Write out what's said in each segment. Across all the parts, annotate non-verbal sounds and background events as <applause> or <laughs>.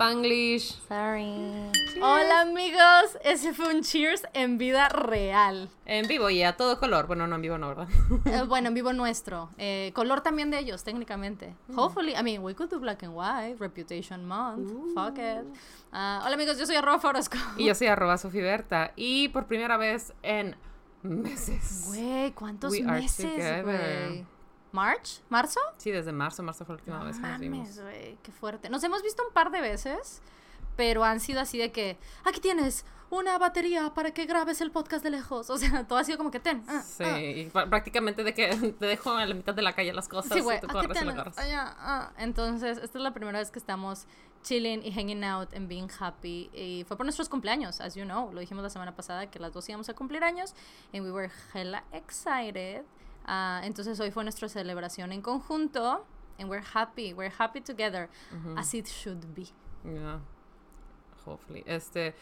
Spanglish. Sorry. Hola amigos, ese fue un cheers en vida real. En vivo y a todo color. Bueno, no en vivo, no, ¿verdad? Eh, bueno, en vivo nuestro. Eh, color también de ellos, técnicamente. Mm. Hopefully, I mean, we could do black and white, Reputation Month, fuck it. Ah, hola amigos, yo soy arroba Forosco. Y yo soy arroba Sofi Berta. Y por primera vez en meses. Güey, ¿cuántos We are meses, together. güey? ¿March? ¿Marzo? Sí, desde marzo. Marzo fue la última vez que nos vimos. Mames, güey, qué fuerte. Nos hemos visto un par de veces, pero han sido así de que, aquí tienes una batería para que grabes el podcast de lejos. O sea, todo ha sido como que ten. ah, Sí, ah. y pr- prácticamente de que <laughs> te dejo a la mitad de la calle las cosas Sí, güey, y tú aquí corres y ah. Entonces, esta es la primera vez que estamos chilling y hanging out and being happy. Y fue por nuestros cumpleaños, as you know. Lo dijimos la semana pasada que las dos íbamos a cumplir años. And we were hella excited. Ah, entonces, hoy fue nuestra celebración en conjunto. And we're happy. We're happy together. As it should be. Yeah. Hopefully. Este,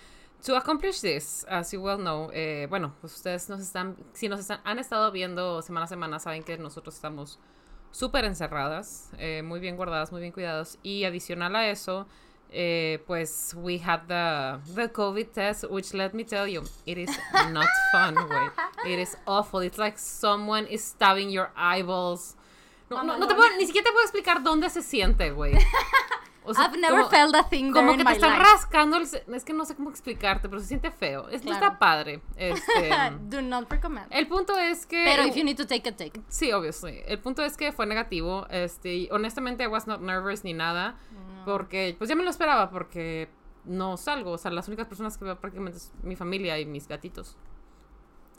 to accomplish this, as you well know, eh, bueno, pues ustedes nos están, si nos están, han estado viendo semana a semana, saben que nosotros estamos súper encerradas, eh, muy bien guardadas, muy bien cuidados. Y adicional a eso, eh, pues we had the, the COVID test, which let me tell you, it is not <laughs> fun, güey. It is awful. It's like someone is stabbing your eyeballs. No, no, no te puedo, ni siquiera te puedo explicar dónde se siente, güey. O sea, I've never como- felt a thing there como in que te está life. rascando el es que no sé cómo explicarte pero se siente feo es, no Claro. está padre este <laughs> Do not recommend. el punto es que Pero if you need to take it, take it. sí obviously el punto es que fue negativo este y honestamente I was not nervous ni nada porque pues ya me lo esperaba porque no salgo o sea las únicas personas que veo prácticamente es mi familia y mis gatitos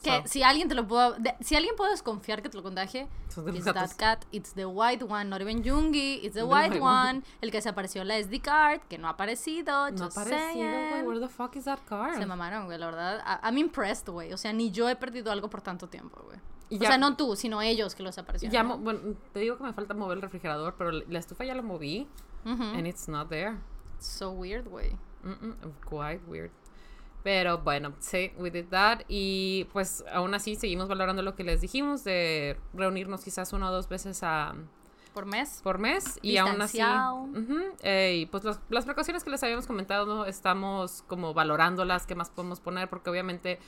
Que So, si alguien te lo pudo, de- si alguien puede desconfiar que te lo contagie, it's that cat, it's the white one, not even Jungi, it's the white one, el que se apareció en la SD card, que no ha aparecido, no ha just parecido güey where the fuck is that car Se mamaron, güey, la verdad. I- I'm impressed, güey. O sea, ni yo he perdido algo por tanto tiempo, güey. Y O ya- sea, no tú, sino ellos que los aparecieron. ya bueno te digo que me falta mover el refrigerador pero la estufa ya la moví Ujú. and it's not there So weird, güey. Mm-mm, quite weird. Pero bueno, sí, we did that. Y pues aún así seguimos valorando lo que les dijimos de reunirnos quizás una o dos veces a, Por mes. por mes. Y aún así. Eh, y pues los- las precauciones que les habíamos comentado, ¿no? estamos como valorándolas, qué más podemos poner, porque obviamente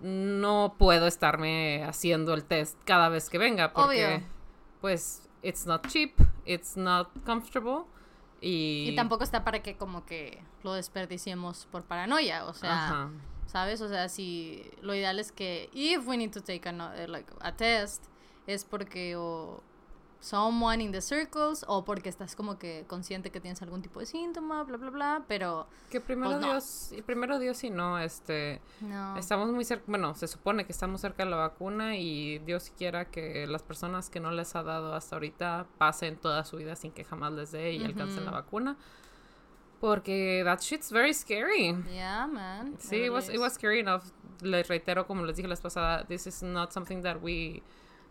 no puedo estarme haciendo el test cada vez que venga, porque Obvio. pues it's not cheap, it's not comfortable. Y, Y tampoco está para que como que lo desperdiciemos por paranoia, o sea... Ajá. ¿Sabes? O sea, si lo ideal es que if we need to take a, eh, like, a test es porque o someone in the circles o porque estás como que consciente que tienes algún tipo de síntoma, bla bla bla, pero Que primero Pues no. Dios, y primero Dios y no, este, no. estamos muy cerca, bueno, se supone que estamos cerca de la vacuna y Dios quiera que las personas que no les ha dado hasta ahorita pasen toda su vida sin que jamás les dé y alcancen la vacuna. Porque that shit's very scary. Yeah, man. Sí, it it was, is. it was scary enough. Les reitero, como les dije la vez pasada, this is not something that we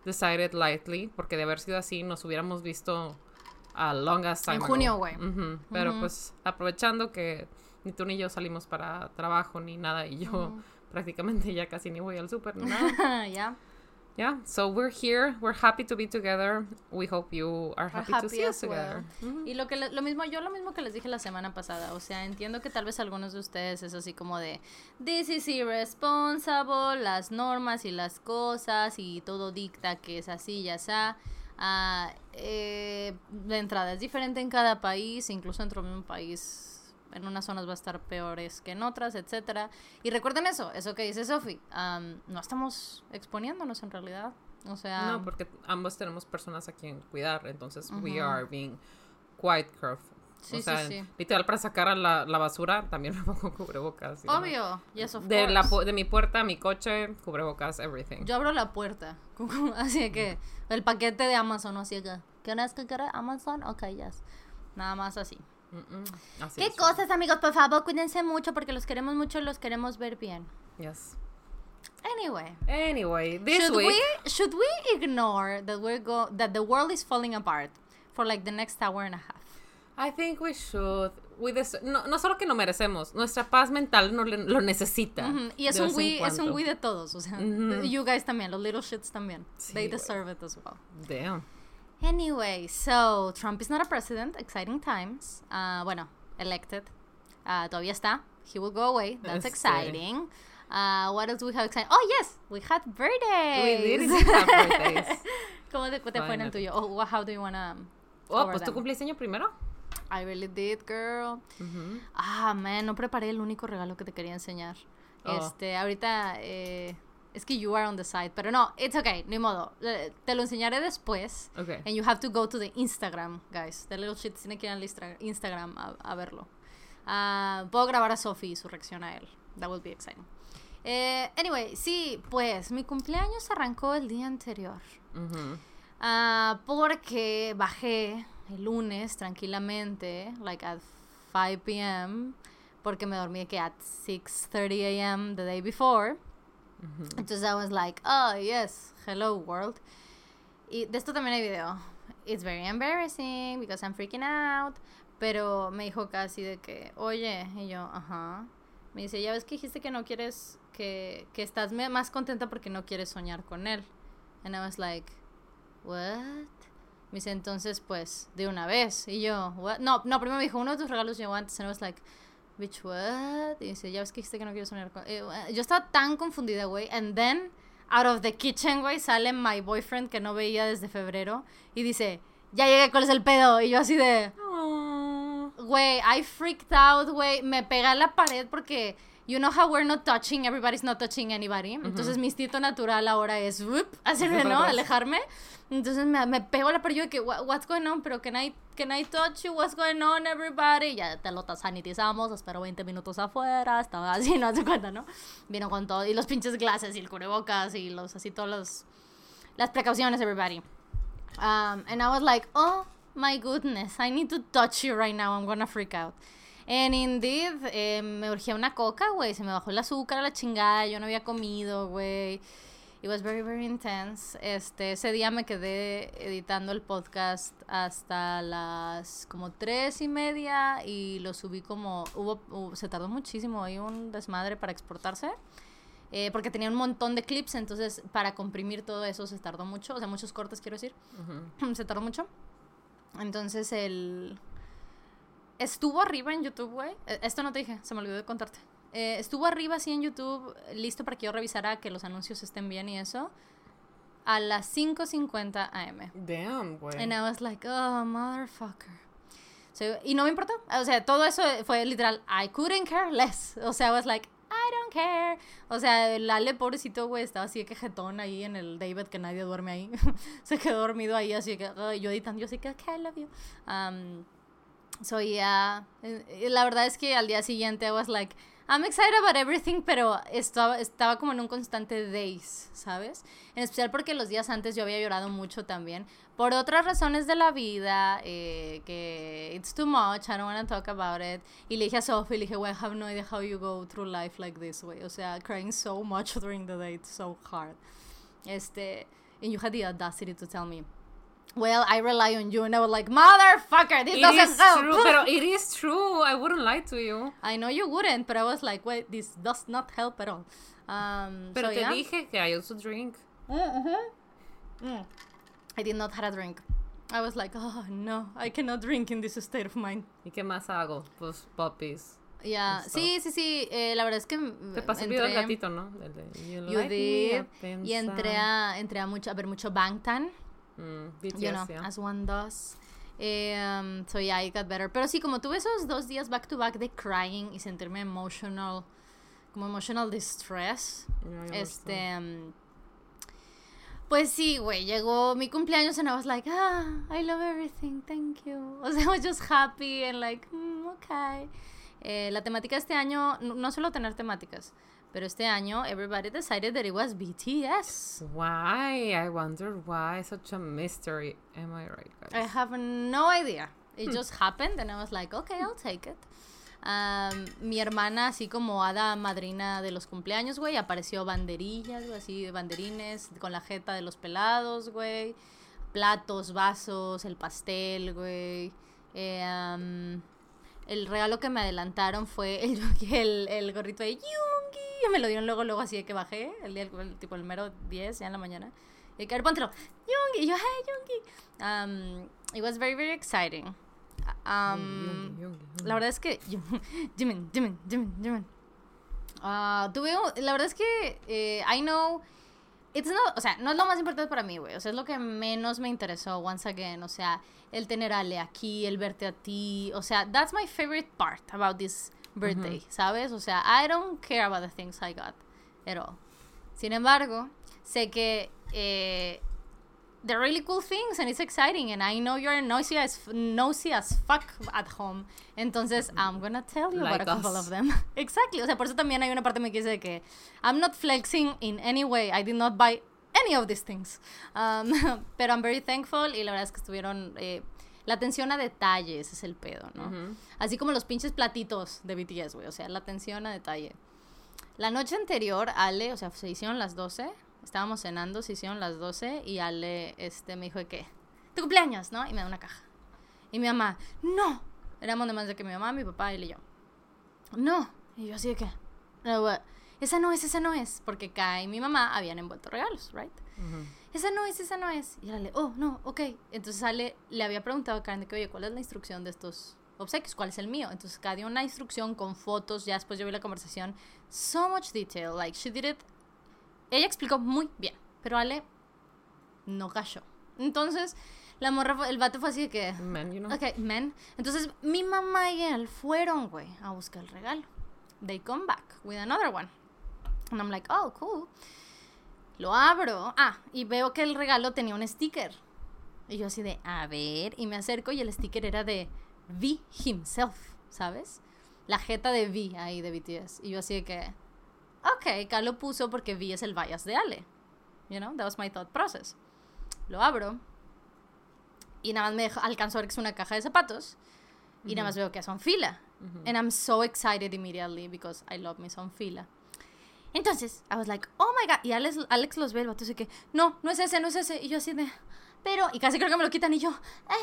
decided lightly, porque de haber sido así nos hubiéramos visto a long as time En ago. junio, güey. Pero pues aprovechando que ni tú ni yo salimos para trabajo ni nada y yo prácticamente ya casi ni voy al súper ni nada. <laughs> yeah. So we're here, we're happy to be together. We hope you are happy, to see us well. together. Ujú. Y lo que le- lo mismo yo lo mismo que les dije la semana pasada, o sea, entiendo que tal vez algunos de ustedes es así como de this is irresponsible, las normas y las cosas y todo dicta que es así ya está. Ah, eh, la entrada es diferente en cada país, incluso dentro del mismo país en unas zonas va a estar peores que en otras, etcétera. Y recuerden eso, eso que dice Sophie, am, no estamos exponiéndonos en realidad. O sea, No, porque ambos tenemos personas a quien cuidar, entonces we Ujú. are being quite careful. Sí, o sí, sea, sí. literal para sacar a la, la basura también me <laughs> pongo cubrebocas. y, ¿no? obvio, yes of De, la, course. de mi puerta a mi coche, cubrebocas, everything. Yo abro la puerta. <laughs> Así que el paquete de Amazon, así que. ¿Quieres que quiera Amazon? Ok, yes. Nada más así. Así ¿Qué es. cosas, amigos? Por favor, cuídense mucho porque los queremos mucho y los queremos ver bien. Yes. Anyway. Anyway, this should week. we should we ignore that we're go that the world is falling apart for like the next hour and a half? I think we should. We no, no solo que lo merecemos, nuestra paz mental no le- lo necesita. Ujú, Y es un we, es un we de todos, o sea, Ujú. you guys también, los little shits también. Sí, They deserve it as well. Damn. Anyway, so Trump is not a president. Exciting times. Ah, bueno, elected. Uh, todavía está. He will go away. That's Este. exciting. Uh, what else do we have exciting? Oh, yes, we had birthdays. We did have birthdays. <laughs> ¿Cómo te, te fue en el tuyo? Oh, how do you wanna Oh, pues tú cumpliste año primero. I really did, girl. Ah, man, no preparé el único regalo que te quería enseñar. Oh. Este, ahorita, eh, es que you are on the side, pero no, it's okay, ni modo. Eh, Te lo enseñaré después. Ok. And you have to go to the Instagram, guys. The little shit tiene que ir al Instagram a, a verlo. Ah, puedo grabar a Sophie y su reacción a él. That will be exciting. Eh, anyway, sí, pues mi cumpleaños arrancó el día anterior. Ujú. Ah, porque bajé el lunes tranquilamente, like at 5 p.m., porque me dormí que at 6:30 a.m. the day before. Entonces I was like, oh, yes, hello world. Y de esto también hay video. It's very embarrassing because I'm freaking out. Pero me dijo casi de que, oye, y yo, ajá. Me dice, ya ves que dijiste que no quieres, que, que estás más contenta porque no quieres soñar con él. And I was like, what? Me dice, entonces, pues, de una vez. Y yo, what? No, no, primero me dijo, uno de tus regalos llegó antes. And I was like, bitch, what? Y dice, ya ves que dijiste que no quieres soñar con... eh, yo estaba tan confundida, güey. And then, out of the kitchen, güey, sale my boyfriend que no veía desde febrero. Y dice, ya llegué, ¿cuál es el pedo? Y yo así de... Güey, I freaked out, güey. Me pegué a la pared porque you know how we're not touching, everybody's not touching anybody. Entonces mi instinto natural ahora es whoop, hacerme, ¿no? Alejarme. Entonces me, me pego la yo de que "What- what's going on, pero can I can I touch you? What's going on, everybody? Ya te lo sanitizamos, espero 20 minutos afuera, estaba así, <laughs> no se cuenta, ¿no? Vino con todo y los pinches glasses y el cubrebocas y los así todos los las precauciones, everybody. Um, and I was like, oh my goodness, I need to touch you right now. I'm gonna freak out. And indeed, eh, me urgía una coca, güey. Se me bajó el azúcar a la chingada. Yo no había comido, güey. It was very, very intense. Este, ese día me quedé editando el podcast hasta las como tres y media y lo subí como... Hubo, hubo- se tardó muchísimo. Hay un desmadre para exportarse. Eh, porque tenía un montón de clips, entonces para comprimir todo eso se tardó mucho. O sea, muchos cortes, quiero decir. <clears throat> Se tardó mucho. Entonces el... Estuvo arriba en YouTube, güey. Eh, Esto no te dije, se me olvidó de contarte. Eh, estuvo arriba así en YouTube, listo para que yo revisara que los anuncios estén bien y eso. A las 5.50 am. Damn, güey. And I was like, oh, motherfucker. So, y no me importó. O sea, todo eso fue literal, I couldn't care less. O sea, I was like, I don't care. O sea, el Ale, pobrecito, güey, estaba así de que jetón ahí en el David, que nadie duerme ahí. <laughs> Se quedó dormido ahí, así que ay, yo editando, yo así que, okay, I love you. Um, so, yeah. Eh, La verdad es que al día siguiente I was like, I'm excited about everything, pero estaba, estaba como en un constante days, ¿sabes? En especial porque los días antes yo había llorado mucho también. Por otras razones de la vida, eh, que it's too much, I don't want to talk about it. Y le dije a Sophie, le dije, well, I have no idea how you go through life like this way. O sea, crying so much <laughs> during the day, it's so hard. Este, and you had the audacity to tell me, well, I rely on you. And I was like, motherfucker, this It doesn't is help. true, pero <laughs> it is true. I wouldn't lie to you. I know you wouldn't, but I was like, wait, this does not help at all. Um, Pero so, te yeah. dije que I also drink. I did not have a drink. I was like, oh no, I cannot drink in this state of mind. ¿Y qué más hago? Pues puppies. Ya, Listo. sí, sí, sí. eh, la verdad es que Te pasé el video del gatito, ¿no? El de, you You did. Y entré a, entré a, mucho, a ver mucho Bangtan, Mm, BTS, you know, yeah. as one does. Eh, um, so yeah, it got better. Pero sí, como tuve esos dos días back to back de crying y sentirme emotional, como emotional distress, Yeah, Este. mm, Pues sí, güey. Llegó mi cumpleaños and I was like, ah, I love everything, thank you. <laughs> O sea, I was just happy and like, mm, okay. Eh, la temática de este año, no, no suelo tener temáticas, pero este año everybody decided that it was BTS. Why? I wonder why. Such a mystery. Am I right, guys? I have no idea. It just <laughs> happened and I was like, okay, I'll take it. Um, mi hermana, así como hada madrina de los cumpleaños, güey, apareció banderillas, güey, así, banderines con la jeta de los pelados, güey. Platos, vasos, el pastel, güey. Eh, um, el regalo que me adelantaron fue el, <laughs> el, el gorrito de Yungi. Me lo dieron luego, luego así de que bajé, el día, el, tipo el mero 10, ya en la mañana. Y que, "A ver, póntelo, Yungi. Y yo, hey, Yungi. Um, it was very, very exciting. am, la verdad es que. <laughs> Jimin, Jimin, Jimin, Jimin. Ah, tuve. La verdad es que. eh, I know. It's not, o sea, no es lo más importante para mí, güey. O sea, es lo que menos me interesó, once again. O sea, el tener a Ale aquí, el verte a ti. O sea, that's my favorite part about this birthday, ¿sabes? O sea, I don't care about the things I got at all. Sin embargo, sé que eh, they're really cool things and it's exciting and I know you're nosy as, nosy as fuck at home. Entonces, I'm gonna tell you Like about a couple of them. <laughs> exactly. O sea, por eso también hay una parte que me dice que I'm not flexing in any way. I did not buy any of these things. Um, <laughs> pero I'm very thankful y la verdad es que estuvieron... eh, la atención a detalles es el pedo, ¿no? Ujú. Así como los pinches platitos de BTS, güey. O sea, la atención a detalle. La noche anterior, Ale, o sea, se hicieron las 12. Estábamos cenando, se hicieron las 12. Y Ale este, me dijo de que, tu cumpleaños, ¿no? Y me da una caja. Y mi mamá, no. Éramos más de que mi mamá, mi papá y él y yo. No. Y yo así de que, "No? Esa no es, esa no es. Porque Kai y mi mamá habían envuelto regalos, ¿right? Ujú. esa no es, esa no es. Y Ale, oh, no, ok. Entonces Ale le había preguntado a Karen de que, oye, ¿cuál es la instrucción de estos obsequios? ¿Cuál es el mío? Entonces Karen dio una instrucción con fotos, ya después yo vi la conversación. So much detail, like she did it. Ella explicó muy bien, pero Ale no cachó. Entonces, la morra, fue- el vato fue así de que, Men, you know. Ok, men. Entonces, mi mamá y él fueron, güey, a buscar el regalo. They come back with another one. And I'm like, oh, cool. Lo abro. Ah, y veo que el regalo tenía un sticker. Y yo así de, a ver, y me acerco y el sticker era de V himself, ¿sabes? La jeta de V ahí de BTS. Y yo así de que, ok, acá lo puso porque V es el bias de Ale. You know, that was my thought process. Lo abro y nada más me dejo, alcanzo a ver que es una caja de zapatos y nada más veo que son fila. And I'm so excited immediately because I love me son fila. Entonces, I was like, oh my god. Y Alex, Alex los ve, el vato dice que, no, no es ese, no es ese. Y yo así de, pero, y casi creo que me lo quitan y yo,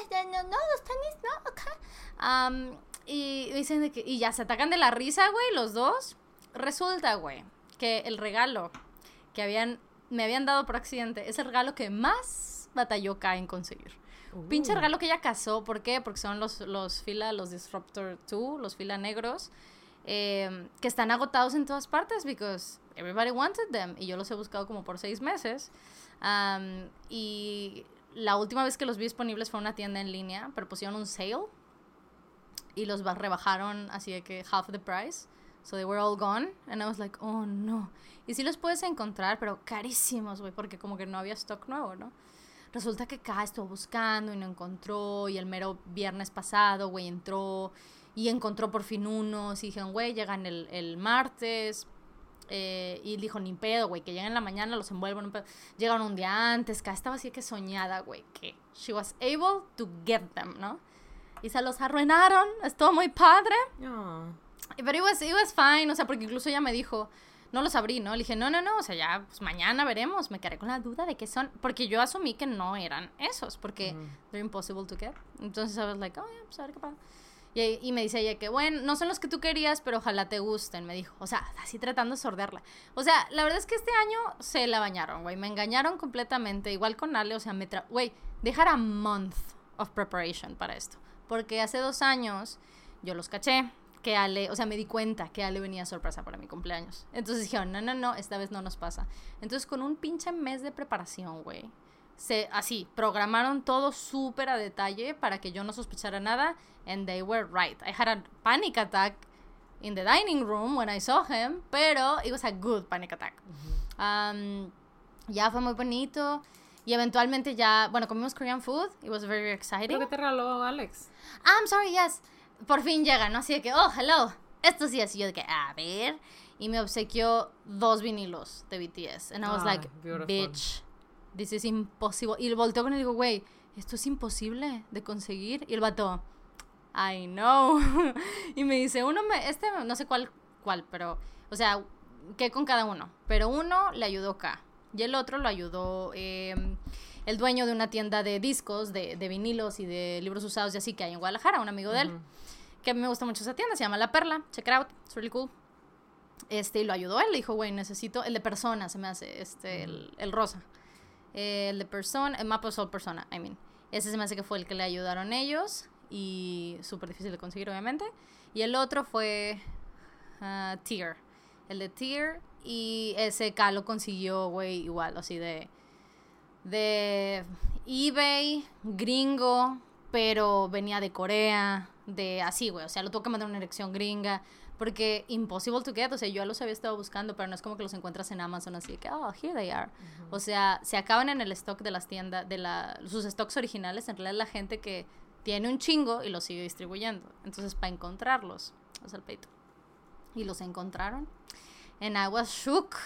"Este, no, no, los tenis, no, acá. Am, y dicen de que, y ya se atacan de la risa, güey, los dos. Resulta, güey, que el regalo que habían, me habían dado por accidente es el regalo que más batalló Kai en conseguir. Pinche Uh. regalo que ella casó, ¿por qué? Porque son los, los fila, los Disruptor 2, los fila negros, eh, que están agotados en todas partes, because everybody wanted them, y yo los he buscado como por seis meses. Am, y la última vez que los vi disponibles fue en una tienda en línea, pero pusieron un sale, y los ba- rebajaron así de que half the price. So they were all gone. And I was like, oh no. Y sí los puedes encontrar, pero carísimos, güey, porque como que no había stock nuevo, ¿no? Resulta que Kai estuvo buscando y no encontró. Y el mero viernes pasado, güey, entró y encontró por fin unos. Y dijeron, güey, llegan el, el martes. Eh, y dijo, ni pedo, güey, que lleguen en la mañana, los. No pedo. Llegaron un día antes. Kai estaba así que soñada, güey, que she was able to get them, ¿no? Y se los arruinaron. Estuvo muy padre. Pero it was, it was fine, o sea, porque incluso ella me dijo, no los abrí, ¿no? Le dije, no, no, no, o sea, ya, pues mañana veremos. Me quedé con la duda de qué son, porque yo asumí que no eran esos, porque Mm. they're impossible to get. Entonces, I was like, oh, yeah, pues a ver qué pasa. Y, me dice ella que, bueno, no son los que tú querías, pero ojalá te gusten, me dijo. O sea, así tratando de sordearla. O sea, la verdad es que este año se la bañaron, güey. Me engañaron completamente. Igual con Ale, o sea, me tra... Güey, dejar a month of preparation para esto. Porque hace dos años yo los caché que Ale, o sea, me di cuenta que Ale venía sorpresa para mi cumpleaños. Entonces dijeron, no, no, no, esta vez no nos pasa. Entonces con un pinche mes de preparación, güey. Se, así, programaron todo súper a detalle para que yo no sospechara nada. And they were right. I had a panic attack in the dining room when I saw him, pero it was a good panic attack. Um, ya fue muy bonito. Y eventualmente ya, bueno, comimos Korean food. It was very exciting. ¿Pero qué te regaló Alex? Ah, I'm sorry, yes. Por fin llegan, ¿no? Así de que, oh, hello. Esto sí es. Y yo de que, a ver. Y me obsequió dos vinilos de BTS. And I was Ah, like, beautiful. bitch, this is impossible. Y volteó con él y digo, güey, esto es imposible de conseguir. Y el vato, I know. <laughs> y me dice, uno me, este, no sé cuál, cuál, pero, o sea, que con cada uno. Pero uno le ayudó acá. Y el otro lo ayudó eh, el dueño de una tienda de discos, de, de vinilos y de libros usados y así que hay en Guadalajara, un amigo de él. Que a mí me gusta mucho esa tienda, se llama La Perla. Check it out, it's really cool. Este, y lo ayudó él, le dijo, güey, necesito el de persona, se me hace, este, el, el rosa. El de persona, el mapa Sol persona, I mean. Ese se me hace que fue el que le ayudaron ellos. y súper difícil de conseguir, obviamente. Y el otro fue uh, Tier. El de Tier. Y ese K lo consiguió, güey, igual, así de. De eBay, gringo, pero venía de Corea, de así, güey. O sea, lo tuvo que mandar una dirección gringa. Porque impossible to get, o sea, yo ya los había estado buscando, pero no es como que los encuentras en Amazon así que, oh, here they are. O sea, se acaban en el stock de las tiendas, de la, sus stocks originales, en realidad la gente que tiene un chingo y los sigue distribuyendo. Entonces, para encontrarlos, o sea, el peito. Y los encontraron. And I was shook.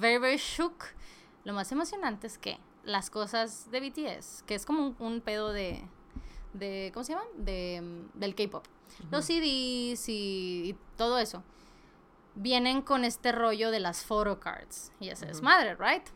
Very, very shook. Lo más emocionante es que las cosas de BTS, que es como un, pedo de, de, ¿cómo se llama? De, mm, del K-pop. Los CDs y, todo eso vienen con este rollo de las photocards. Y esa es madre, right?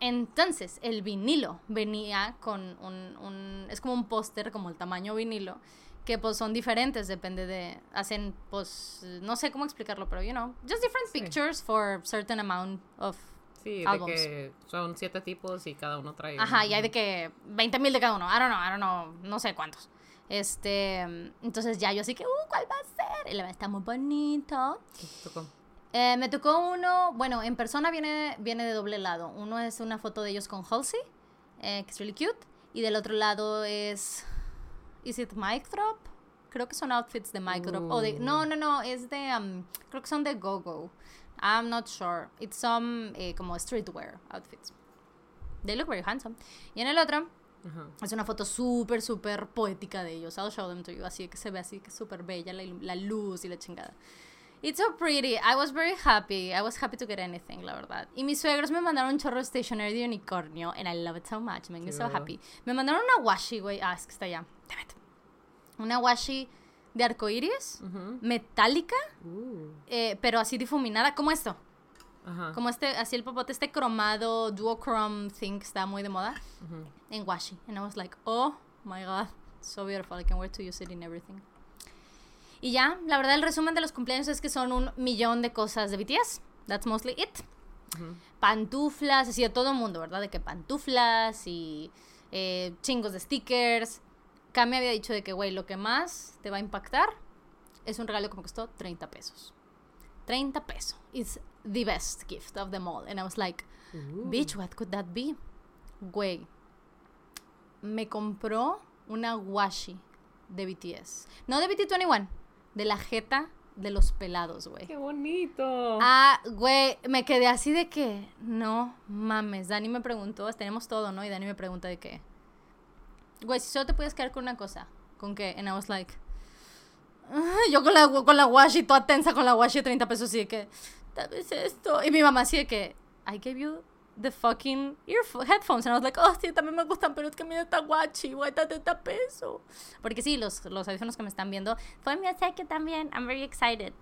Entonces, el vinilo venía con un, un es como un póster, como el tamaño vinilo, que pues son diferentes, depende de, hacen pues, no sé cómo explicarlo, pero you know, just different pictures for certain amount of Sí, de que son siete tipos y cada uno trae. Ajá, y hay de que 20 mil de cada uno. I don't know, I don't know, no sé cuántos. Este, entonces ya yo así que, uh, ¿cuál va a ser? Y la está muy bonito. ¿Qué tocó? Eh, me tocó uno, bueno, en persona viene, viene de doble lado. Uno es una foto de ellos con Halsey, eh, que es really cute. Y del otro lado es, ¿is it Mike Drop? Creo que son outfits de Mike Drop. O de, no, no, no, es de, um, creo que son de GoGo. I'm not sure. It's some eh, como streetwear outfits. They look very handsome. Y en el otro es una foto súper, súper poética de ellos. I'll show them to you. Así que se ve así que súper bella la, la, luz y la chingada. It's so pretty. I was very happy. I was happy to get anything, la verdad. Y mis suegros me mandaron un chorro stationery de unicornio. And I love it so much. Me so happy. Me mandaron una washi, güey. Ah, es que está allá. Damn it. Una washi de arcoíris, metálica, uh. eh, pero así difuminada, como esto. Como este, así el popote, este cromado, duochrome thing que está muy de moda, en washi. And I was like, oh my god, so beautiful, I can wear to use it in everything. Y ya, la verdad, el resumen de los cumpleaños es que son un millón de cosas de BTS. That's mostly it. Pantuflas, así de todo el mundo, ¿verdad? De que pantuflas y eh, chingos de stickers Cam me había dicho de que, güey, lo que más te va a impactar es un regalo que me costó 30 pesos. 30 pesos. It's the best gift of them all. And I was like, bitch, what could that be? Güey, me compró una washi de BTS. No de BT21, de la jeta de los pelados, güey. ¡Qué bonito! Ah, güey, me quedé así de que, no mames. Dani me preguntó, tenemos todo, ¿no? Y Dani me pregunta de qué güey, si solo te puedes quedar con una cosa, ¿con qué? And I was like, yo con la, con la washi, toda tensa con la washi de 30 pesos, así que, tal vez esto. Y mi mamá así de que, I gave you the fucking headphones. And I was like, oh, sí, también me gustan, pero es que mira esta guachi, güey, está 30 pesos. Porque sí, los, los audífonos que me están viendo, fue mi que también, I'm very excited.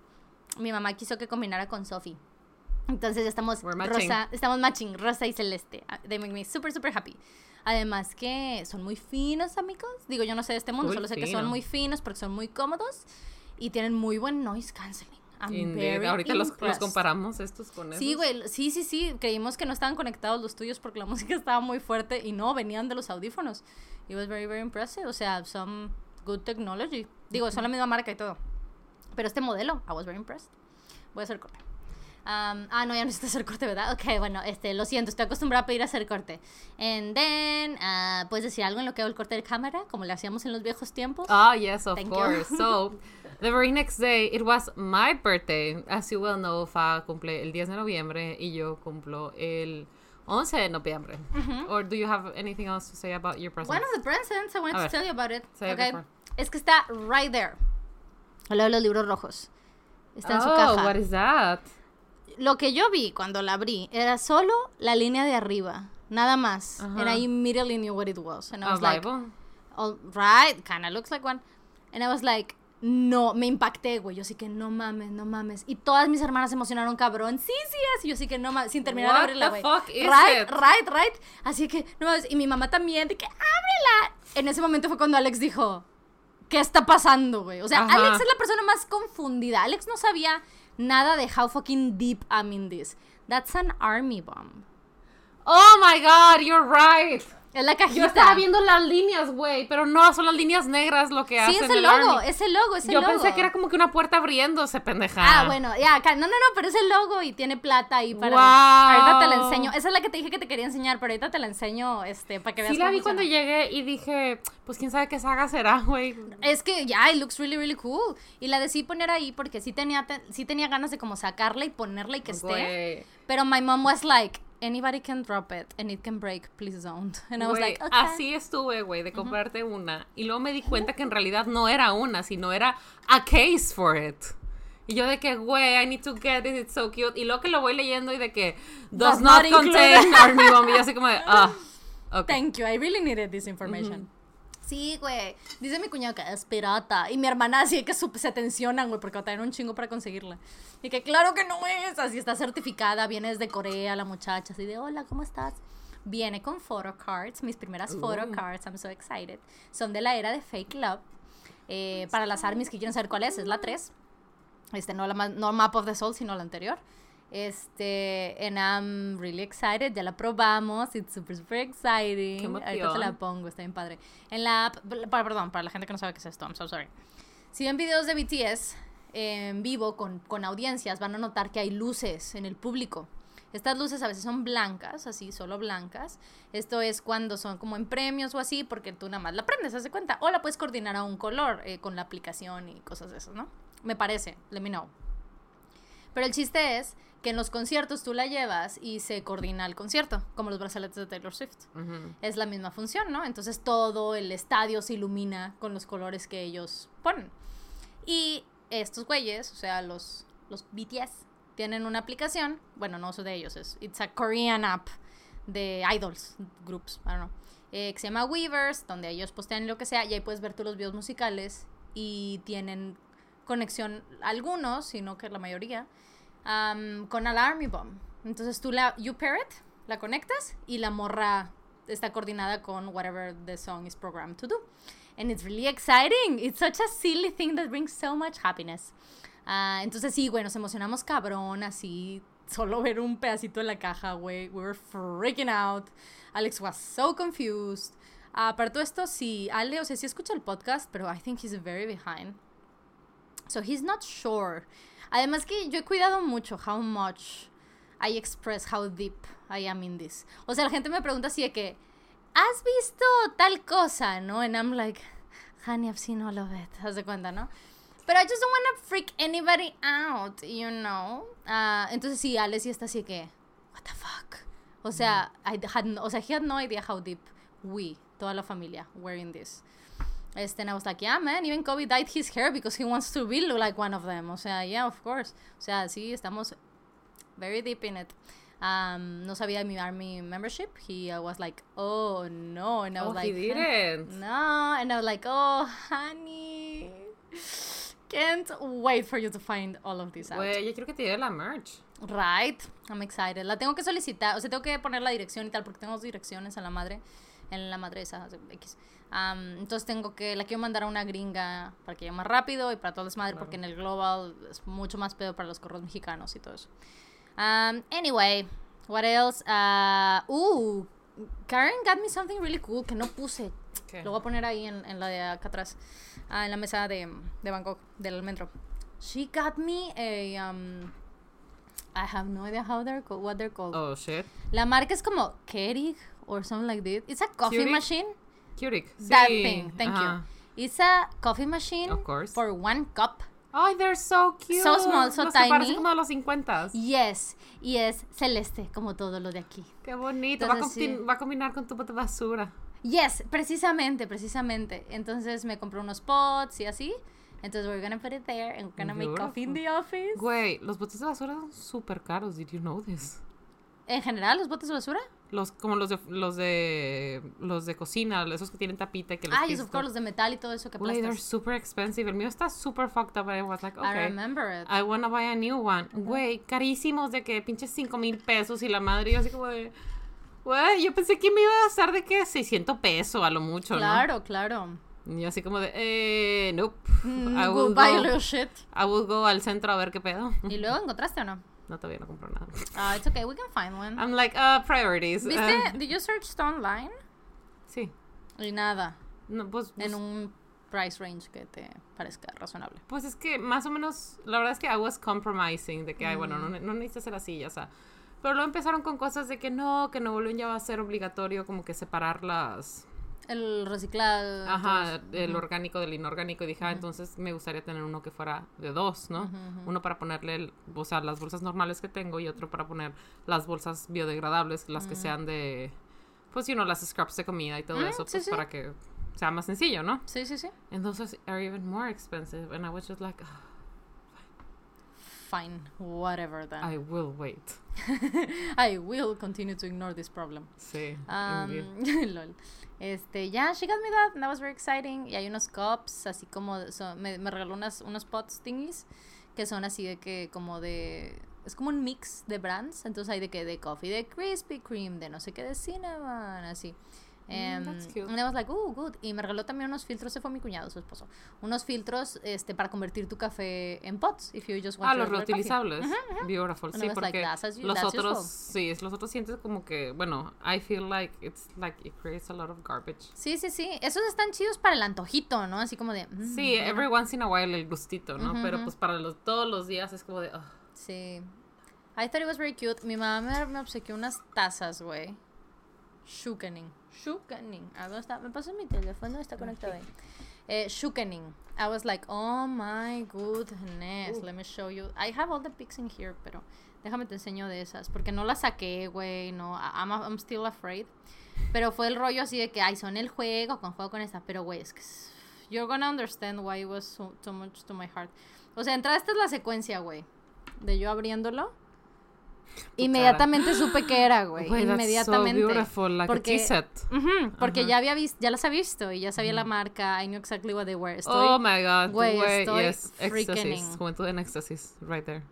Mi mamá quiso que combinara con Sophie. Entonces ya estamos rosa, estamos matching, rosa y celeste. They make me super, super happy. Además que son muy finos, amigos. Digo, yo no sé de este mundo, solo sé que son muy finos porque son muy cómodos y tienen muy buen noise canceling. Ahorita los, comparamos estos con Sí, güey, sí, sí, sí. Creímos que no estaban conectados los tuyos porque la <laughs> música estaba muy fuerte y no, venían de los audífonos. It was very, very impressive. O sea, some good technology. Digo, son la misma marca y todo. Pero este modelo, I was very impressed. Voy a hacer corte ah, no, ya no necesito hacer corte, ¿verdad? Ok, bueno, este, lo siento, estoy acostumbrada a pedir hacer corte. And then, uh, ¿puedes decir algo en lo que hago el corte de cámara? Como le hacíamos en los viejos tiempos. Ah, yes, of course. so, the very next day, it was my birthday. As you well know, Fa cumple el 10 de noviembre y yo cumplo el 11 de noviembre. Or do you have anything else to say about your present? One of the presents, I wanted to tell you about it. okay. Es que está right there. Hola de los libros rojos. Está en su oh, caja. Oh, what is that? Lo que yo vi cuando la abrí era solo la línea de arriba, nada más. And I immediately knew what it was. And I was like, all right, kind of looks like one. And I was like, no, me impacté, güey. Yo sí que no mames, no mames. Y todas mis hermanas se emocionaron, cabrón. Sí, sí, así. Yo sí que no mames, sin terminar de abrirla, güey. Right, right, right. Así que, no mames. Y mi mamá también, de que ábrela. En ese momento fue cuando Alex dijo, ¿qué está pasando, güey? O sea, Alex es la persona más confundida. Alex no sabía nada de how fucking deep I'm in this. That's an army bomb. Oh my god, you're right. Es la cajita. Yo estaba viendo las líneas, güey, pero no, son las líneas negras lo que Sí, hacen es el logo, es el logo, es el Yo logo. pensé que era como que una puerta abriéndose, pendeja. Ah, bueno, ya, acá. No, no, no, pero es el logo y tiene plata ahí para. Wow. Ahorita te la enseño. Esa es la que te dije que te quería enseñar, pero ahorita te la enseño, este, para que veas Sí la cómo vi cuando llegué y dije, pues quién sabe qué saga será, güey. Es que ya, it looks really, really cool. Y la decidí poner ahí porque sí tenía, te- sí tenía ganas de como sacarla y ponerla y que esté. Pero my mom was like, anybody can drop it and it can break, please don't. <laughs> And I was like, okay. Así estuve, güey, de comprarte una. Y luego me di cuenta que en realidad no era una, sino era a case for it. Y yo de que, güey, I need to get it, it's so cute. Y luego que lo voy leyendo y de que, does, Does not, contain Army Bomb. Y yo así como de, ah, <laughs> ok. Thank you, I really needed this information. Sí, güey. Dice mi cuñado que es pirata. Y mi hermana así que se tensionan, güey, porque traen un chingo para conseguirla. Y que claro que no es. Así está certificada. Viene desde Corea la muchacha. Así de, hola, ¿cómo estás? Viene con photo cards. Mis primeras photo Uh. cards. I'm so excited. Son de la era de Fake Love. Eh, para las armies que quieren saber cuál es, es la 3. Este, no la no Map of the Soul, sino la anterior. Este, and I'm really excited, ya la probamos, it's super, super exciting. Qué Ahorita te la pongo, está bien padre. En la app, para, perdón, para la gente que no sabe qué es esto, I'm so sorry. Si ven videos de BTS en vivo con, con audiencias, van a notar que hay luces en el público. Estas luces a veces son blancas, así, solo blancas. Esto es cuando son como en premios o así, porque tú nada más la prendes, haz de cuenta. O la puedes coordinar a un color eh, con la aplicación y cosas de esas, ¿no? Me parece, let me know. Pero el chiste es que en los conciertos tú la llevas y se coordina el concierto, como los brazaletes de Taylor Swift. Es la misma función, ¿no? Entonces todo el estadio se ilumina con los colores que ellos ponen. Y estos güeyes, o sea, los, los BTS, tienen una aplicación, bueno, no uso de ellos, es It's a Korean app de idols, groups, I don't know, eh, que se llama Weavers, donde ellos postean lo que sea y ahí puedes ver tú los videos musicales y tienen conexión algunos, sino que la mayoría, con el Army Bomb. Entonces tú la, you pair la conectas y la morra está coordinada con whatever the song is programmed to do. And it's really exciting. It's such a silly thing that brings so much happiness. Ah, entonces sí, güey, nos emocionamos cabrón, así, solo ver un pedacito de la caja, güey. We were freaking out. Alex was so confused. Ah, para todo esto, sí, Ale, o sea, sí escucha el podcast, pero I think he's very behind. So he's not sure. Además que yo he cuidado mucho how much I express how deep I am in this. O sea, la gente me pregunta así de que, ¿has visto tal cosa? ¿No? And I'm like, honey, I've seen all of it. Haz de cuenta, ¿no? Pero I just don't want to freak anybody out, you know? Ah, entonces sí, Alex sí está así que, what the fuck? O sea, I had o sea, he had no idea how deep we, toda la familia, were in this. Este, and I was like, yeah, man, even Kobe dyed his hair because he wants to be look like one of them. O sea, yeah, of course. O sea, sí, estamos very deep in it. Um, no sabía mi army membership. He uh, was like, oh, no. And I was Oh, like, he didn't. no. And I was like, oh, honey. Can't wait for you to find all of this out. Güey, yo quiero que te lleve la merch. Right, I'm excited. La tengo que solicitar, o sea, tengo que poner la dirección y tal, porque tengo dos direcciones en la madre, en la madre esa, X. Am, entonces tengo que, la quiero mandar a una gringa para que llegue más rápido y para todo el desmadre, porque en el global es mucho más pedo para los correos mexicanos y todo eso. Um, anyway, what else? Uh, uh, Karen got me something really cool que no puse. ¿Qué? Lo voy a poner ahí en, en la de acá atrás, ah, en la mesa de, de Bangkok, del metro. She got me a, um, I have no idea how they're called, what they're called. Oh, shit. La marca es como Keurig or something like this. It's a coffee Keurig? machine. Keurig. That Sí, thing, thank ajá. you. It's a coffee machine Of course. for one cup. Ay, they're so cute. So small, so Los que tiny. parecen como de los 50. Yes, y es celeste, como todo lo de aquí. Qué bonito. Va a, Entonces, sí. va a combinar con tu bote de basura. Yes, precisamente, precisamente. Entonces me compré unos pots y así. Entonces we're gonna put it there and we're gonna make coffee in the office. Güey, los botes de basura son súper caros. Did you know this? En general, los botes de basura. Los, como los de, los de, los de cocina, esos que tienen tapita y que los Ah, y los de metal y todo eso que Güey, they're aplastas. super expensive. El mío está super fucked up. I was like, I okay. remember it. I wanna buy a new one. Güey, carísimos de que pinches 5 mil pesos y la madre, yo así como de. Güey, yo pensé que me iba a gastar de que 600 pesos a lo mucho, Claro, claro. ¿no? Y así como de, eh, nope. Mm, I go will buy a go, little shit. I will go al centro a ver qué pedo. ¿Y luego encontraste o no? No, todavía no compro nada. Ah, it's okay, we can find one. I'm like, uh, priorities. ¿Viste? Uh, Did you search online? Sí. Y nada, No, pues, en pues- un price range que te parezca razonable. Pues es que más o menos, la verdad es que I was compromising, de que, ay, bueno, no, Mm. no necesitas ser así, ya sea. Pero luego empezaron con cosas de que no, que Nuevo León ya va a ser obligatorio como que separar las... El reciclado. Ajá, entonces, el orgánico del inorgánico. Y dije, ah, entonces me gustaría tener uno que fuera de dos, ¿no? Uno para ponerle, el- o sea, las bolsas normales que tengo y otro para poner las bolsas biodegradables, las que sean de, pues, you know, las scraps de comida y todo Mm, eso, sí, pues, sí. para que sea más sencillo, ¿no? Sí, sí, sí. Entonces, are even more expensive. And I was just like, "Ah, Fine, whatever then. I will wait. <laughs> I will continue to ignore this problem. Sí, Um, <laughs> lol. Este, ya, she got me that, and that was very exciting. Y hay unos cups, así como, son- me, me regaló unas, unos pots thingies, que son así de que, como de, es como un mix de brands, entonces hay de que, de coffee, de Krispy Kreme, de no sé qué, de cinnamon, así. Em, that's cute. and I was like, oh, good. Y me regaló también unos filtros, se fue mi cuñado, su esposo. Unos filtros este, para convertir tu café en pots, if you just want Ah, to los regular coffee. reutilizables. Beautiful. And Sí, like, porque as- los otros, sí, los otros sientes como que, bueno, I feel like it's like it creates a lot of garbage. Sí, sí, sí. Esos están chidos para el antojito, ¿no? Así como de... mm, Sí, mira. every once in a while el gustito, ¿no? Ujú, Pero ujú. pues para los, todos los días es como de, "Ugh". Sí. I thought it was very cute. Mi mamá me, me obsequió unas tazas, güey. Shukening. Shukening. ¿A dónde está? Me pasó mi teléfono, está conectado ahí. Eh, Shukening. I was like, oh my goodness. Uh. Let me show you. I have all the pics in here, pero déjame te enseño de esas. Porque no las saqué, güey. No, I'm, I'm still afraid. Pero fue el rollo así de que, ay, son el juego, con juego con esta. Pero, güey, es que. You're gonna understand why it was so, so much to my heart. O sea, entrada, esta es la secuencia, güey. De yo abriéndolo. Inmediatamente supe que era, güey. That's Inmediatamente. so beautiful, like Porque- a set. Ujú, porque Ajá. ya había visto, ya las había visto y ya sabía la marca. I knew exactly what they were. Estoy, oh my god, güey, estoy yes, éxtasis, juventud en éxtasis, right there.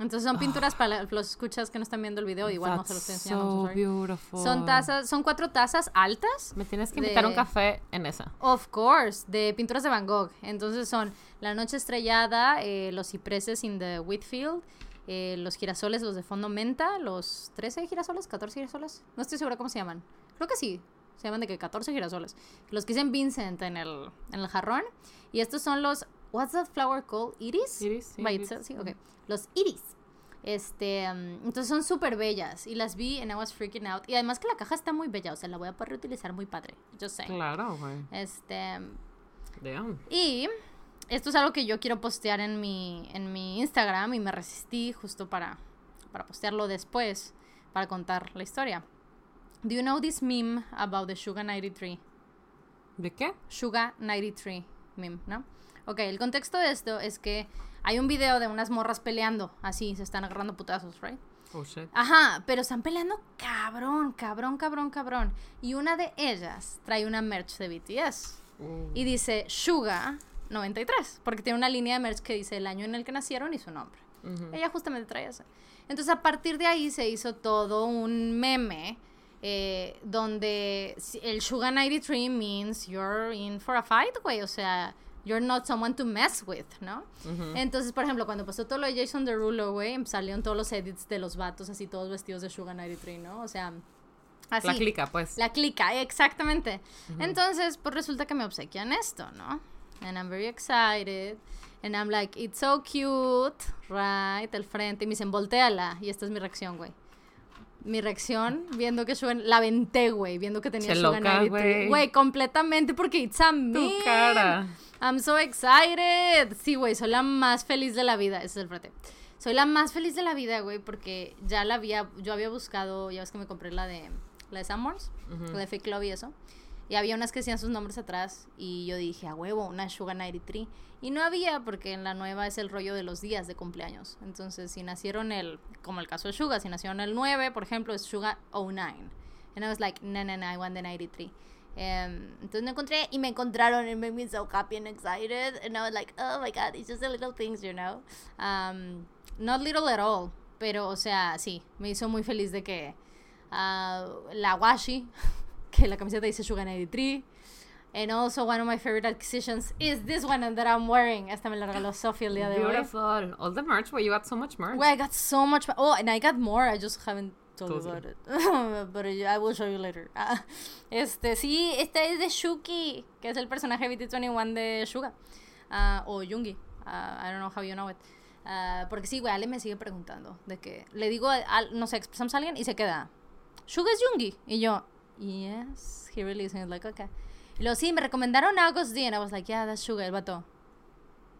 Entonces son pinturas para los escuchas que no están viendo el video. Igual no se los estoy That's enseñando. So. Son tazas, son cuatro tazas altas. Me tienes que invitar a un de- café en esa. Of course, de pinturas de Van Gogh. Entonces son La Noche Estrellada, eh, Los Cipreses in the Whitfield, eh, Los Girasoles, los de fondo menta, los 13 girasoles, 14 girasoles. No estoy segura cómo se llaman. Creo que sí. Se llaman de que 14 girasoles. Los que dicen Vincent en el, en el jarrón. Y estos son los. What's that flower called? Iris? Iris, sí, iris. sí. Los iris. Este, um, entonces son súper bellas. Y las vi and I was freaking out. Y además que la caja está muy bella. O sea, la voy a poder reutilizar muy padre. Yo sé. Claro, güey. Este. Damn. Y esto es algo que yo quiero postear en mi, en mi Instagram y me resistí justo para, para postearlo después, para contar la historia. Do you know this meme about the Sugar 93? ¿De qué? Sugar 93 meme, ¿no? Ok, el contexto de esto es que hay un video de unas morras peleando, así, se están agarrando putazos, ¿right? Oh shit. Ajá, pero están peleando cabrón, cabrón, cabrón, cabrón. Y una de ellas trae una merch de BTS. Uh, Y dice Suga 93, porque tiene una línea de merch que dice el año en el que nacieron y su nombre. ujú. Ella justamente trae eso. Entonces a partir de ahí se hizo todo un meme eh, donde el Suga 93 means you're in for a fight, güey. O sea, you're not someone to mess with, ¿no? Ujú. Entonces, por ejemplo, cuando pasó todo lo de Jason Derulo, güey, salieron todos los edits de los vatos así todos vestidos de Suga 93, ¿no? O sea, así. La clica, pues. La clica, exactamente. Entonces, pues resulta que me obsequian esto, ¿no? And I'm very excited. And I'm like, it's so cute, right? El frente. Y me dicen, volteala. Y esta es mi reacción, güey. Mi reacción, viendo que suben, la venté, güey, viendo que tenía 93. güey. Güey, completamente, porque it's a Tu meme. cara. I'm so excited. Sí, güey, soy la más feliz de la vida. Ese es el frente. Soy la más feliz de la vida, güey, porque ya la había, yo había buscado, ya ves que me compré la de, la de Sanborns, Ujú. la de Fake Love y eso. Y había unas que decían sus nombres atrás y yo dije, a huevo, una Sugar 93. Y no había porque en la nueva es el rollo de los días de cumpleaños. Entonces, si nacieron el, como el caso de Sugar, si nacieron el 9, por ejemplo, es Sugar 09. And I was like, no, no, no, I want the 93. Em, entonces me encontré y me encontraron and made me so happy and excited. And I was like, oh my god, it's just the little things, you know. Um, not little at all. Pero, o sea, sí, me hizo muy feliz de que ah, la washi, <laughs> que la camiseta dice Sugar 93. And also one of my favorite acquisitions is this one that I'm wearing. Esta me la regaló Sophie el día de hoy. Beautiful. All the merch, güey. You got so much merch. Güey, I got so much. Oh, and I got more. I just haven't told you Told about it. <laughs> But I will show you later. Ah, este, sí, este es de Shuki, que es el personaje BT21 de Suga. Ah, o Yungi. Ah, I don't know how you know it. Ah, porque sí, güey, Ale me sigue preguntando. De que le digo, al- no sé, expresamos a alguien y se queda. Suga es Yungi. Y yo, yes, he really is. Like, okay. Y luego, sí, me recomendaron a August D. And I was like, yeah, that's Suga, el vato.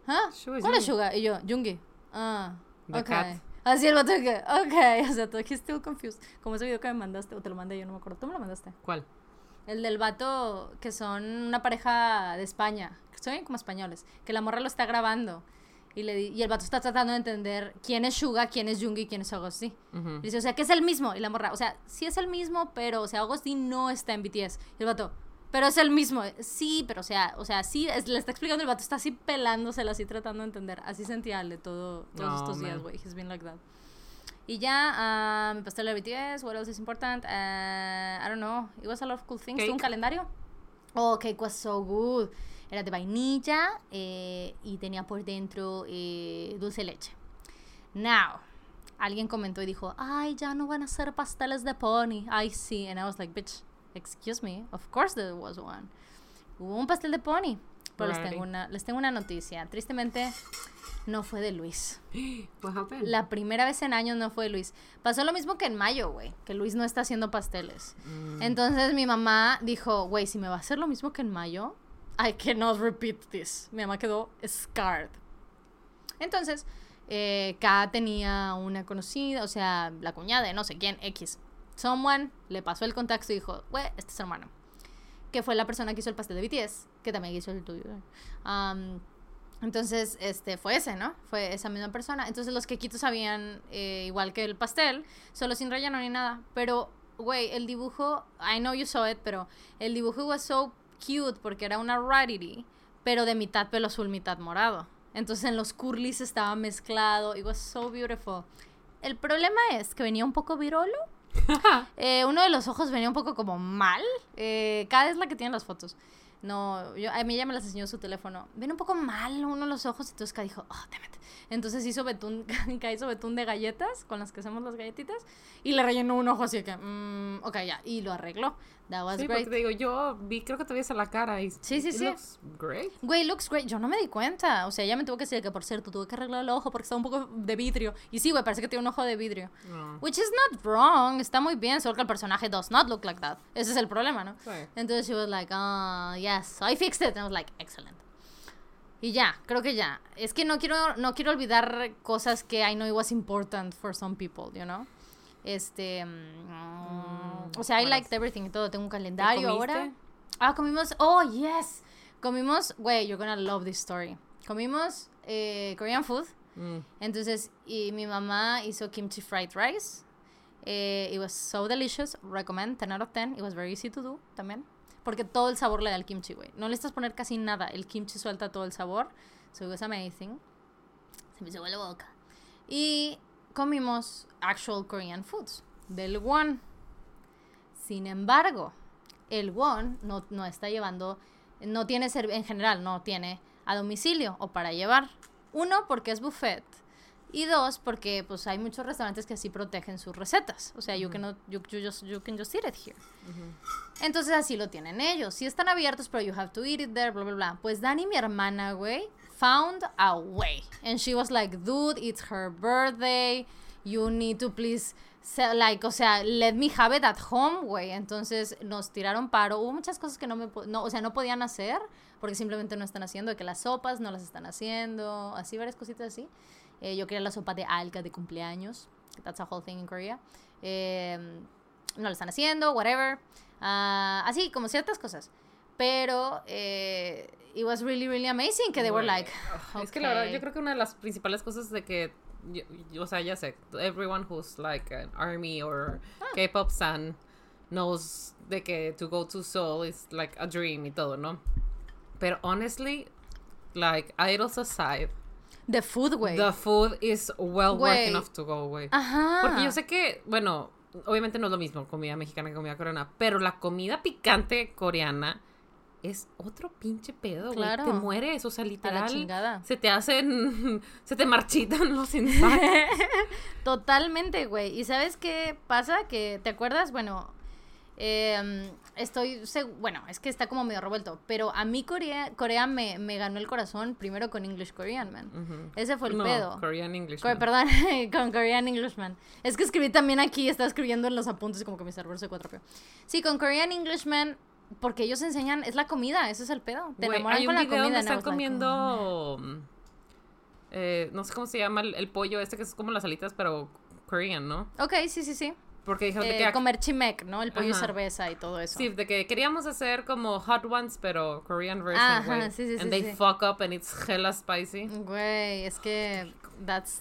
¿Ah? Es ¿Cuál es. Suga? Y yo, Yungi. Ah, The ok. cat. Así el vato que, ok. <laughs> O sea, todo he's still confused. Como ese video que me mandaste, o te lo mandé, yo no me acuerdo. Tú me lo mandaste. ¿Cuál? El del vato que son una pareja de España, que son como españoles, que la morra lo está grabando. Y, le di- y el vato está tratando de entender quién es Suga, quién es Jungi y quién es Agosti. Ujú. Y dice, o sea, que es el mismo. Y la morra, o sea, sí es el mismo, pero, o sea, Agosti no está en BTS. Y el vato, pero es el mismo. Sí, pero, o sea, o sea, sí, es- le está explicando el vato, está así pelándosela, así tratando de entender. Así sentía Ale todo, todos estos días, man. güey. He's been like that. Y ya, ah, mi pastel de BTS, what else is important? Ah, I don't know. It was a lot of cool things. Un calendario. Oh, cake was so good. Era de vainilla eh, y tenía por dentro eh, dulce de leche. Now, alguien comentó y dijo, ay, ya no van a hacer pasteles de pony. Ay, sí. And I was like, bitch, excuse me. Of course there was one. Hubo un pastel de pony. Pero les tengo, una, les tengo una noticia. Tristemente, no fue de Luis. <gasps> La primera vez en años no fue Luis. Pasó lo mismo que en mayo, güey, que Luis no está haciendo pasteles. Mm. Entonces mi mamá dijo, güey, si me va a hacer lo mismo que en mayo, I cannot repeat this. Mi mamá quedó scarred. Entonces, eh, K tenía una conocida, o sea, la cuñada de no sé quién, X. Someone le pasó el contacto y dijo, güey, este es hermano. Que fue la persona que hizo el pastel de BTS, que también hizo el tuyo. Entonces, este, fue ese, ¿no? Fue esa misma persona. Entonces los quequitos sabían eh, igual que el pastel, solo sin relleno ni nada. Pero, güey, el dibujo, I know you saw it, pero el dibujo was so cute porque era una rarity, pero de mitad pelo azul, mitad morado. Entonces en los curlis estaba mezclado. It was so beautiful. El problema es que venía un poco virolo. <laughs> Eh, uno de los ojos venía un poco como mal. Eh, cada es la que tiene las fotos. No, yo, a mí ella me las enseñó su teléfono. Viene un poco mal uno los ojos. Entonces Ka dijo, oh, damn it. Entonces hizo betún, Ka <laughs> hizo betún de galletas con las que hacemos las galletitas. Y le rellenó un ojo así que, mm, ok, ya. Y lo arregló. That was Sí, great. porque te digo, yo vi, creo que te ves a la cara y Sí, sí, it sí. looks great. Güey, looks great. Yo no me di cuenta. O sea, ella me tuvo que decir que, por cierto, tuve que arreglar el ojo porque estaba un poco de vidrio. Y sí, güey, parece que tiene un ojo de vidrio. No. Which is not wrong. Está muy bien, solo que el personaje does not look like that. Ese es el problema, ¿no? Sí. Entonces she was like, ah, yes. So I fixed it. And I was like, excellent. Y ya, creo que ya. Es que no quiero, no quiero olvidar cosas que I know it was important for some people, you know? Este. mm, o sea, I liked everything y todo. Tengo un calendario ahora. Ah, comimos. Oh, yes. Comimos. Güey, you're gonna love this story. Comimos eh, Korean food. Mm. Entonces, y mi mamá hizo kimchi fried rice. Eh, it was so delicious. Recommend 10 out of 10. It was very easy to do también. Porque todo el sabor le da el kimchi, güey. No le estás poner casi nada. El kimchi suelta todo el sabor. So it was amazing. Se me hizo la boca. Y comimos actual Korean foods del won. Sin embargo, el won no, no está llevando, no tiene, en general, no tiene a domicilio o para llevar. Uno, porque es buffet. Y dos, porque pues hay muchos restaurantes que así protegen sus recetas. O sea, you, cannot, you, you just, you can just eat it here. Entonces así lo tienen ellos. Sí están abiertos, pero you have to eat it there, bla, bla, bla. Pues Dani, mi hermana, güey, found a way. And she was like, dude, it's her birthday. You need to please, se- like, o sea, let me have it at home, güey. Entonces nos tiraron paro. Hubo muchas cosas que no me, no, o sea, no podían hacer porque simplemente no están haciendo. De que las sopas no las están haciendo. Así, varias cositas así. Eh, yo quería la sopa de alga de cumpleaños. That's a whole thing in Korea. Eh, no lo están haciendo, whatever. Ah, así, como ciertas cosas. Pero eh, it was really, really amazing que they were like, Es que la verdad, "Okay". yo creo que una de las principales cosas de que, yo- yo- o sea, ya sé, everyone who's like an army or Ah. K-pop fan knows de que to go to Seoul is like a dream y todo, ¿no? Pero honestly, like idols aside, The food, güey. the food is well worth Güey. enough to go, güey. Ajá. Porque yo sé que, bueno, obviamente no es lo mismo comida mexicana que comida coreana, pero la comida picante coreana es otro pinche pedo, güey. Claro. Te mueres, o sea, A la literal. chingada. Se te hacen, <laughs> se te marchitan <laughs> los insides. <laughs> Totalmente, güey. ¿Y sabes qué pasa? Que, ¿te acuerdas? Bueno, eh, estoy, bueno, es que está como medio revuelto, pero a mí Corea, Corea me, me ganó el corazón primero con English Korean, man. Ese fue el no, pedo. Korean English. Co- perdón, <laughs> con Korean Englishman. Es que escribí también aquí, estaba escribiendo en los apuntes como que mi servidor se cuatropeó. Sí, con Korean Englishman, porque ellos enseñan, es la comida, ese es el pedo. Te Güey, enamoran hay con un la comida. donde están like, comiendo, mm, eh, no sé cómo se llama el, el pollo este que es como las alitas, pero Korean, ¿no? Ok, sí, sí, sí. Porque dijeron Eh, que comer chimek, ¿no? El pollo y cerveza y todo eso. Sí, de que queríamos hacer como hot ones, pero Korean version, Ajá, güey. sí, sí, sí, And they sí. fuck up and it's hella spicy. Güey, es que that's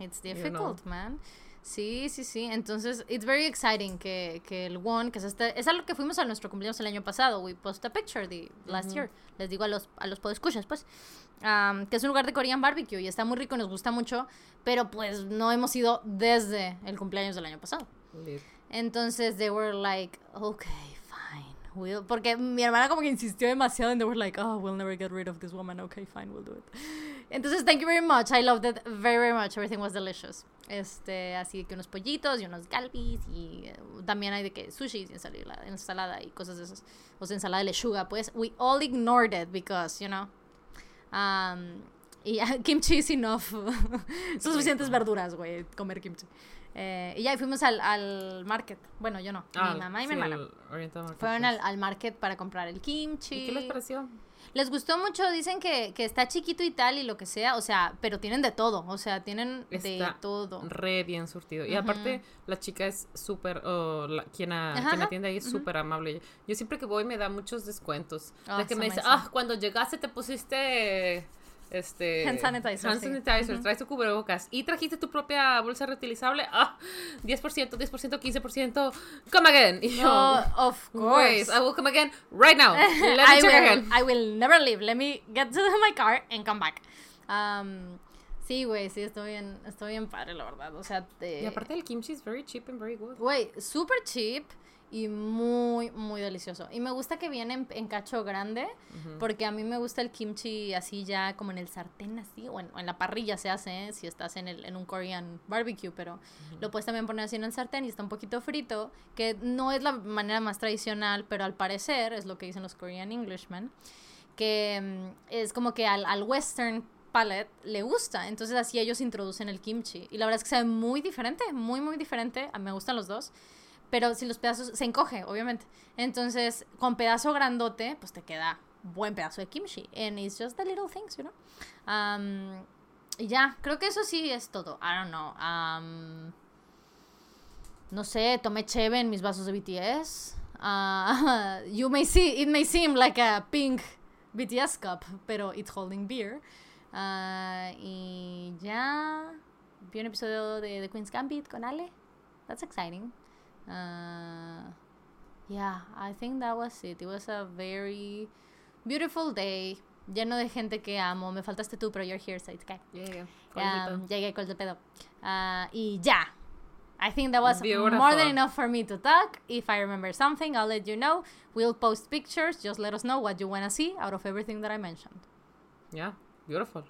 it's know. difficult, man. Sí, sí, sí. Entonces, it's very exciting que, que el one, que es este, es algo que fuimos a nuestro cumpleaños el año pasado. We post a picture the last year. Les digo a los a los podescuchas, pues, Am, que es un lugar de Korean barbecue y está muy rico nos gusta mucho, pero pues no hemos ido desde el cumpleaños del año pasado. Lit. Entonces they were like, okay, fine. We'll... Porque mi hermana como que insistió demasiado and they were like, oh, we'll never get rid of this woman. Okay, fine, we'll do it. Entonces, thank you very much. I loved it very, very much. Everything was delicious. Este, así que unos pollitos y unos galbis y eh, también hay de que sushi y ensalada, ensalada y cosas de esas. O sea, ensalada de lechuga, pues. We all ignored it because, you know. Um, y <laughs> kimchi is enough. <laughs> Son suficientes verduras, güey, comer kimchi. Eh, y ya y fuimos al, al market. Bueno, yo no. Ah, mi mamá y mi hermana. Fueron al, al market para comprar el kimchi. ¿Y qué les pareció? Les gustó mucho, dicen que, que está chiquito y tal y lo que sea, o sea, pero tienen de todo, o sea, tienen de todo. Re bien surtido. Y aparte, la chica es súper, o la, quien, atiende ahí es súper amable. Yo siempre que voy me da muchos descuentos. Oh, que me dice, ah, cuando llegaste te pusiste... Este, Hand sanitizer, hand sí. sanitizer, traes tu cubrebocas y trajiste tu propia bolsa reutilizable. Ah, 10%, 10%, 15%. Come again. Y yo, Oh, of "Wait, course. I will come again right now. <laughs> Let me I check will, again. I will never leave. Let me get to <laughs> my car and come back. Um, sí, güey, sí, estoy bien, estoy bien padre, la verdad. O sea, te- Y aparte el kimchi es very cheap and very good. Güey, super cheap y muy, muy delicioso. Y me gusta que viene en, en cacho grande, porque a mí me gusta el kimchi así ya como en el sartén así, o en, o en la parrilla se hace, ¿eh? si estás en, el, en un Korean barbecue, pero lo puedes también poner así en el sartén y está un poquito frito, que no es la manera más tradicional, pero al parecer es lo que dicen los Korean Englishmen, que mm, es como que al, al western palate le gusta, entonces así ellos introducen el kimchi. Y la verdad es que sabe muy diferente, muy, muy diferente, a mí me gustan los dos. Pero si los pedazos se encoge, obviamente. Entonces, con pedazo grandote, pues te queda buen pedazo de kimchi. And it's just the little things, you know. Um, y ya, creo que eso sí es todo. I don't know. Um, no sé, tomé cheve en mis vasos de BTS. Uh, <laughs> you may see, it may seem like a pink BTS cup, pero it's holding beer. Uh, y ya vi un episodio de The Queen's Gambit con Ale. That's exciting. Uh, yeah, I think that was it. It was a very beautiful day. Lleno de gente que amo. Me faltaste tú, pero you're here, so it's okay. Yeah, ¿cuál es el Um, llegué con el pedo. Uh, y ya. I think that was Beautiful. more than enough for me to talk. If I remember something, I'll let you know. We'll post pictures. Just let us know what you want to see out of everything that I mentioned. Yeah, beautiful.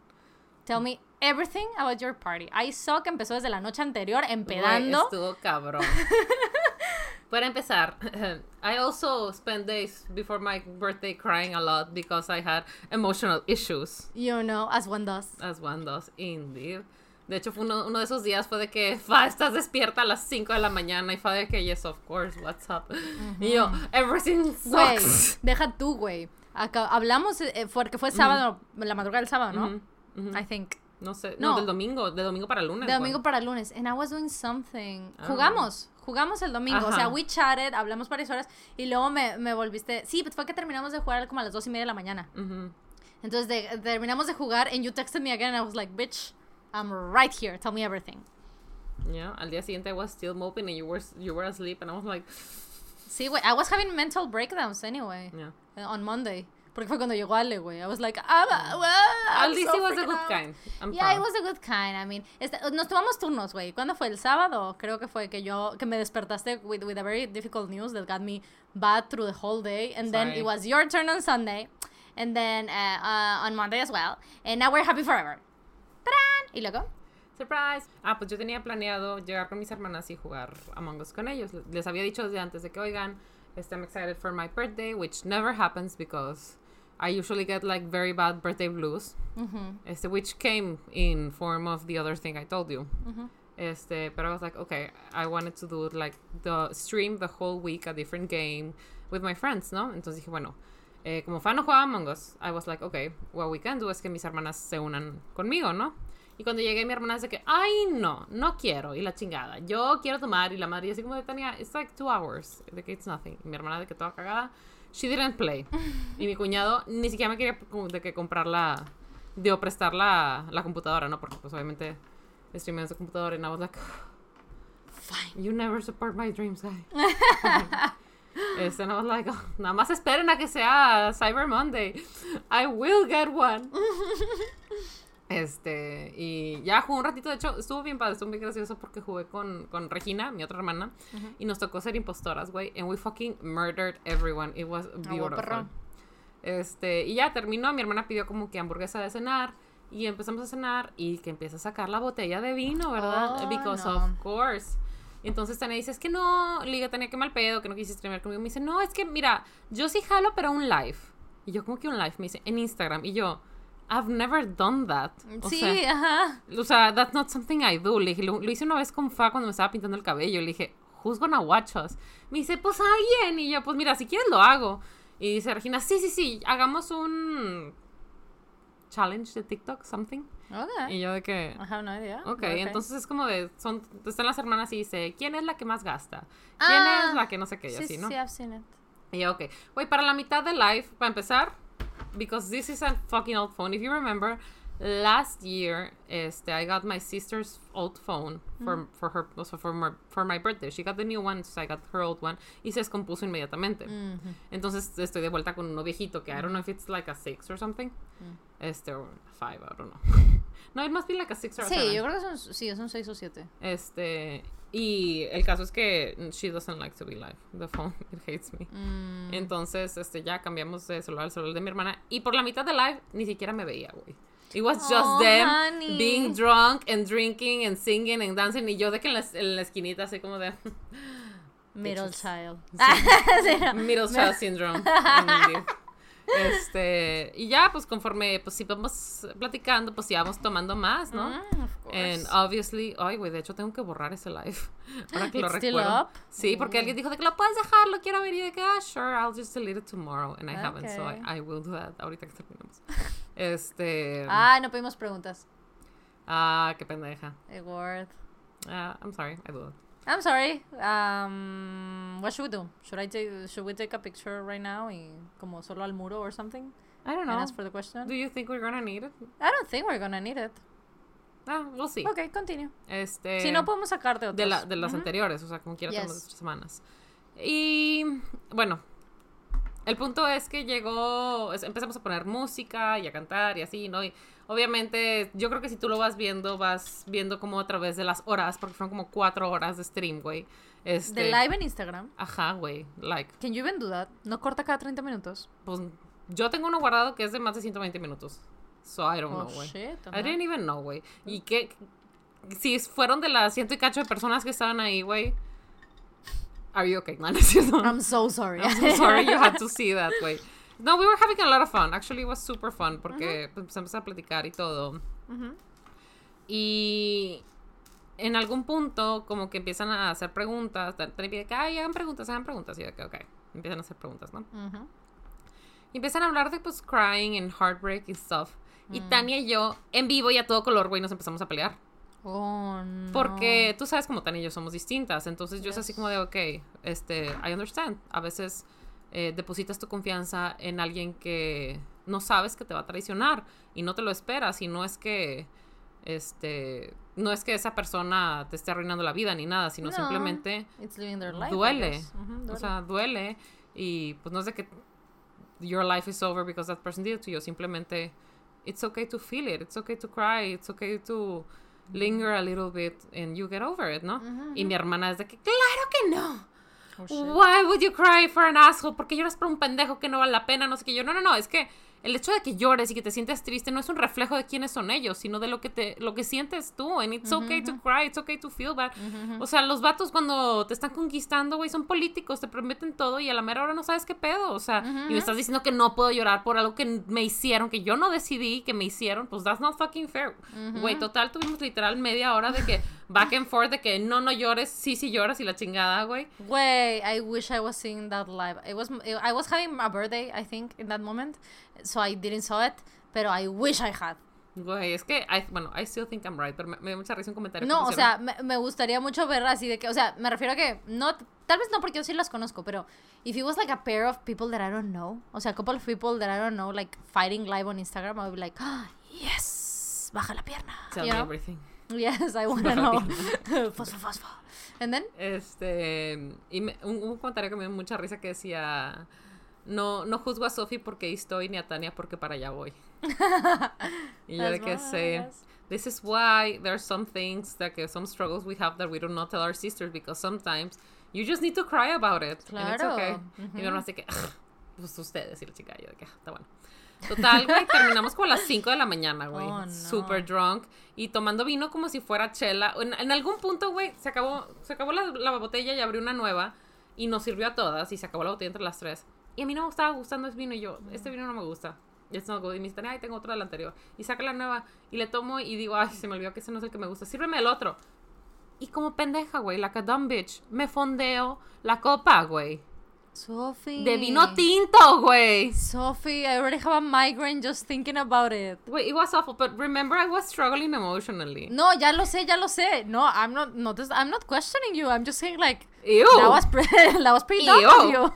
Tell me everything about your party. I saw que empezó desde la noche anterior empedando. estuvo cabrón. <laughs> Para empezar, <laughs> I also spent days before my birthday crying a lot because I had emotional issues, You know, as one does. as one does, indeed. De hecho, fue uno, uno de esos días fue de que, <laughs> fa, estás despierta a las 5 de la mañana y fue de que, yes, of course, what's up. Y yo, everything sucks. deja tú, güey. Hablamos eh, porque fue sábado, la madrugada del sábado, ¿no? I think. No sé, no, No. del domingo, de domingo para lunes. De domingo para el lunes. And I was doing something. Ah. Jugamos. Jugamos el domingo. O sea, we chatted, hablamos varias horas. Y luego me, me volviste. Sí, pues fue que terminamos de jugar como a las dos y media de la mañana. Entonces de- terminamos de jugar. And you texted me again. And I was like, bitch, I'm right here. Tell me everything. Yeah, al día siguiente I was still moping and you were, you were asleep and I was like, <sighs> Sí, güey. I was having mental breakdowns anyway. yeah. On Monday. Porque fue cuando llegó Ale, güey. I was like, I'm, well, I'm At least so it was a good out. kind. I'm Yeah, it proud. was a good kind. I mean, nos tomamos turnos, güey. ¿Cuándo fue? ¿El sábado? Creo que fue que yo, que me despertaste with, with a very difficult news that got me bad through the whole day. And then Sorry. it was your turn on Sunday. And then uh, uh, on Monday as well. And now we're happy forever. ¡Tarán! Y luego, Surprise. Ah, pues yo tenía planeado llegar con mis hermanas y jugar Among Us con ellos. Les había dicho desde antes de que, oigan, este, I'm excited for my birthday, which never happens because I usually get like very bad birthday blues. ujú, Este, which came in form of the other thing I told you. ujú. Este, but I was like, okay, I wanted to do like the stream the whole week a different game with my friends, ¿no? Entonces dije, bueno, eh, como fan no jugaba Among Us, I was like, okay, what we can do es que mis hermanas se unan conmigo, ¿no? Y cuando llegué mi hermana dice que, ay, no, no quiero, y la chingada, yo quiero tomar, y la madre así como de Tania, it's like two hours, de que it's nothing. Y mi hermana de que toda cagada, she didn't play. Y mi cuñado ni siquiera me quería de que comprar la, de o prestar la, la computadora, ¿no? Porque pues obviamente streamé en su computadora, y I was like, Fine. You never support my dreams, guy. <laughs> este, and I was like, "Oh, nada más esperen a que sea Cyber Monday. I will get one. <laughs> Este, y ya jugué un ratito, de hecho, estuvo bien padre, estuvo bien gracioso porque jugué con, con Regina, mi otra hermana, y nos tocó ser impostoras, güey, and we fucking murdered everyone. It was beautiful. perro. Este, y ya terminó, mi hermana pidió como que hamburguesa de cenar, y empezamos a cenar, y que empieza a sacar la botella de vino, ¿verdad? Oh, Because no. of course. Entonces Tania dice, es que no, Liga tenía que mal pedo, que no quisiste streamear conmigo. Me dice, no, es que mira, yo sí jalo, pero un live. Y yo, como que un live? Me dice, en Instagram. Y yo, I've never done that. O sí, sea, ajá. o sea, that's not something I do. Le dije, lo, lo hice una vez con Fa cuando me estaba pintando el cabello. Le dije, who's gonna watch us? Me dice, pues alguien. Y yo, pues mira, si quieres lo hago. Y dice Regina, sí, sí, sí, hagamos un challenge de TikTok, something. Okay. Y yo de que, I have no idea. ok, okay. entonces es como de, son, están las hermanas y dice, ¿quién es la que más gasta? ¿Quién Ah, es la que no sé qué? Y Sí, así, sí, ¿no? sí, I've seen it. Y yo, ok. Güey, para la mitad del live, para empezar, because this is a fucking old phone. If you remember, last year, este, I got my sister's old phone for, for her, o sea, for my, for my birthday. She got the new one, so I got her old one. Y se descompuso inmediatamente. Ujú. Entonces estoy de vuelta con uno viejito que I don't know if it's like a six or something. Este, or five, I don't know. <laughs> no, it must be like a six or a Sí, seven. yo creo que son, sí, son seis o siete. Este, y el caso es que she doesn't like to be live. The phone, <laughs> it hates me. Mm. Entonces, este, ya cambiamos de celular al celular de mi hermana. Y por la mitad del live ni siquiera me veía, güey. It was just Oh, them honey. being drunk and drinking and singing and dancing. Y yo de que en la, en la esquinita, así como de <laughs> Middle child. <laughs> middle child syndrome. Este, y ya, pues conforme pues íbamos platicando, pues íbamos tomando más, ¿no? Mm, of course. And obviously, ay, güey, de hecho tengo que borrar ese live. <laughs> Ahora que lo It's still recuerdo. up? Sí, porque alguien dijo de que lo puedes dejar, lo quiero ver y de que, ah, sure, I'll just delete it tomorrow. And I haven't, so I, Okay. I will do that ahorita que terminemos. Este, Ah, no pedimos preguntas. ah, qué pendeja. A word. Ah, I'm sorry, I do it. I'm sorry. Um, what should we do? Should I take? Should we take a picture right now y como solo al muro or something? I don't And know. ask for the question. Do you think we're gonna need it? I don't think we're gonna need it. Ah, we'll see. Okay, continue. Este, si no podemos sacar de otros. de, la, de las anteriores, o sea, como quiera Yes. tres semanas. Y bueno, el punto es que llegó, empezamos a poner música y a cantar y así, ¿no? Y obviamente, yo creo que si tú lo vas viendo, vas viendo como a través de las horas, porque fueron como cuatro horas de stream, güey. Este, De live en Instagram. Ajá, güey, like, Can you even do that? No corta cada 30 minutos. pues yo tengo uno guardado que es de más de 120 minutos. So I don't Oh, know, güey. I didn't even know, güey. Y que si fueron de las ciento y cacho de personas que estaban ahí, güey. Are you okay? <laughs> No, no es cierto. I'm so sorry. I'm so sorry you had to <laughs> see that, güey. No, we were having a lot of fun. Actually, it was super fun porque pues, empezamos a platicar y todo. Y en algún punto, como que empiezan a hacer preguntas. Te pide que, ay, hagan preguntas, hagan preguntas. Y yo, que, ok, empiezan a hacer preguntas, ¿no? Y empiezan a hablar de, pues, crying and heartbreak y stuff. Mm. Y Tania y yo, en vivo y a todo color, güey, nos empezamos a pelear. Oh, no. Porque tú sabes como Tania y yo somos distintas. Entonces yo es así como de, ok, este, I understand. A veces eh, depositas tu confianza en alguien que no sabes que te va a traicionar y no te lo esperas. Y no es que, este, no es que esa persona te esté arruinando la vida ni nada, sino No, simplemente duele. O sea, duele. Y pues no es de que your life is over because that person did it to you. Simplemente, it's okay to feel it. It's okay to cry. It's okay to linger a little bit and you get over it, ¿no? Y mi hermana es de que, claro que no. Oh. Why would you cry for an asshole? Porque lloras por un pendejo que no vale la pena, no sé qué. Yo, no, no, no, es que el hecho de que llores y que te sientes triste no es un reflejo de quiénes son ellos, sino de lo que te lo que sientes tú. And it's okay to cry, it's okay to feel bad. O sea, los vatos cuando te están conquistando, güey, son políticos, te prometen todo y a la mera hora no sabes qué pedo. O sea, y me estás diciendo que no puedo llorar por algo que me hicieron, que yo no decidí, que me hicieron, pues that's not fucking fair. Güey, total, tuvimos literal media hora de que <laughs> back and forth, de que no, no llores, sí, sí lloras y la chingada, güey. Way, I wish I was seeing that live. It was I was having a birthday, I think, in that moment, so I didn't saw it. Pero I wish I had. Güey, es que, I, bueno, I still think I'm right, pero me, me dio mucha risa un comentario. No, o sea, me, me gustaría mucho ver así de que, o sea, me refiero a que no, tal vez no porque yo sí las conozco, pero if it was like a pair of people that I don't know, o sea, a couple of people that I don't know, like fighting live on Instagram, I would be like, ah, yes, baja la pierna. Tell you me know? everything. Yes, I Baja la know. <laughs> fosfo, fosfo. And then, Este, y me- un, un comentario que me dio mucha risa que decía, no, no juzgo a Sophie porque ahí estoy, ni a Tania porque para allá voy. <laughs> y yo de que sé, this is why there are some things, that que some struggles we have that we do not tell our sisters because sometimes you just need to cry about it. And it's Claro. okay. Y mi hermana así que, pues ustedes y la chica, yo de que, "Ah, está bueno. Total, güey, terminamos como a las 5 de la mañana, güey. Oh, no. Super drunk. Y tomando vino como si fuera chela. En, en algún punto, güey, se acabó, se acabó la, la botella y abrió una nueva. Y nos sirvió a todas. Y se acabó la botella entre las tres. Y a mí no me estaba gustando ese vino. Y yo, este vino no me gusta. It's not good. Y me dice, ay, tengo otro del anterior. Y saca la nueva. Y le tomo y digo, ay, se me olvidó que ese no es el que me gusta. Sírveme el otro. Y como pendeja, güey, like a dumb bitch, me fondeo la copa, güey. Sophie. De vino tinto, güey. Sophie, I already have a migraine just thinking about it. Wait, it was awful, but remember I was struggling emotionally. No, ya lo sé, ya lo sé. No, I'm not, no, this, I'm not questioning you. I'm just saying like, Ew. that was, pre that was pretty dumb of you.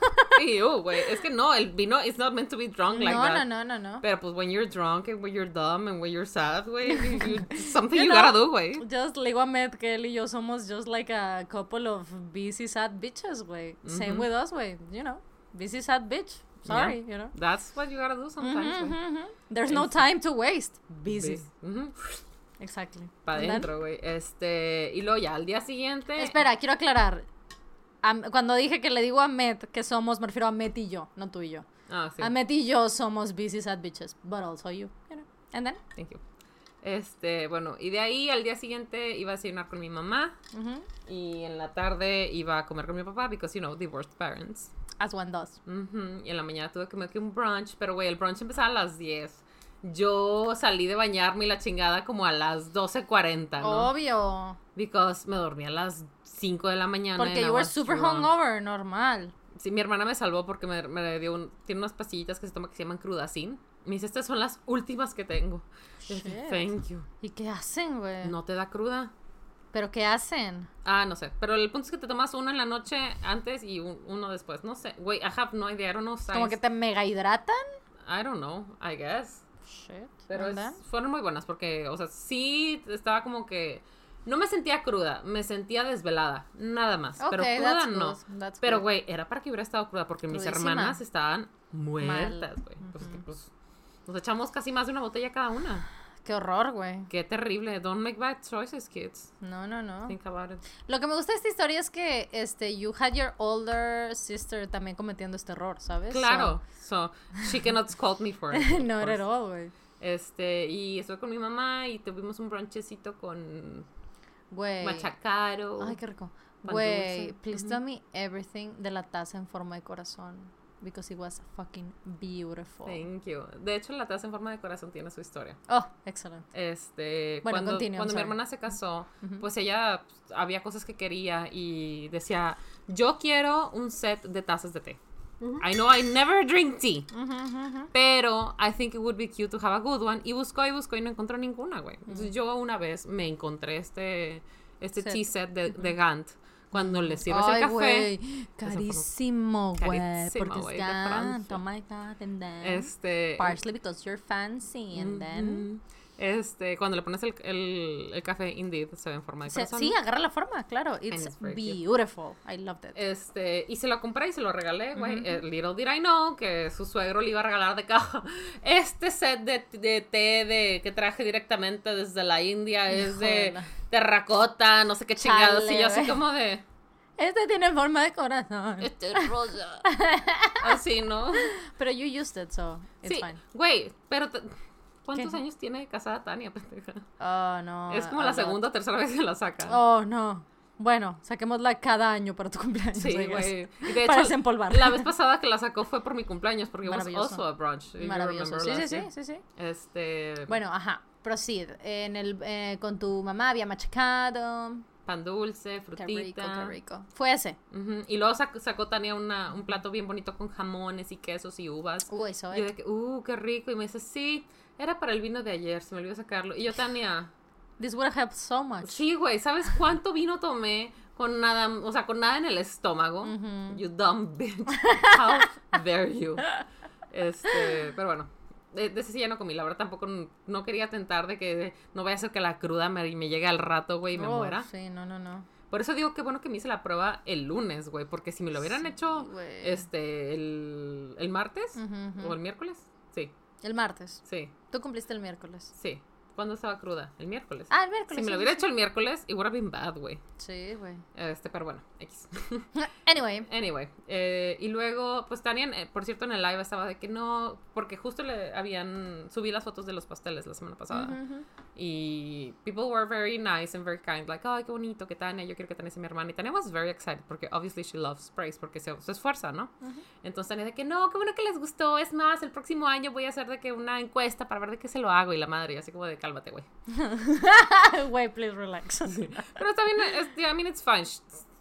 Ew, güey. Es que no, el vino is not meant to be drunk like no, that. no, no, no, no. Pero pues when you're drunk and when you're dumb and when you're sad, güey, you, you- <laughs> something You you, know, gotta do, güey. Just le digo a Met que él y yo somos just like a couple of busy sad bitches, güey. Same with us, güey. You know, busy sad bitch. Sorry, Yeah. you know. That's what you gotta do sometimes. Mhm. There's no time to waste. Busy. Exactly. Pa' And then- adentro, güey. Este, y luego ya al día siguiente. Espera, quiero aclarar. Cuando dije que le digo a Met que somos, me refiero a Met y yo, no tú y yo. Ah, sí. A Met y yo somos busy sad bitches, but also you, you know. And then, Thank you. Este, bueno, y de ahí al día siguiente iba a desayunar con mi mamá. mhm, Y en la tarde iba a comer con mi papá, because, you know, divorced parents. as one does. Ujú, Y en la mañana tuve que comer un brunch, pero güey, el brunch empezaba a las 10. Yo salí de bañarme y la chingada como a las 12.40, ¿no? Obvio. Because me dormí a las 5 de la mañana. Porque you were super drunk. hungover, normal. Sí, mi hermana me salvó porque me, me dio un... Tiene unas pastillitas que se toma que se llaman crudacin. Me dice, estas son las últimas que tengo. Shit. Thank you. ¿Y qué hacen, güey? ¿No te da cruda? ¿Pero qué hacen? Ah, no sé. Pero el punto es que te tomas uno en la noche antes y un- uno después. No sé. Wait, I have no idea. I don't know ¿Como que te mega hidratan? I don't know. I guess. Shit. Pero es- fueron muy buenas porque, o sea, sí estaba como que... No me sentía cruda, me sentía desvelada, nada más. pero cruda no. Pero, güey, era para que hubiera estado cruda porque mis hermanas estaban muertas, güey. Pues, pues, nos echamos casi más de una botella cada una. Qué horror, güey. Qué terrible. Don't make bad choices, kids. No, no, no. Think about it. Lo que me gusta de esta historia es que este you had your older sister también cometiendo este error, ¿sabes? Claro. So, she cannot scold me for <laughs> it. So, of no course. at all, güey. Este, y estuve con mi mamá y tuvimos un brunchecito con Güey. machacaro. Ay, qué rico. Güey, please Ujú. tell me everything de la taza en forma de corazón. Because it was fucking beautiful. Thank you. De hecho, la taza en forma de corazón tiene su historia. Oh, excellent. Este, Bueno, cuando, continue, cuando mi hermana se casó, pues ella pues, había cosas que quería y decía, yo quiero un set de tazas de té. I know I never drink tea, pero I think it would be cute to have a good one. Y buscó y buscó y no encontró ninguna, güey. Entonces yo una vez me encontré este, este Set. tea set de, de Gant. Cuando le sirves el Ay, café, güey. Carísimo, güey. Porque güey, es de gan. Francia. Oh my god. And then. este... Parsley because you're fancy. And then. Este, cuando le pones el, el, el café Indeed, se ve en forma de Se- corazón. sí, agarra la forma, claro. It's it's very cute. beautiful. I loved it. Este, y se lo compré y se lo regalé, güey. Eh, Little did I know que su suegro le iba a regalar de caja <laughs> este set de, de té de, que traje directamente desde la India. Es de terracota, no sé qué chingados. y yo así como de. Este tiene forma de corazón. <laughs> Este es rosa. <laughs> así, ¿no? Pero you used it, so it's sí, fine. güey, pero. ¿Cuántos ¿Qué? años tiene casada Tania, <laughs> pendeja? Oh, no. es como la lot. segunda o tercera vez que la saca. Oh, no. Bueno, saquémosla cada año para tu cumpleaños. Sí, güey. <laughs> Para hecho, desempolvarla. la vez pasada que la sacó fue por mi cumpleaños, porque was Maravilloso. also a brunch. Maravilloso. Sí, sí, sí, sí, sí. Este, Bueno, ajá. Proceed. En el, eh, con tu mamá había machacado. pan dulce, Qué rico, frutita. qué rico. Fue ese. Ujú, Y luego sac- sacó Tania una, un plato bien bonito con jamones y quesos y uvas. Uy, eso Y yo de que, uh, qué rico. Y me dice, sí, era para el vino de ayer, se me olvidó sacarlo. Y yo, Tania, This would have helped so much. sí, güey, ¿sabes cuánto vino tomé con nada, o sea, con nada en el estómago? You dumb bitch. How dare you? Este, pero bueno. De, de ese sí ya no comí, la verdad tampoco no quería tentar de que no vaya a ser que la cruda me, me llegue al rato, güey, y me Oh, muera. Sí, no, no, no. Por eso digo que bueno que me hice la prueba el lunes, güey, porque si me lo hubieran Sí, hecho este el, el martes o el miércoles, sí, El martes. sí, Tú cumpliste el miércoles. sí. ¿Cuándo estaba cruda? El miércoles. Ah, el miércoles. si me lo hubiera hecho el miércoles, it would have been bad, güey. Sí, güey. Este, pero bueno, X. <laughs> Anyway. Anyway, eh, y luego, pues Tania, eh, por cierto, en el live estaba de que no, porque justo le habían, subí las fotos de los pasteles la semana pasada. Ujú, ujú. Y people were very nice and very kind, like, ay, qué bonito que Tania, yo quiero que Tania sea mi hermana. Y Tania was very excited porque obviously she loves praise, porque se, se esfuerza, ¿no? Entonces Tania de que no, qué bueno que les gustó. Es más, el próximo año voy a hacer de que una encuesta para ver de qué se lo hago. Y la madre, así como de cálmate, güey. <laughs> Güey, please relax. Pero está bien, es, I mean, it's fine.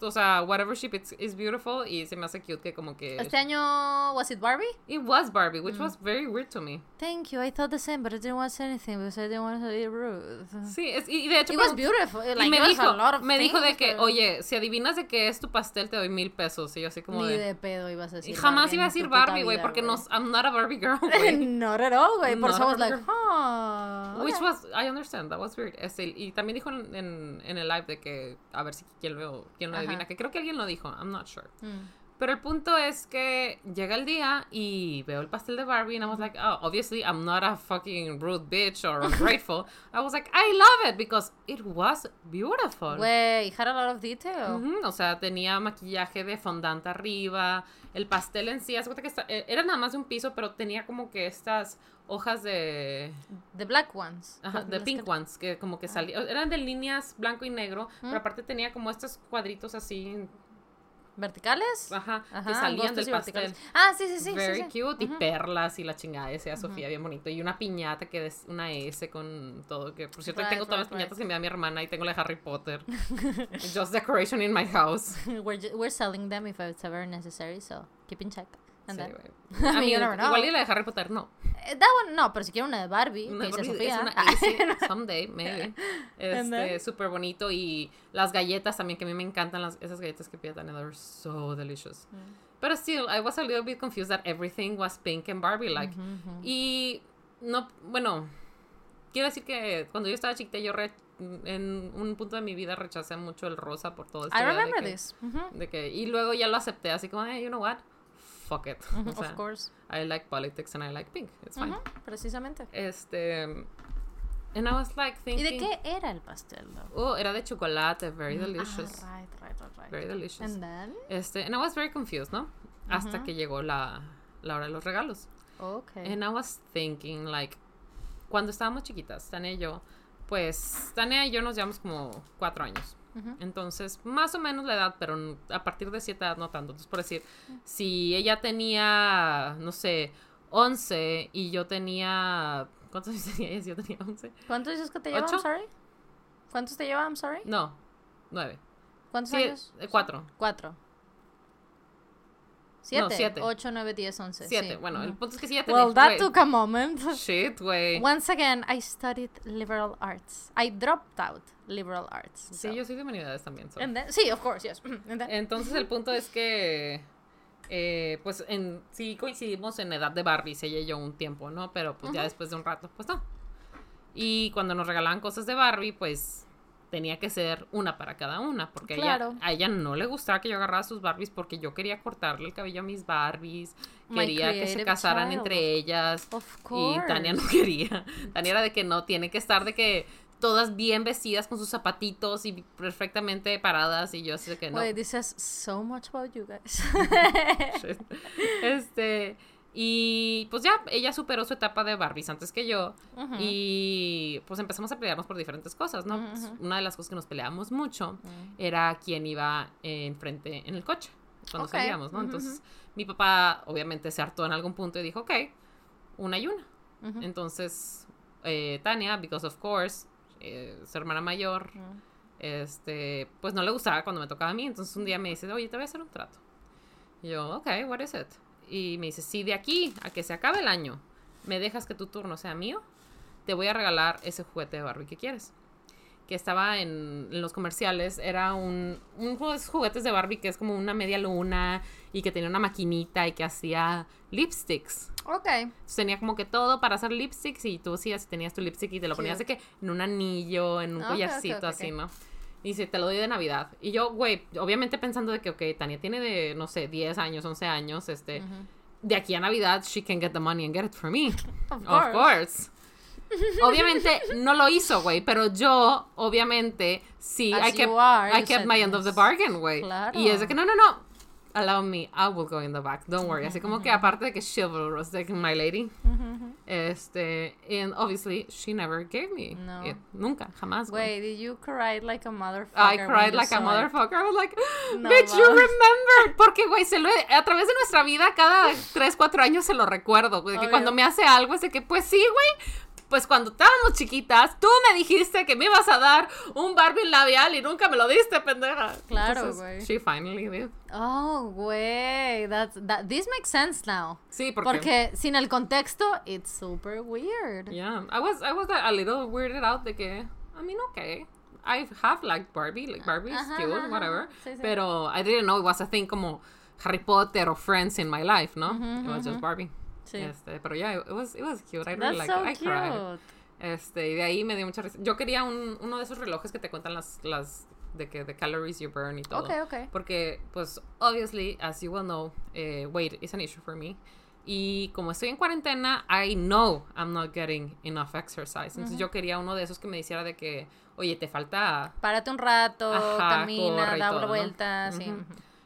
O sea, whatever ship it's, is beautiful y se me hace cute que como que... Este año, was it Barbie? It was Barbie, which was very weird to me. Thank you. I thought the same, but I didn't want to say anything because I didn't want to be rude. Sí, es, y y de hecho... It was beautiful. y Like, me it was dijo, a lot of me dijo de que, oye, si adivinas de qué es tu pastel, te doy mil pesos. Y yo así como Ni de... de pedo ibas a decir. y jamás Barbie iba a decir Barbie, güey, porque no, güey. I'm not a Barbie girl, <laughs> güey. Not at all, güey. Por eso I was like, huh. Which okay. was, I understand, that was weird. Este, y también dijo en, en, en el live de que, a ver si quién lo, quién lo Ajá. Que creo que alguien lo dijo, I'm not sure. Mm. Pero el punto es que llega el día y veo el pastel de Barbie and I was like, oh, obviously I'm not a fucking rude bitch or <laughs> ungrateful. I was like, I love it because it was beautiful. Güey, had a lot of detail. Ujú, O sea, tenía maquillaje de fondant arriba, el pastel en sí, cuenta que eh, era nada más de un piso, pero tenía como que estas hojas de, The black ones. ajá, que- pink ones, que como que salían, eran de líneas blanco y negro, pero aparte tenía como estos cuadritos así, ¿Verticales? ajá, que salían del pastel. Ah, sí, sí, sí. sí, Very sí. cute. Y perlas y la chingada decía Sofía, bien bonito. Y una piñata que es una S con todo. Que por cierto, Right, tengo todas las right, piñatas right. que me da mi hermana y tengo la de Harry Potter. <laughs> Just decoration in my house. we're, we're selling them if it's ever necessary, so keep in check. Sí, <laughs> igual y la de Harry Potter no. Eh, that one, no, pero si quiero una de Barbie, Una que dice Barbie es Sofía. una <laughs> easy, someday, maybe. Este, súper bonito. Y las galletas también, que a mí me encantan las, esas galletas que pide Tania. They're so delicious. Mm. Pero still, I was a little bit confused that everything was pink and Barbie-like. Y no, bueno, quiero decir que cuando yo estaba chiquita, yo re- en un punto de mi vida rechacé mucho el rosa por todo esto. I de remember que- this. Mhm. De que, y luego ya lo acepté, así como, hey, you know what? Fuck it. <laughs> O sea, of course. I like politics and I like pink. It's fine. Precisamente. Este. And I was like ¿Y thinking. de qué era el pastel? Oh, era de chocolate, very delicious. Ah, right, right, right, right. Very delicious. And then? Este, and I was very confused, ¿no? Hasta que llegó la, la hora de los regalos. Okay. And I was thinking, like, cuando estábamos chiquitas, Tania y yo, pues, Tania y yo nos llevamos como cuatro años. Entonces, más o menos la edad, pero a partir de cierta edad no tanto. Entonces, por decir, si ella tenía, no sé, 11 y yo tenía... ¿Cuántos años <laughs> tenía ella? Yo tenía 11. ¿Cuántos dices que te lleva, sorry? ¿Cuántos te lleva, I'm sorry? No, 9. ¿Cuántos años? Eh, 4. 4. Siete, no, siete. Ocho, nueve, diez, once. Siete. Sí. Bueno, el punto es que siete. Well, that took a moment. <laughs> Shit, güey. Once again, I studied liberal arts. I dropped out liberal arts. Sí, yo soy de humanidades también. Sí, of course, yes. <laughs> Entonces, el punto es que. Eh, pues en, sí coincidimos en edad de Barbie ella y yo un tiempo, ¿no? Pero pues ya después de un rato, pues no. Y cuando nos regalaban cosas de Barbie, pues tenía que ser una para cada una, porque Claro. a ella no le gustaba que yo agarrara sus Barbies porque yo quería cortarle el cabello a mis Barbies, My quería que se casaran child. entre ellas. Of Y. Tania no quería. <laughs> Tania era de que no, tiene que estar de que todas bien vestidas con sus zapatitos y perfectamente paradas. Y yo sé que no. Wait, this says so much about you guys. <laughs> <laughs> Este. Y pues ya, ella superó su etapa de Barbies antes que yo. Y pues empezamos a pelearnos por diferentes cosas, ¿no? Pues, una de las cosas que nos peleábamos mucho era quién iba enfrente en el coche cuando salíamos, ¿no? Entonces, mi papá obviamente se hartó en algún punto y dijo, ok, una y una. Entonces, eh, Tania, because of course, eh, su hermana mayor, este, pues no le gustaba cuando me tocaba a mí. Entonces un día me dice, oye, te voy a hacer un trato. Y yo, ok, what is it? Y me dice, si de aquí a que se acabe el año me dejas que tu turno sea mío, te voy a regalar ese juguete de Barbie que quieres. Que estaba en, en los comerciales, era un, un juego de esos juguetes de Barbie que es como una media luna y que tenía una maquinita y que hacía lipsticks. Ok. Entonces, tenía como que todo para hacer lipsticks y tú sí así tenías tu lipstick y te lo ponías de Cute. que en un anillo, en un Ah, ok, ok, collarcito ok, así, ok. ¿no? Y dice, te lo doy de Navidad. Y yo, güey, obviamente pensando de que, ok, Tania tiene de, no sé, 10 años, 11 años, este, de aquí a Navidad, she can get the money and get it for me. <laughs> Of Of course. Obviamente no lo hizo, güey, pero yo, obviamente, sí, As I kept, are, I my end of the bargain, güey. Claro. Y es de que, no, no, no, allow me, I will go in the back, don't worry. Así como que aparte de que chivalrous, de que my lady, este, and obviously she never gave me No. it. Nunca, jamás. Wait, did you cry like a motherfucker? I cried like a motherfucker. I was like, No bitch, you mames. remembered. <laughs> Porque, güey, se lo he- a través de nuestra vida, cada 3, 4 años se lo recuerdo. güey, que cuando me hace algo es de que, pues sí, güey. Pues cuando estábamos chiquitas, tú me dijiste que me ibas a dar un Barbie labial y nunca me lo diste, pendeja. Claro, güey. She finally did. Oh, güey. That's, that, this makes sense now. Sí, porque. Porque sin el contexto, it's super weird. Yeah, I was, I was a little weirded out de que, I mean, okay. I have liked Barbie, like Barbie's Ajá, cute, ajá, whatever. sí, sí. Pero I didn't know it was a thing como Harry Potter o Friends in my life, ¿no? It was just. Barbie. Sí. Este, pero yeah, it was, it was cute. I That's really liked so it. I cried. Este, y de ahí me dio mucha risa. Yo quería un, uno de esos relojes que te cuentan las, las, de que, the calories you burn y todo. Ok, ok. Porque, pues, obviously, as you well know, eh, weight is an issue for me. Y como estoy en cuarentena, I know I'm not getting enough exercise. Entonces yo quería uno de esos que me hiciera de que, oye, te falta... Párate un rato, Ajá, camina, da una ¿no? vuelta, sí. Ujú.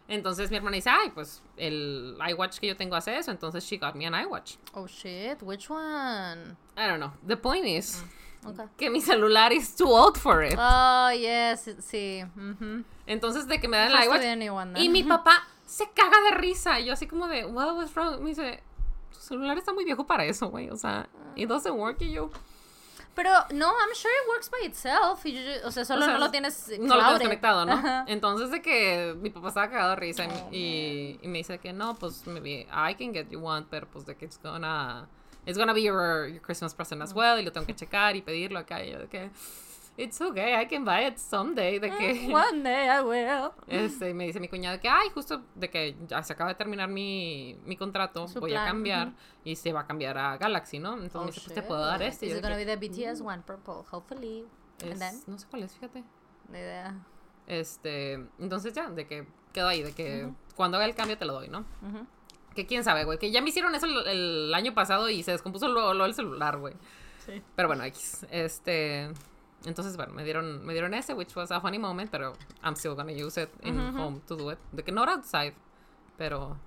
Entonces mi hermana dice, ay, pues el iWatch que yo tengo hace eso. Entonces she got me an iWatch. Oh shit, which one? I don't know. The point is Okay. que mi celular is too old for it. Oh, yes, sí. ujú. Entonces de que me dan el iWatch be a new one, then. Y mi <laughs> papá se caga de risa. Y yo así como de, what was wrong? Me dice, tu celular está muy viejo para eso, güey. O sea, it doesn't work. Y yo, Pero no, I'm sure it works by itself. y yo- o sea, solo O sea, no lo tienes no lo tienes conectado, ¿no? Ajá. Entonces de que mi papá estaba cagado de risa y, Oh, y, y me dice que no, pues maybe I can get you one, pero pues de que it's gonna, it's gonna be your, your Christmas present as well. Y lo tengo que checar y pedirlo acá. Y yo de que, it's okay, I can buy it someday. De que... <laughs> One day I will. Este, me dice mi cuñada que, ay, justo de que ya se acaba de terminar mi, mi contrato, Su voy plan, a cambiar y se va a cambiar a Galaxy, ¿no? Entonces me dice, pues te puedo dar este. Y Is it gonna que, be the BTS one, purple, hopefully. And "Es- then, no sé cuál es, fíjate. ni idea. Este, entonces ya, de que quedó ahí, de que cuando haga el cambio te lo doy, ¿no? Que quién sabe, güey, que ya me hicieron eso el, el año pasado y se descompuso luego, luego el celular, güey. Sí. Pero bueno, X. Este, entonces, bueno, me dieron, me dieron ese, which was a funny moment, pero I'm still gonna use it in Ujú, ujú. home to do it. De que not outside, pero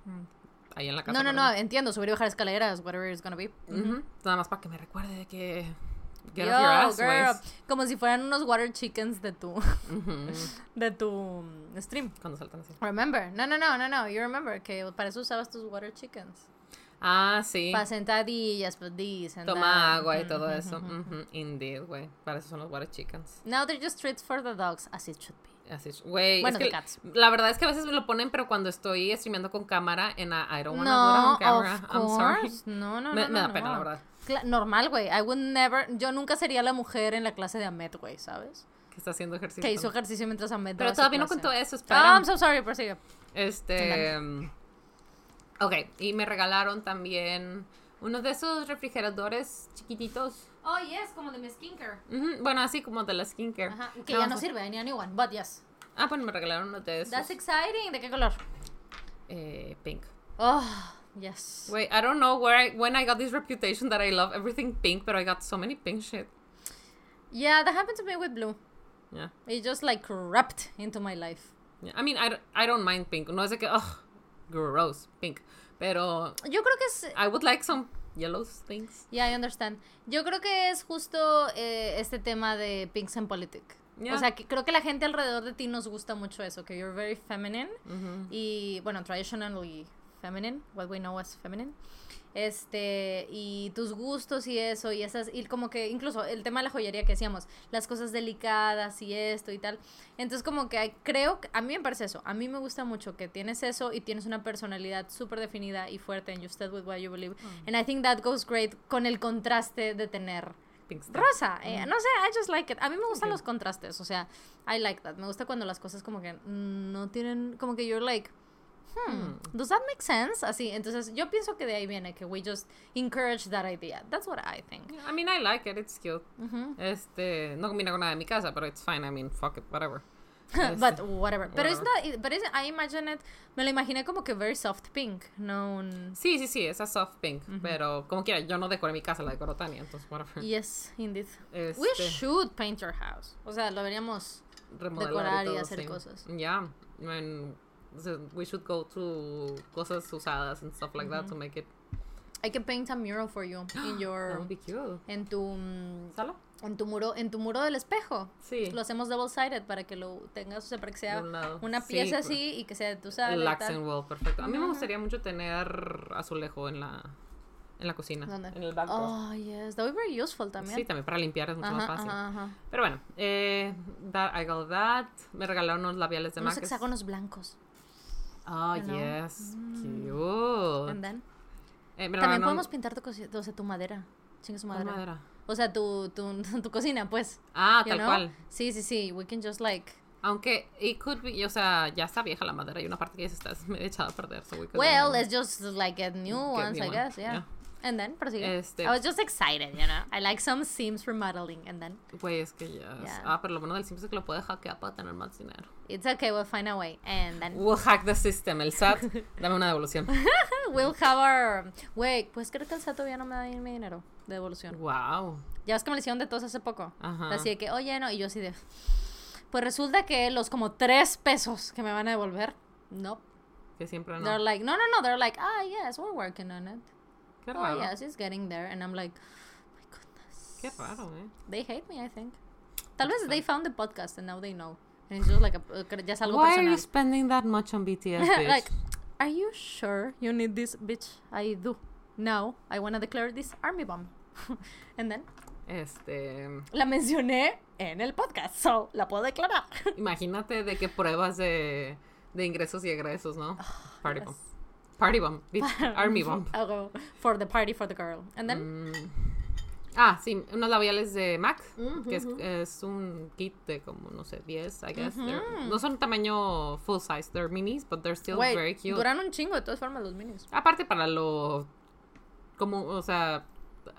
ahí en la casa. No, no, no, entiendo, subir y bajar escaleras, whatever it's gonna be. Ujú. Nada más para que me recuerde de que get Yo, off your ass, girl, como si fueran unos water chickens de tu, <laughs> de tu mm, stream. Cuando saltan así. Remember, no, no, no, no, no, you remember que para eso usabas tus water chickens. Ah, sí. Para sentadillas, pues and Toma that. agua y todo eso. ujú. Ujú, Indeed, güey. Para eso son los water chickens. Now they're just treats for the dogs, as it should be. Así es. Güey, Bueno, es que cats. la verdad es que a veces me lo ponen, pero cuando estoy streameando con cámara en a, I don't wanna do No, it on camera. of I'm sorry. No, no, Me, no, me da no, pena, no. la verdad. Cla- normal, güey. I would never. Yo nunca sería la mujer en la clase de Ahmed, güey, ¿sabes? Que está haciendo ejercicio. Que hizo ejercicio mientras Ahmed. Pero todavía no contó eso, Oh, espera. I'm so sorry, prosigue. Este. Ok, y me regalaron también Uno de esos refrigeradores chiquititos. Oh, yes, como de mi skincare. Ujú, Bueno, así como de la skincare. Ajá, que No, ya no sirve, ni a new one, but yes. Ah, pues me regalaron uno de esos. That's exciting. ¿De qué color? Eh, pink. Oh, yes. Wait, I don't know where I when I got this reputation that I love everything pink, but I got so many pink shit. Yeah, that happened to me with blue. Yeah. It just like crept into my life. yeah. I mean, I, don't- I don't mind pink. No es de que, ugh, gross, pink. Pero Yo creo que es I would like some yellow things. Yeah, I understand. Yo creo que es justo eh, este tema de Pinks and Politic. Yeah. O sea, que creo que la gente alrededor de ti nos gusta mucho eso, que you're very feminine Ujú. y, bueno, traditionally feminine, what we know as feminine. Este, y tus gustos y eso, y esas, y como que incluso el tema de la joyería que decíamos, las cosas delicadas y esto y tal. Entonces, como que hay- creo, que- a mí me parece eso, a mí me gusta mucho que tienes eso y tienes una personalidad súper definida y fuerte, and you stand with what you believe. And I think that goes great con el contraste de tener rosa. eh, no sé, I just like it. A mí me gustan Ok. los contrastes, o sea, I like that. Me gusta cuando las cosas como que no tienen, como que you're like, hmm, does that make sense? Así, entonces yo pienso que de ahí viene que we just encourage that idea. That's what I think. I mean, I like it. It's cute. Ujú. Este, no combina con nada de mi casa, pero it's fine. I mean, fuck it, whatever. <laughs> but Este, whatever. Pero es but is, I imagine it, me lo imaginé como que very soft pink, no un... Sí, sí, sí, esa soft pink. Pero como quiera, yo no decoré mi casa, la decoró Tania, entonces, whatever. Yes, indeed. Este, We should paint your house. O sea, lo deberíamos remodelar decorar y todo, hacer sí. cosas. Yeah, and so we should go to cosas usadas and stuff like that to make it. I can paint a mural for you <gasps> in That your would be cute. en tu mm, ¿Sala? en tu muro en tu muro del espejo. Sí. Lo hacemos double sided para que lo tengas, o sea, para que sea una Sí, pieza pues. así y que sea de tu sala. El accent wall, perfecto. A mí me gustaría mucho tener azulejo en la, en la cocina. ¿Dónde? En el backdrop. Oh, yes, that would be very useful también. Sí, también para limpiar es mucho más Ajá, fácil. ajá, ajá. Pero bueno, eh, that, I got that. Me regalaron unos labiales de Unos hexágonos blancos. Oh, you know. yes. Mm. Cute. And then, Eh, me también regalaron podemos pintar tu, o sea, tu madera. Chinga su ¿cuál madera. madera? O sea, tu, tu, <laughs> tu cocina, pues. Ah, tal know? cual. Sí, sí, sí. We can just like. Aunque, it could be, o sea, ya está vieja la madera y una parte que ya está <laughs> medio echada a perder. So we Well, let's just like get new get ones, new I one, guess. Yeah. yeah. And then, prosigue. Este- I was just excited, you know. I like some Sims remodeling. And then, Güey, es que ya. Yeah. Ah, pero lo bueno del Sims es que lo puede hackear para tener más dinero. it's okay, we'll find a way. And then, We'll hack the system. El SAT, <laughs> dame una devolución. <laughs> we'll have our. Wait, pues creo que el SAT todavía no me da mi dinero de devolución. Wow. Ya ves que me le hicieron de todos hace poco. Ajá. Así de que, oye, no. Y yo así de. Pues resulta que los como tres pesos que me van a devolver, no. Que siempre They're no. like, no, no, no. They're like, ah, yes, we're working on it. Qué Oh, raro. yes, it's getting there. And I'm like, my goodness. Qué raro, eh. They hate me, I think. Tal vez they found the podcast and now they know. And it's just like, a, uh, ya es algo Why are you spending that much on BTS, <laughs> bitch? like, are you sure you need this, bitch? I do. Now, I want to declare this army bomb. <laughs> and then, Este. la mencioné en el podcast, so la puedo declarar. Imagínate de qué pruebas de, de ingresos y egresos, ¿no? Party yes. Party bomb. <laughs> bitch. Army bomb. For the party for the girl. And then, Mm. Ah, sí, unos labiales de MAC, Ujú, que es, ujú. es un kit de como, no sé, 10, I guess. They're- No son tamaño full size, they're minis, but they're still wait, very cute. duran un chingo de todas formas los minis. Aparte para lo, como, o sea,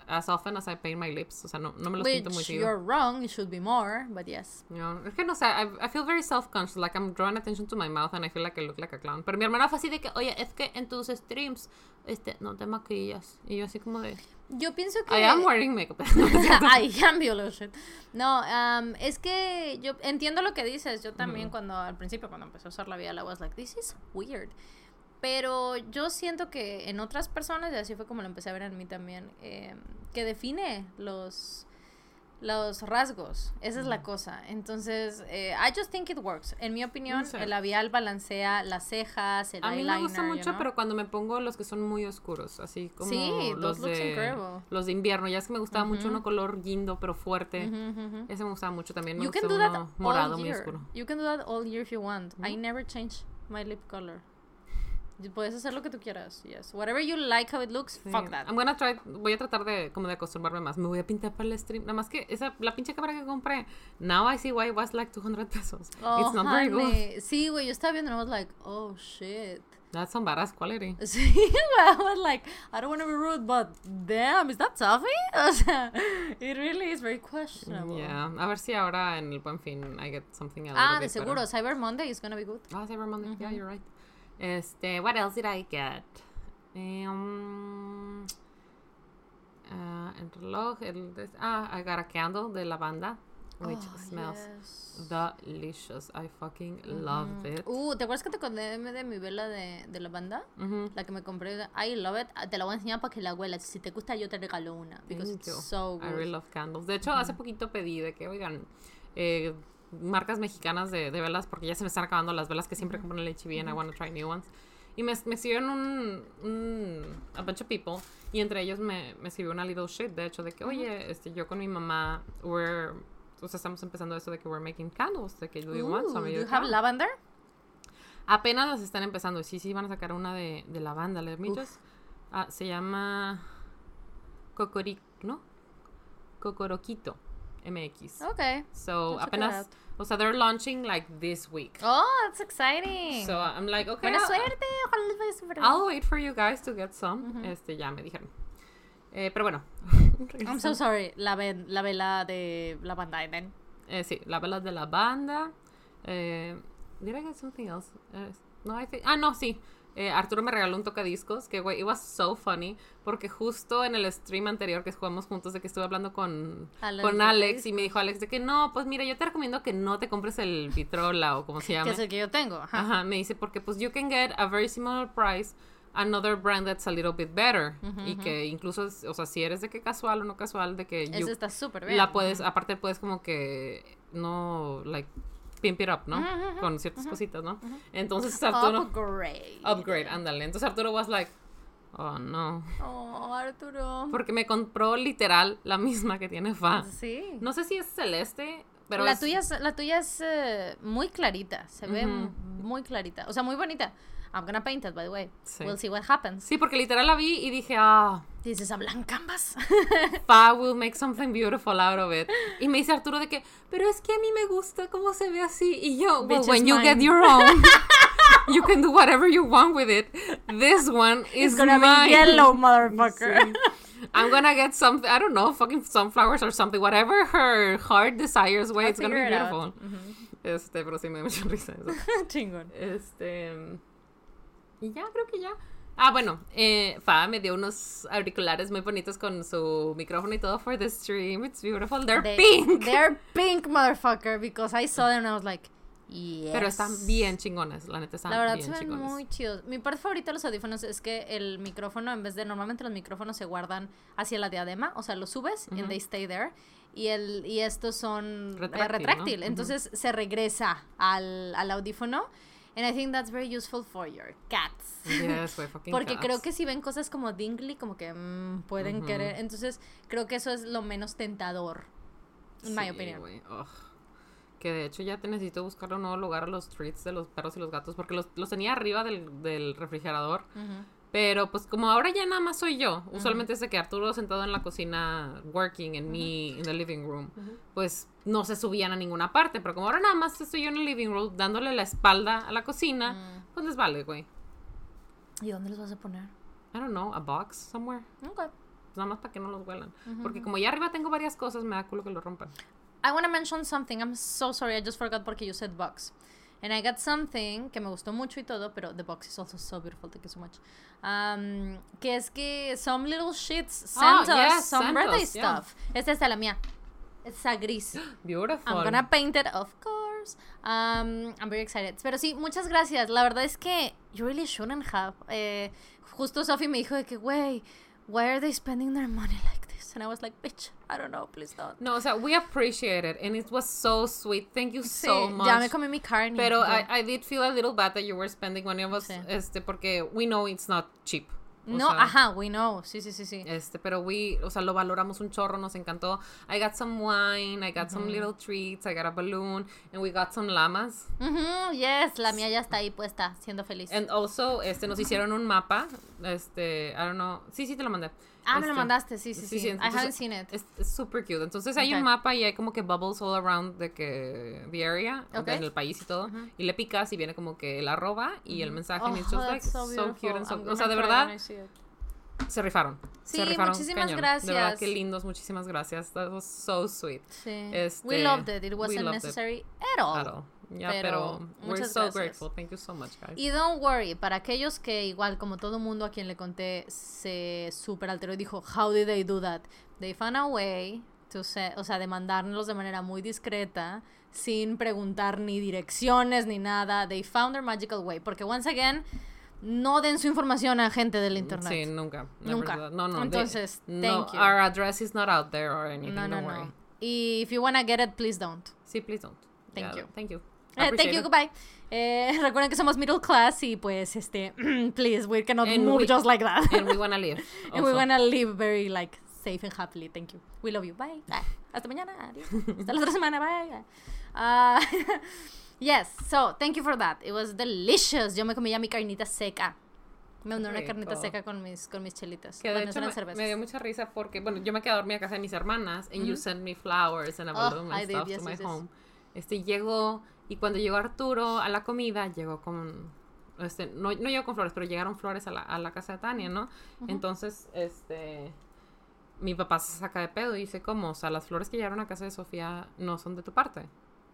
as often as I paint my lips, o sea, no, no me los pinto muy Which seguido. you're wrong, it should be more, but yes. No, es que no sé, I, I feel very self-conscious, like I'm drawing attention to my mouth and I feel like I look like a clown. Pero mi hermana fue así de que, oye, es que en tus streams, este, no te maquillas. Y yo así como de, Yo pienso que... I am wearing makeup. <laughs> <laughs> I am Biolution. No, um, es que yo entiendo lo que dices. Yo también cuando al principio cuando empecé a usar labial, I was like, this is weird. Pero yo siento que en otras personas, y así fue como lo empecé a ver en mí también, eh, que define los los rasgos. Esa es la cosa. Entonces, eh, I just think it works. En mi opinión, No sé. el labial balancea las cejas, el A mí eyeliner. me gusta you mucho, know? pero cuando me pongo los que son muy oscuros, así como Sí, los de los de invierno. Ya es que me gustaba mucho Ujú. uno color guindo pero fuerte. Ujú, ujú, ujú. Ese me gustaba mucho también. Me You can do that uno morado all muy year. oscuro. You can do that all year if you want. I never change my lip color. Puedes hacer lo que tú quieras. Yes. Whatever you like how it looks, Sí. fuck that. I'm gonna try, voy a tratar de como de acostumbrarme más. Me voy a pintar para el stream. Nada más que esa la pinche cámara que compré. Now I see why it was like 200 pesos. Oh, It's not very good. honey. Sí, güey, yo estaba viendo I was like, oh shit. That's some badass quality. <laughs> Sí, I was like, I don't want to be rude, but damn, is that toffee? <laughs> O sea, it really is very questionable. Yeah. A ver si ahora en el buen fin I get something a Ah, de seguro, better. Cyber Monday is gonna be good. Ah, Cyber Monday. Yeah, you're right. Este, what else did I get? Um, ah, el reloj, el ah, I got a candle de lavanda, which Oh, smells yes. delicious. I fucking loved it. Uh, ¿te acuerdas que te conté de mi vela de, de lavanda? Mhm. La que me compré. I love it. Ah, Te la voy a enseñar para que la huelas. Si te gusta, yo te regalo una. Because Thank it's you. so good. I really love candles. De hecho, hace poquito pedí de que, oigan, eh, marcas mexicanas de, de velas, porque ya se me están acabando las velas que siempre compro en el HB and I want to try new ones. Y me, me un, un- a bunch of people, y entre ellos me, me escribió una little shit, de hecho, de que, oye, este, yo con mi mamá, we're, o sea, estamos empezando esto de que we're making candles, de que do you want Ooh, some? Y do yo you have "Ah". lavender? Apenas las están empezando. y Sí, sí, van a sacar una de, de lavanda. Let me just- ah, se llama Cocoric, ¿no? Cocoroquito MX. Okay. So, I'll apenas, o sea, they're launching like this week. Oh, that's exciting. So, I'm like, okay, Buena I'll, suerte. Ojalá les vaya bien. I'll wait for you guys to get some. Este, ya me dijeron. Eh, pero bueno. <laughs> I'm so sorry. La, ve- la vela de lavanda, then. Eh, sí, la vela de la banda. Eh, did I get something else? Eh, no, I think, ah, no, sí. Eh, Arturo me regaló un tocadiscos que, güey, it was so funny. Porque justo en el stream anterior que jugamos juntos, de que estuve hablando con, Alex con Alex, y me dijo Alex de que no, pues mira, yo te recomiendo que no te compres el Vitrola o como se <laughs> Que llama. es el que yo tengo. Ajá. Ajá, me dice, porque pues you can get a very similar price another brand that's a little bit better. y que incluso, o sea, si eres de que casual o no casual, de que you Ese está súper bien. la puedes, aparte puedes como que no, like, pimp it up, ¿no? Con ciertas cositas, ¿no? Entonces Arturo, Upgrade. upgrade, ándale. Entonces Arturo was like, oh no. Oh, Arturo. Porque me compró literal la misma que tiene Fa. Sí. No sé si es celeste, pero la, es- tuya es, la tuya es eh, muy clarita. Se ve muy clarita. O sea, muy bonita. I'm gonna paint it, by the way. Sí. We'll see what happens. Sí, porque literal la vi y dije, ah, Dices a blank canvas. <laughs> Fa will make something beautiful out of it. Y me dice Arturo de que, pero es que a mí me gusta cómo se ve así. Y yo, well, when you get mine. your own, <laughs> you can do whatever you want with it. This one is It's gonna mine. be yellow, <laughs> motherfucker. I'm gonna get something, I don't know, fucking sunflowers or something. Whatever her heart desires, way, I'll it's gonna be it beautiful. out. Este, pero sí me da mucha risa eso. Chingón. Este. Y ya, creo que ya. Ah, bueno, eh, Fa me dio unos auriculares muy bonitos con su micrófono y todo for the stream. It's beautiful. They're They- pink. <laughs> They're pink, motherfucker. Because I saw them and I was like, yes. Pero están bien chingones, la neta están La verdad bien chingones. muy chidos. Mi parte favorita de los audífonos es que el micrófono, en vez de normalmente los micrófonos se guardan hacia la diadema, o sea, los subes and they stay there. Y, el, y estos son eh, Retráctil, retráctil. ¿no? Entonces se regresa al, al audífono. And I think that's very useful for your cats. Yes, güey, fucking <laughs> Porque creo cats. que si ven cosas como dingly, como que mm, pueden Ujú. querer. Entonces creo que eso es lo menos tentador. En mi Sí, opinión. güey, ugh. Que de hecho ya te necesito buscar un nuevo lugar a los treats de los perros y los gatos porque los, los tenía arriba del, del refrigerador. Ujú. Pero pues como ahora ya nada más soy yo, usualmente es de que Arturo sentado en la cocina working and me in the living room, pues no se subían a ninguna parte, pero como ahora nada más estoy yo en el living room dándole la espalda a la cocina, Mm. pues les vale, güey. ¿Y dónde los vas a poner? I don't know, a box somewhere. Ok. Nada más para que no los huelan. Porque como ya arriba tengo varias cosas, me da culo que lo rompan. I want to mention something. I'm so sorry. I just forgot porque you said box. And I got something que me gustó mucho y todo, pero the box is also so beautiful. Thank you so much. Um, que es que some little shits sent Ah, us yes, some sent birthday us, yeah. stuff. Esta es la mía. Esta gris. <gasps> Beautiful. I'm gonna paint it, of course. Um, I'm very excited. Pero sí, muchas gracias. La verdad es que you really shouldn't have. Eh, justo Sophie me dijo de que, güey, why are they spending their money like this? And I was like, bitch, I don't know, please don't. No, o sea, we appreciate it and it was so sweet. Thank you Sí, so much. ya me comí mi carne. Pero ya. I, I did feel a little bad that you were spending money on us, Sí. este, porque we know it's not cheap. O No, sea, ajá, we know. Sí, sí, sí, sí. Este, pero we, o sea, lo valoramos un chorro, nos encantó. I got some wine, I got some little treats, I got a balloon, and we got some llamas. Ujú, yes, la mía ya está ahí puesta, siendo feliz. And also, este, nos hicieron un mapa, este, I don't know, sí, sí te lo mandé. Ah, me lo Este, mandaste, sí, sí, sí, sí. sí, I entonces- haven't seen it. Es es super cute. Entonces hay Ok. un mapa y hay como que bubbles all around de que the area, Ok. en el país y todo. Ujú. Y le picas y viene como que el arroba y el mensaje. Oh, y it's just like so so, cute and so- I'm O sea, de verdad, se rifaron. Sí, se rifaron muchísimas cañón. De verdad, gracias. qué lindos. Muchísimas gracias. That was so sweet. Sí. Este, we loved it. It wasn't loved it. necessary at all. At all. Ya, Pero, pero, we're muchas so gracias. grateful. Thank you so much, guys. Y don't worry, para aquellos que igual como todo mundo a quien le conté se super alteró y dijo, how did they do that? They found a way to say, o sea, de mandárnoslos de manera muy discreta, sin preguntar ni direcciones ni nada. They found their magical way. Porque once again, no den su información a gente del internet. Sí, nunca. Nunca. No, no. they- Entonces, no, thank you. Our address is not out there or anything. no, no, don't no. worry. Y if you wanna get it, please don't. Sí, please don't. Thank Yeah, you. Thank you. Eh, <laughs> thank you, goodbye. Eh, <laughs> recuerden que somos middle class y pues este, <clears throat> please, we cannot And move we- just like that. And we <laughs> wanna live. And we also. wanna live very like safe and happily. Thank you. We love you. Bye. Bye. Hasta mañana. Adiós. Hasta la otra semana. Bye. Uh, yes. So thank you for that. It was delicious. Yo me comí ya mi carnita seca. Me mandé una carnita seca con mis con mis chelitas. Que de Bueno, hecho me, me dio mucha risa porque, bueno, yo me quedé a dormir a casa de mis hermanas and you Ujú. sent me flowers and a Oh, balloon I and did, stuff yes, to my yes, yes. home. Este, llegó, y cuando llegó Arturo a la comida, llegó con, este, no, no llegó con flores, pero llegaron flores a la, a la casa de Tania, ¿no? Entonces, este, mi papá se saca de pedo y dice, ¿cómo? O sea, las flores que llegaron a casa de Sofía no son de tu parte.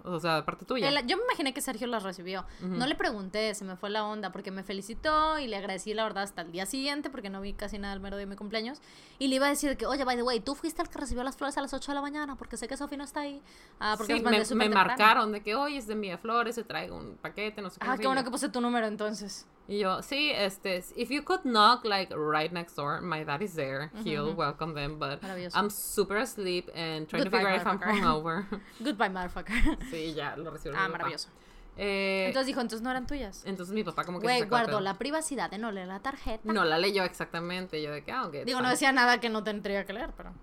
O sea, de parte tuya. El- yo me imaginé que Sergio las recibió. No le pregunté, se me fue la onda porque me felicitó y le agradecí la verdad hasta el día siguiente porque no vi casi nada el mero día de mi cumpleaños. Y le iba a decir que, oye, by the way, tú fuiste el que recibió las flores a las 8 de la mañana porque sé que Sofía no está ahí. Ah, porque Sí, me, me marcaron de que hoy es de Mía Flores, se traigo un paquete, no sé qué. no Ah, sé qué bueno que puse tu número entonces. Y yo, sí, este, if you could knock like right next door, my dad is there. He'll welcome them, but. I'm super asleep and trying to Goodbye, figure out if I'm hungover. <laughs> Goodbye, motherfucker. sí, ya lo recibieron. ah, mi papá. maravilloso. Eh, Entonces dijo, entonces no eran tuyas. entonces mi papá como que Güey, guardó la privacidad de no leer la tarjeta. No la leyó exactamente. Yo de que, ah, ok. Digo, no decía nada que no tendría que leer, pero...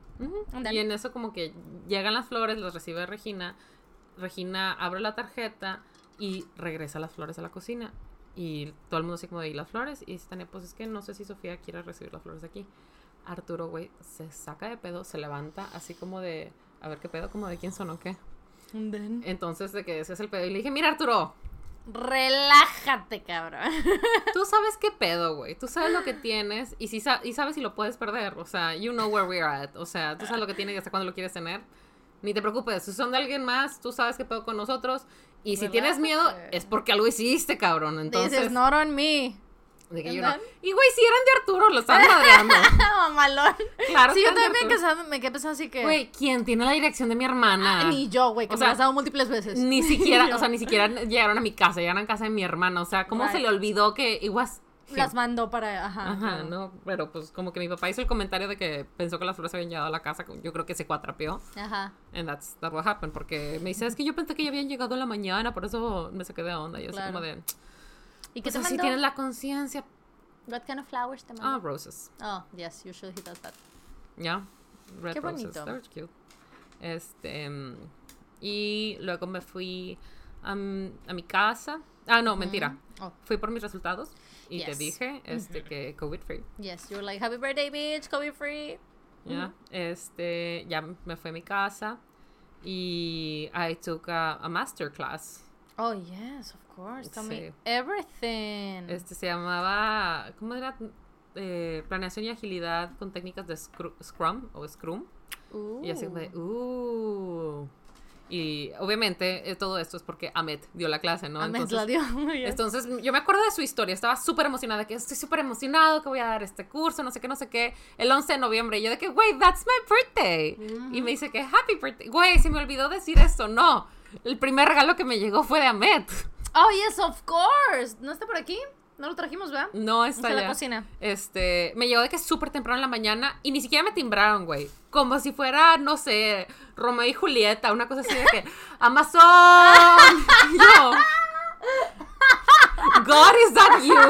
And then- Y en eso como que llegan las flores, las recibe Regina. Regina abre la tarjeta y regresa las flores a la cocina. Y todo el mundo así como de, ¿y las flores? Y dice Tania, pues es que no sé si Sofía quiere recibir las flores de aquí. Arturo, güey, se saca de pedo, se levanta así como de, a ver qué pedo, como de quién son o qué. Then- Entonces de que ese es el pedo. Y le dije, mira Arturo, Relájate, cabrón. <laughs> tú sabes qué pedo, güey. Tú sabes lo que tienes y, si sa- y sabes si lo puedes perder. O sea, you know where we're at. O sea, tú sabes lo que tienes y hasta cuándo lo quieres tener. Ni te preocupes. Si son de alguien más, tú sabes qué pedo con nosotros. Y si tienes miedo, es porque algo hiciste, cabrón. Entonces, Dices, not on me. de que yo no- Y güey, si eran de Arturo, lo están madreando. <laughs> Mamalón. Claro sí, yo también me, quedé, me quedé pensando así que... Güey, ¿quién tiene la dirección de mi hermana? Ah, ni yo, güey, que O me sea, las has dado múltiples veces. Ni siquiera, <laughs> o sea, ni siquiera llegaron a mi casa, llegaron a casa de mi hermana. O sea, ¿cómo se le olvidó que Las mandó para... Ajá. Ajá, claro. no, pero pues como que mi papá hizo el comentario de que pensó que las flores se habían llegado a la casa, yo creo que se cuatrapeó, Ajá. and that's, that's what happened, porque me dice, es que yo pensé que ya habían llegado en la mañana, por eso me saqué de onda, y así Claro. como de, ¿Y qué pues te así mandó? tienes la conciencia, What kind of flowers te ah, mandó? roses, Oh, yes, usually he does that. ya, red Qué roses, bonito. they're cute, este, mm, y luego me fui a, mi casa, ah, no, mentira, Oh, fui por mis resultados, y te dije, este, que COVID free, yes, you're like, happy birthday, bitch, COVID free. Ya, este, ya me fui a mi casa y I took a, a masterclass. Oh, yes, of course. Tell me Sí. everything. Este se llamaba, ¿cómo era? Eh, planeación y agilidad con técnicas de scru- Scrum o Scrum. Y así de, uh. Y obviamente eh, todo esto es porque Ahmed dio la clase, ¿no? Ahmed Entonces, la dio. <laughs> Entonces, yo me acuerdo de su historia, estaba súper emocionada, que estoy súper emocionado, que voy a dar este curso, no sé qué, no sé qué, el 11 de noviembre. Y yo de que, güey, that's my birthday. Y me dice que, happy birthday. Güey, se me olvidó decir esto, no. El primer regalo que me llegó fue de Ahmed. Oh, yes, of course. ¿No está por aquí? No lo trajimos, ¿verdad? No está en la cocina. Este, me llegó de que súper temprano en la mañana y ni siquiera me timbraron, güey. Como si fuera, no sé, Romeo y Julieta, una cosa así de que, Amazon. <laughs> yo, God, is that you? <laughs>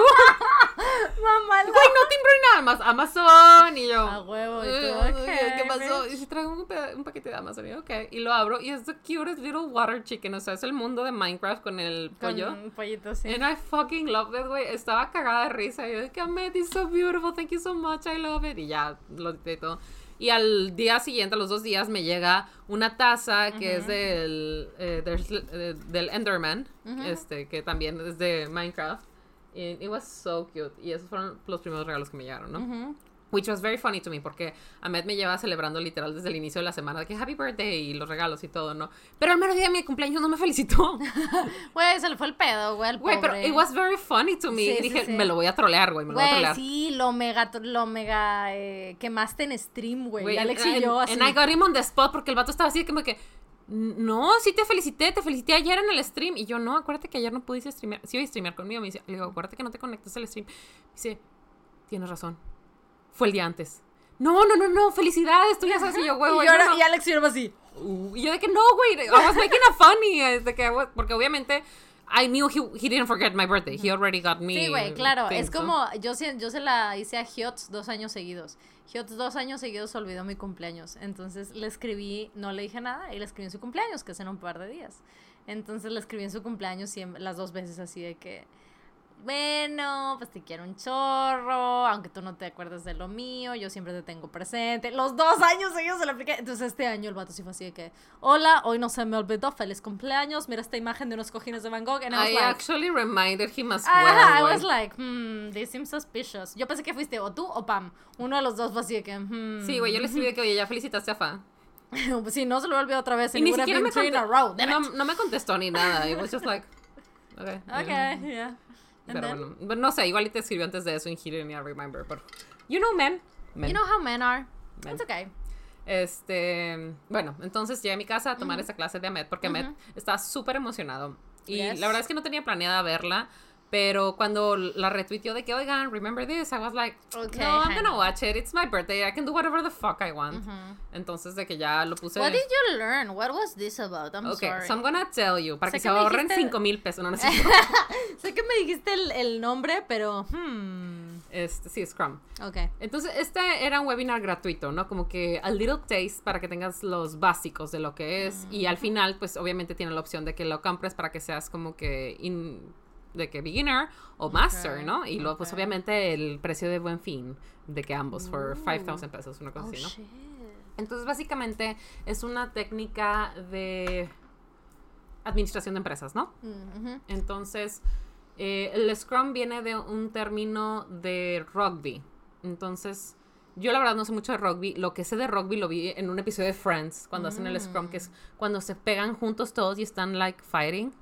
Mamá, Güey, no timbro ni nada más. Amazon. Y yo. A huevo, y tú, "Eh, ok, ¿Qué pasó? bitch. Y si traigo un, paquete de Amazon. Y yo, ok. Y lo abro. Y es the cutest little water chicken. O sea, es el mundo de Minecraft con el Con pollo. un pollito así. And I fucking love it, güey. Estaba cagada de risa. Y yo que, Ahmed, it's so beautiful. Thank you so much. I love it. Y ya, lo de todo. Y al día siguiente, a los dos días, me llega una taza que es del, eh, del, eh, del Enderman. Este, que también es de Minecraft. And it was so cute. Y esos fueron los primeros regalos que me llegaron, ¿no? Which was very funny to me porque Ahmed me lleva celebrando literal desde el inicio de la semana de que happy birthday y los regalos y todo, ¿no? Pero al mero día de mi cumpleaños no me felicitó. <laughs> Güey, se le fue el pedo, güey, al Güey, pero it was very funny to me. Sí, y sí, dije, sí. me lo voy a trolear, güey, me lo voy a trolear. sí, lo mega, lo mega eh, quemaste en stream, güey. Alex and- y yo así. And I got him on the spot porque el vato estaba así como que, no, sí te felicité, te felicité ayer en el stream. Y yo, no, acuérdate que ayer no pudiste streamear. Sí, iba a streamear conmigo. Me dice, le digo, acuérdate que no te conectas al stream. Me dice, tienes razón. Fue el día antes. No, no, no, no, felicidades, tú ya sabes. Y yo, güey, <laughs> y, yo no, era- no". y Alex y yo así. Uh, y yo de que no, güey, I was making a funny. <laughs> de que porque obviamente I knew he, he didn't forget my birthday. He already got me. Sí, güey, claro. things, es ¿no? como, yo, se- yo se la hice a Hiots dos años seguidos. Hiots dos años seguidos olvidó mi cumpleaños. Entonces le escribí, no le dije nada, y le escribí en su cumpleaños, que es en un par de días. Entonces le escribí en su cumpleaños siem- las dos veces así de que, bueno, pues te quiero un chorro, aunque tú no te acuerdes de lo mío, yo siempre te tengo presente. Los dos años seguidos se lo apliqué. Entonces este año el vato sí fue así de que, hola, hoy no se me olvidó, feliz cumpleaños, mira esta imagen de unos cojines de Van Gogh. And I was I like, actually reminded him as Ajá, well. I güey. was like, hmm, they seem suspicious. Yo pensé que fuiste o tú o Pam. Uno de los dos fue así de que, hmm. Sí, güey, yo le escribí que, oye, ya felicitaste a Fa. <laughs> Sí, no se lo olvidó otra vez. Y ni siquiera me row. No, no me contestó ni nada. It was just like, <laughs> okay. <laughs> Okay, yeah. And Pero then, bueno, no sé, igual y te escribió antes de eso en He didn't remember, pero you know men. men. you know how men are. Men. It's okay. Este, bueno, entonces llegué a mi casa a tomar esa clase de Ahmed porque Ahmed estaba súper emocionado. Y Yes. la verdad es que no tenía planeada verla, pero cuando la retuiteó de que, oigan, remember this, I was like, Okay, no, I'm gonna watch it, it's my birthday, I can do whatever the fuck I want. Entonces de que ya lo puse... What did you learn? What was this about? I'm Okay, sorry. so I'm gonna tell you, para Sé que, que se ahorren dijiste- 5 mil pesos, no necesito. <laughs> sé que me dijiste el, el nombre, pero, hmm. este, sí, Scrum. Okay. Entonces, este era un webinar gratuito, ¿no? Como que a little taste para que tengas los básicos de lo que es. Y al final, pues obviamente tiene la opción de que lo compres para que seas como que in- de que beginner o master, ¿no? Y luego, pues obviamente el precio de buen fin, de que ambos, for Ooh. 5,000 pesos, una cosa Oh, así, ¿no? shit. Entonces, básicamente es una técnica de administración de empresas, ¿no? Mm. Entonces, eh, el Scrum viene de un término de rugby. Entonces, yo la verdad no sé mucho de rugby. Lo que sé de rugby lo vi en un episodio de Friends, cuando hacen el Scrum, que es cuando se pegan juntos todos y están, like, fighting.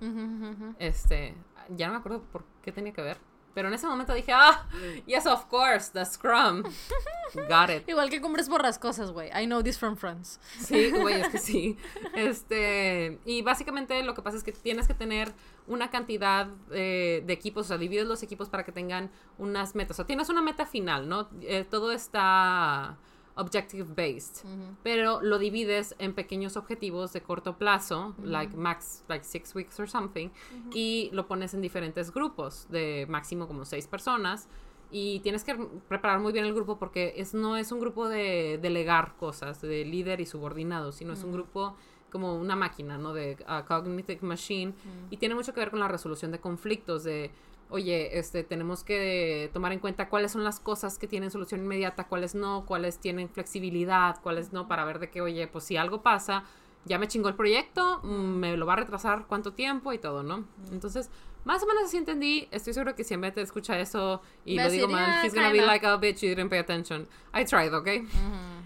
Este, ya no me acuerdo por qué tenía que ver. Pero en ese momento dije, ah, yes, of course, the Scrum. <laughs> Got it. Igual que cumbres borrascosas, güey. I know this from friends. Sí, güey, es que sí. Este, y básicamente lo que pasa es que tienes que tener una cantidad eh, de equipos, o sea, divides los equipos para que tengan unas metas. O sea, tienes una meta final, ¿no? Eh, todo está objective based, pero lo divides en pequeños objetivos de corto plazo, like max, like six weeks or something, y lo pones en diferentes grupos de máximo como seis personas. Y tienes que preparar muy bien el grupo porque es, no es un grupo de delegar cosas, de líder y subordinado, sino es un grupo como una máquina, ¿no? De uh, cognitive machine. Y tiene mucho que ver con la resolución de conflictos, de, oye, este, tenemos que tomar en cuenta cuáles son las cosas que tienen solución inmediata, cuáles no, cuáles tienen flexibilidad, cuáles no, para ver de que, oye, pues si algo pasa, ya me chingó el proyecto, mm, me lo va a retrasar cuánto tiempo y todo, ¿no? Entonces, más o menos así entendí. Estoy seguro que si te escucha eso y Va lo a digo mal, "Yeah, he's gonna be kinda". like, oh, bitch, you didn't pay attention. I tried, ¿ok?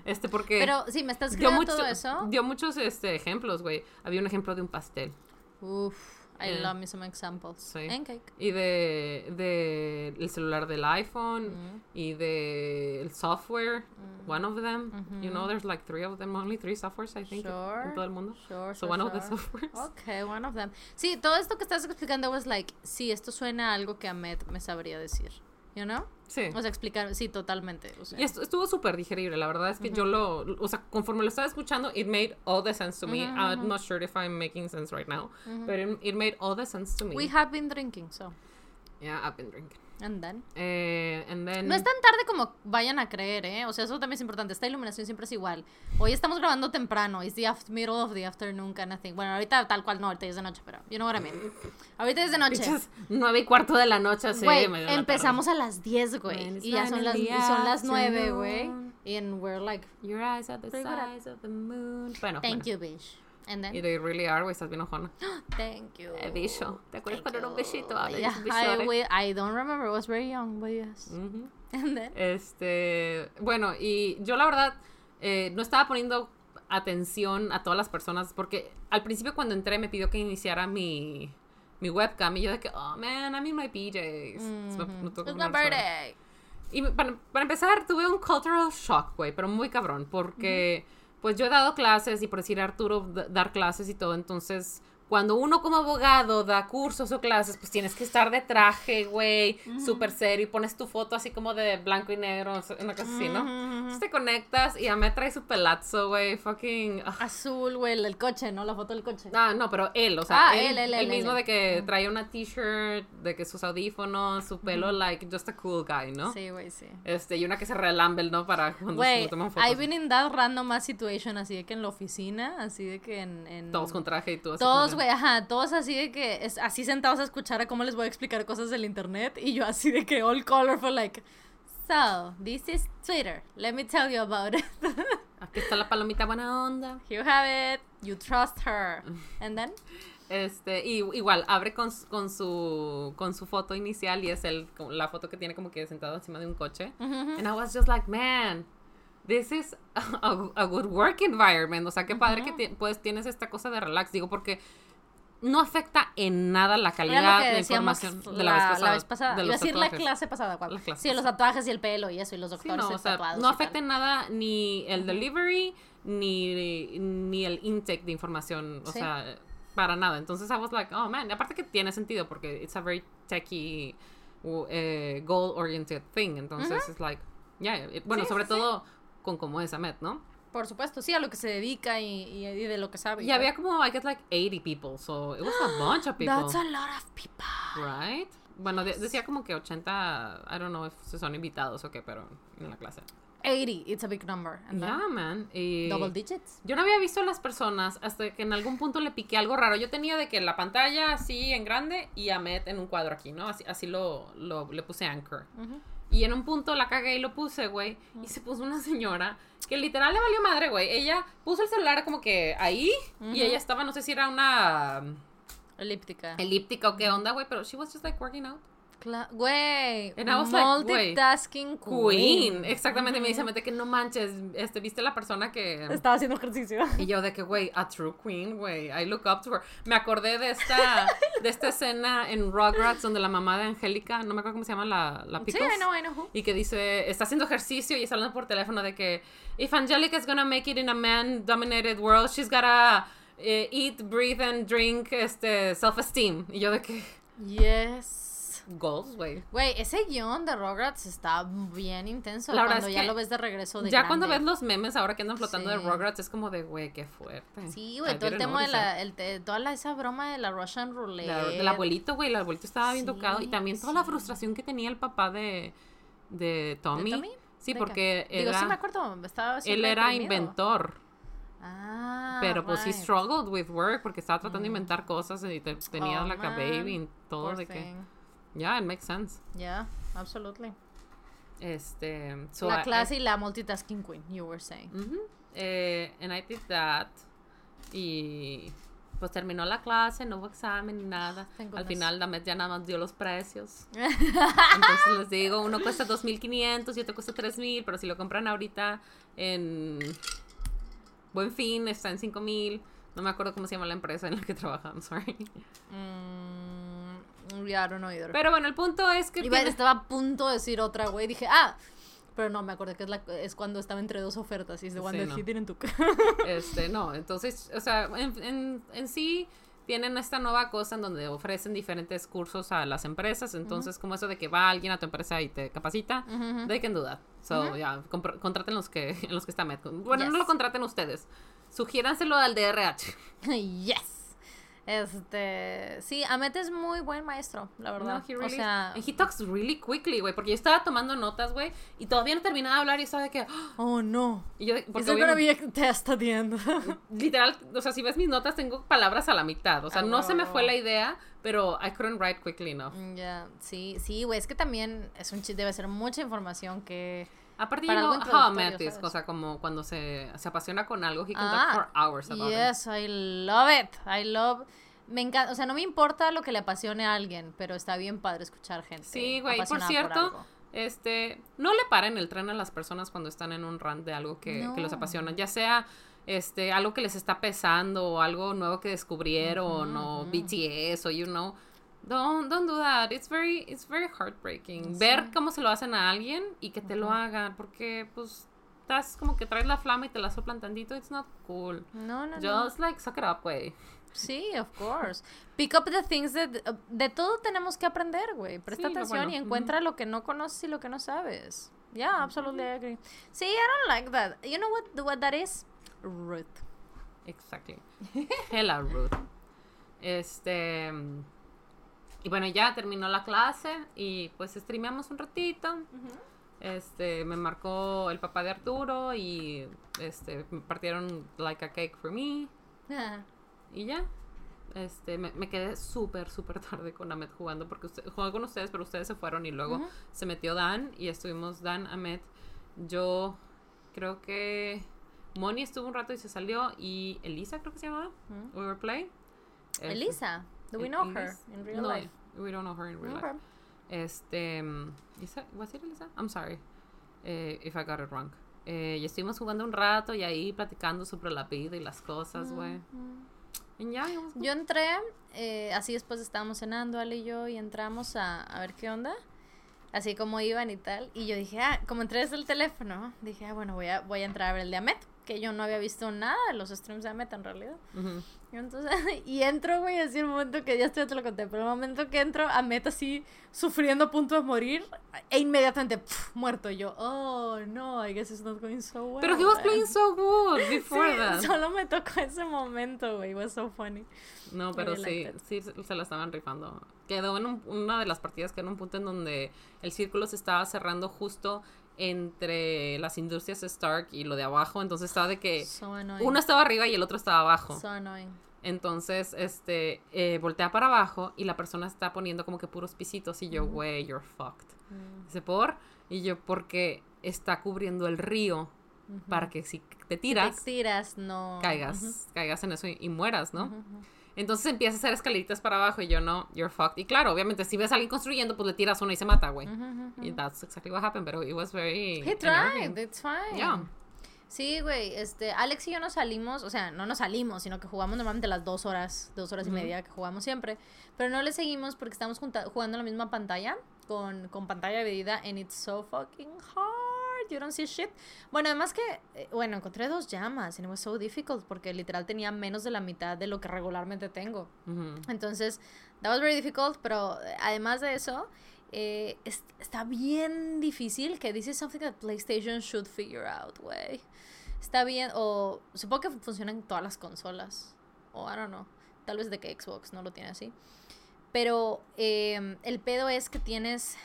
Este, porque Pero sí, me estás mucho- todo eso. dio muchos este, ejemplos, güey. Había un ejemplo de un pastel. Uf, I Eh, love me some examples. sí. And cake. Y de, de el celular del iPhone Mm. y de el software, one of them. You know, there's like three of them, only three softwares, I think, Sure. en todo el mundo. Sure, So sure, one of the sure. softwares. <laughs> Okay, one of them. Sí, todo esto que estás explicando was like, sí, esto suena a algo que Ahmed me sabría decir. You know? Sí. O sea, explicar, sí, totalmente. O sea, Y estuvo súper digerible, la verdad es que yo lo, o sea, conforme lo estaba escuchando, it made all the sense to me. I'm not sure if I'm making sense right now, but it, it made all the sense to me. we have been drinking, so. Yeah, I've been drinking. And then. Eh, then- No es tan tarde como vayan a creer, ¿eh? O sea, eso también es importante. Esta iluminación siempre es igual. Hoy estamos grabando temprano. It's the middle of the afternoon kind of thing. Bueno, ahorita tal cual no, ahorita es de noche, pero you know what I mean. Ahorita es de noche. Pinches nueve y cuarto de la noche, así. Güey, de la empezamos a las 10, Man, güey. Y ya son las, y son las 9, güey. And we're like. Your eyes are the size of the moon. Bueno, thank bueno. you, bitch. And then, Y they really are, güey, estás bien ojona. <gasps> thank you. Eh, bicho. ¿Te acuerdas Thank cuando era un bichito? Ah, Yeah, un I, bichote. wi- I don't remember. I was very young, but yes. Ujú. <laughs> And then, Este, bueno, y yo la verdad eh, no estaba poniendo atención a todas las personas porque al principio cuando entré me pidió que iniciara mi, mi webcam y yo de que, oh man, I'm in my PJs. Me- me tocó it's my birthday. Y para, para empezar, tuve un cultural shock, güey, pero muy cabrón, porque pues yo he dado clases y por decir Arturo dar clases y todo, entonces cuando uno como abogado da cursos o clases, pues tienes que estar de traje, güey, súper serio y pones tu foto así como de blanco y negro, una cosa así, ¿no? Entonces te conectas y ya me trae su pelazo, güey, fucking... ah. Azul, güey, el, el coche, ¿no? La foto del coche. Ah, no, pero él, o sea, Ah, él, él, él, él mismo de que traía una t-shirt, de que sus audífonos, su pelo, like, just a cool guy, ¿no? Sí, güey, sí. Este, y una que se relambe, ¿no? Para cuando Güey, se toman fotos. I've been in that random ass situation, así de que en la oficina, así de que en... en- Todos con traje y todo así Todos, güey, ajá, todos así de que, es, así sentados a escuchar a cómo les voy a explicar cosas del internet, y yo así de que all colorful, like, so, this is Twitter, let me tell you about it. <laughs> Aquí está la palomita buena onda. you have it, you trust her, and then, Este, y igual, abre con, su- con su con su foto inicial y es el, la foto que tiene como que sentado encima de un coche. And I was just like, man, this is a, a good work environment. O sea, qué padre que ti- pues tienes esta cosa de relax. Digo, porque no afecta en nada la calidad de información la, de la vez pasada. la vez pasada. de los decir la clase pasada, ¿cuál? La clase Sí, los tatuajes y el pelo y eso, y los Sí, doctores no, o sea, tatuados no afecta en nada ni el delivery ni, ni el intake de información, o Sí. sea, para nada. Entonces I was like, oh man, aparte que tiene sentido porque it's a very techy, uh, eh, goal oriented thing. Entonces es like, yeah, it- bueno, Sí, sobre todo con como es Ahmed, ¿no? Por supuesto, sí, a lo que se dedica y, y, y de lo que sabe. Y había como, I guess like 80 people, so it was a <gasps> bunch of people, That's a lot of people. right? Bueno, de- decía como que 80, I don't know if son invitados o qué, pero en la clase. 80, it's a big number. And Yeah, man. Y Double digits. Yo no había visto a las personas hasta que en algún punto le piqué algo raro. Yo tenía de que la pantalla así en grande y Ahmed en un cuadro aquí, ¿no? Así, así lo, lo- le puse anchor. Ujú. Y en un punto la cagué y lo puse, güey. Y se puso una señora que literal le valió madre, güey. Ella puso el celular como que ahí y ella estaba, no sé si era una um, Elíptica. elíptica o qué onda, güey, pero she was just like working out. Cla- Güey. Was like, Multitasking Queen. Exactamente, me dice de que no manches, este, ¿viste la persona que... Estaba haciendo ejercicio. Y yo de que, güey, a true queen, güey, I look up to her. Me acordé de esta, <laughs> de esta escena en Rugrats donde la mamá de Angélica, no me acuerdo cómo se llama la, la Sí. I know, I know who. Y que dice, está haciendo ejercicio y está hablando por teléfono de que, if Angelica is gonna make it in a man-dominated world, she's gotta eh, eat, breathe and drink, este, self-esteem. Y yo de que, Yes. Goals, güey. Güey, ese guion de Rugrats está bien intenso. La cuando es ya que lo ves de regreso de Ya cuando ves los memes ahora que andan flotando de. Rugrats, es como de, güey, qué fuerte. Sí, güey, todo el tema de la, el toda la, esa broma de la Russian Roulette. La- del abuelito, güey, el abuelito estaba bien Sí, tocado. Y también toda la frustración que tenía el papá de, de Tommy. ¿De Tommy? Sí, ¿De porque? Digo, era, sí me acuerdo, estaba él era deprimido. inventor. Ah, pero pues he right. struggled with work porque estaba tratando de inventar cosas y te- tenía Oh, like a man. baby y todo Poor de que... Yeah, it makes sense. Yeah, absolutely. Este... so la I- clase y la multitasking queen, you were saying. Ujú. Eh, and I did that. Y pues terminó la clase, no hubo examen ni nada. Thank Al goodness. final Damet ya nada más dio los precios. <laughs> Entonces les digo, uno cuesta 2.500 y otro cuesta 3.000, pero si lo compran ahorita en Buen Fin está en 5.000. No me acuerdo cómo se llama la empresa en la que trabajan, sorry. Mm, yeah, I don't know either. Pero bueno, el punto es que... Iba- tiene- estaba a punto de decir otra, güey. Dije, ah, pero no, me acordé que es, la, es cuando estaba entre dos ofertas. Y es de one Sí, no. didn't took. <laughs> Este, no, entonces, o sea, en, en, en sí tienen esta nueva cosa en donde ofrecen diferentes cursos a las empresas. Entonces, como eso de que va alguien a tu empresa y te capacita, they can do that. So, ya, compr- contraten los que, <laughs> los que está Met. Bueno, Yes. no lo contraten ustedes. Sugiéranselo al DRH. <laughs> yes. Este, sí, Amet es muy buen maestro, la verdad. No, he o sea, is. He talks really quickly, güey, porque yo estaba tomando notas, güey, y todavía no terminaba de hablar y estaba de que, ¡ah! oh no. y yo, Is porque there be a test at the end? literal, o sea, si ves mis notas tengo palabras a la mitad, o sea, no se me fue la idea, pero I couldn't write quickly enough. Ya, sí, sí, güey, es que también es un debe ser mucha información que... Aparte, Para you know how o sea, como cuando se, se apasiona con algo, he can Ah, talk for hours about it. Yes, I love it. I love. Me encanta, o sea, no me importa lo que le apasione a alguien, pero está bien padre escuchar gente. Sí, güey, por cierto, este, no le paren el tren a las personas cuando están en un rant de algo que, que los No. apasiona, ya sea este, algo que les está pesando o algo nuevo que descubrieron o BTS o you know, don't, don't do that, it's very, it's very heartbreaking. Ver cómo se lo hacen a alguien y que te lo hagan, porque pues estás como que traes la flama y te la soplan tantito, it's not cool. No, no, no. Just like suck it up, güey. Sí, of course. Pick up the things that... De todo tenemos que aprender, güey. Presta Sí, atención bueno. y encuentra lo que no conoces y lo que no sabes. Yeah, absolutely I agree. Sí, I don't like that. You know what, what that is? Ruth. Exactly. Hella rude. Este. Y bueno, ya terminó la clase y pues streameamos un ratito. Este, me marcó el papá de Arturo y este, me partieron like a cake for me <laughs> y ya. Este, me, me quedé súper, súper tarde con Ahmed jugando porque usted, jugué con ustedes, pero ustedes se fueron y luego Ujú. se metió Dan y estuvimos Dan, Ahmed, yo creo que Moni estuvo un rato y se salió y Elisa creo que se llamaba, Ujú. we were playing. Este, Elisa, do we know her Elis- in real no, life? We don't know her in real life. Okay. Este, mm, Lisa, was it Elisa? I'm sorry eh, if I got it wrong. Eh, y estuvimos jugando un rato y ahí platicando sobre la vida y las cosas, güey. Ujú. Y ya, it was good. Yo entré, eh, así después estábamos cenando, Ale y yo, y entramos a, a ver qué onda, así como iban y tal, y yo dije, ah, como entré desde el teléfono, dije, ah, bueno, voy a, voy a entrar a ver el de Amet, que yo no había visto nada de los streams de Amet en realidad. Y entonces, <laughs> y entro, güey, así el momento que, ya esto ya te lo conté, pero el momento que entro, Amet así, sufriendo a punto de morir, e inmediatamente, muerto, yo, oh, no, I guess it's not going so well. Pero he was man". playing so good <laughs> before Sí, that. solo me tocó ese momento, güey, was so funny. No, pero sí, sí se la estaban rifando. Quedó en un- una de las partidas que en un punto en donde el círculo se estaba cerrando justo entre las industrias Stark y lo de abajo, entonces estaba de que So uno estaba arriba y el otro estaba abajo. So. Entonces, este, eh, voltea para abajo y la persona está poniendo como que puros pisitos y yo, güey, you're fucked. Mm. Dice, ¿por? Y yo, porque está cubriendo el río para que si te tiras, Te tiras, no. caigas, caigas en eso y, y mueras, ¿no? Entonces empieza a hacer escaleritas para abajo y yo, no, you're fucked. Y claro, obviamente, si ves a alguien construyendo, pues le tiras uno y se mata, güey. Y that's exactly what happened, pero it was very He tried, it's fine. Yeah. Sí, güey, este, Alex y yo nos salimos, o sea, no nos salimos, sino que jugamos normalmente las dos horas, dos horas y media que jugamos siempre, pero no le seguimos porque estamos jugando en la misma pantalla, con, con pantalla dividida, and it's so fucking hard, you don't see shit. Bueno, además que, eh, bueno, encontré dos llamas, and it was so difficult, porque literal tenía menos de la mitad de lo que regularmente tengo. Ujú. Entonces, that was very difficult, pero eh, además de eso, eh, es- está bien difícil que this is something that PlayStation should figure out, güey. Está bien, o supongo que funciona en todas las consolas, o I don't know, tal vez de que Xbox no lo tiene así. Pero eh, el pedo es que tienes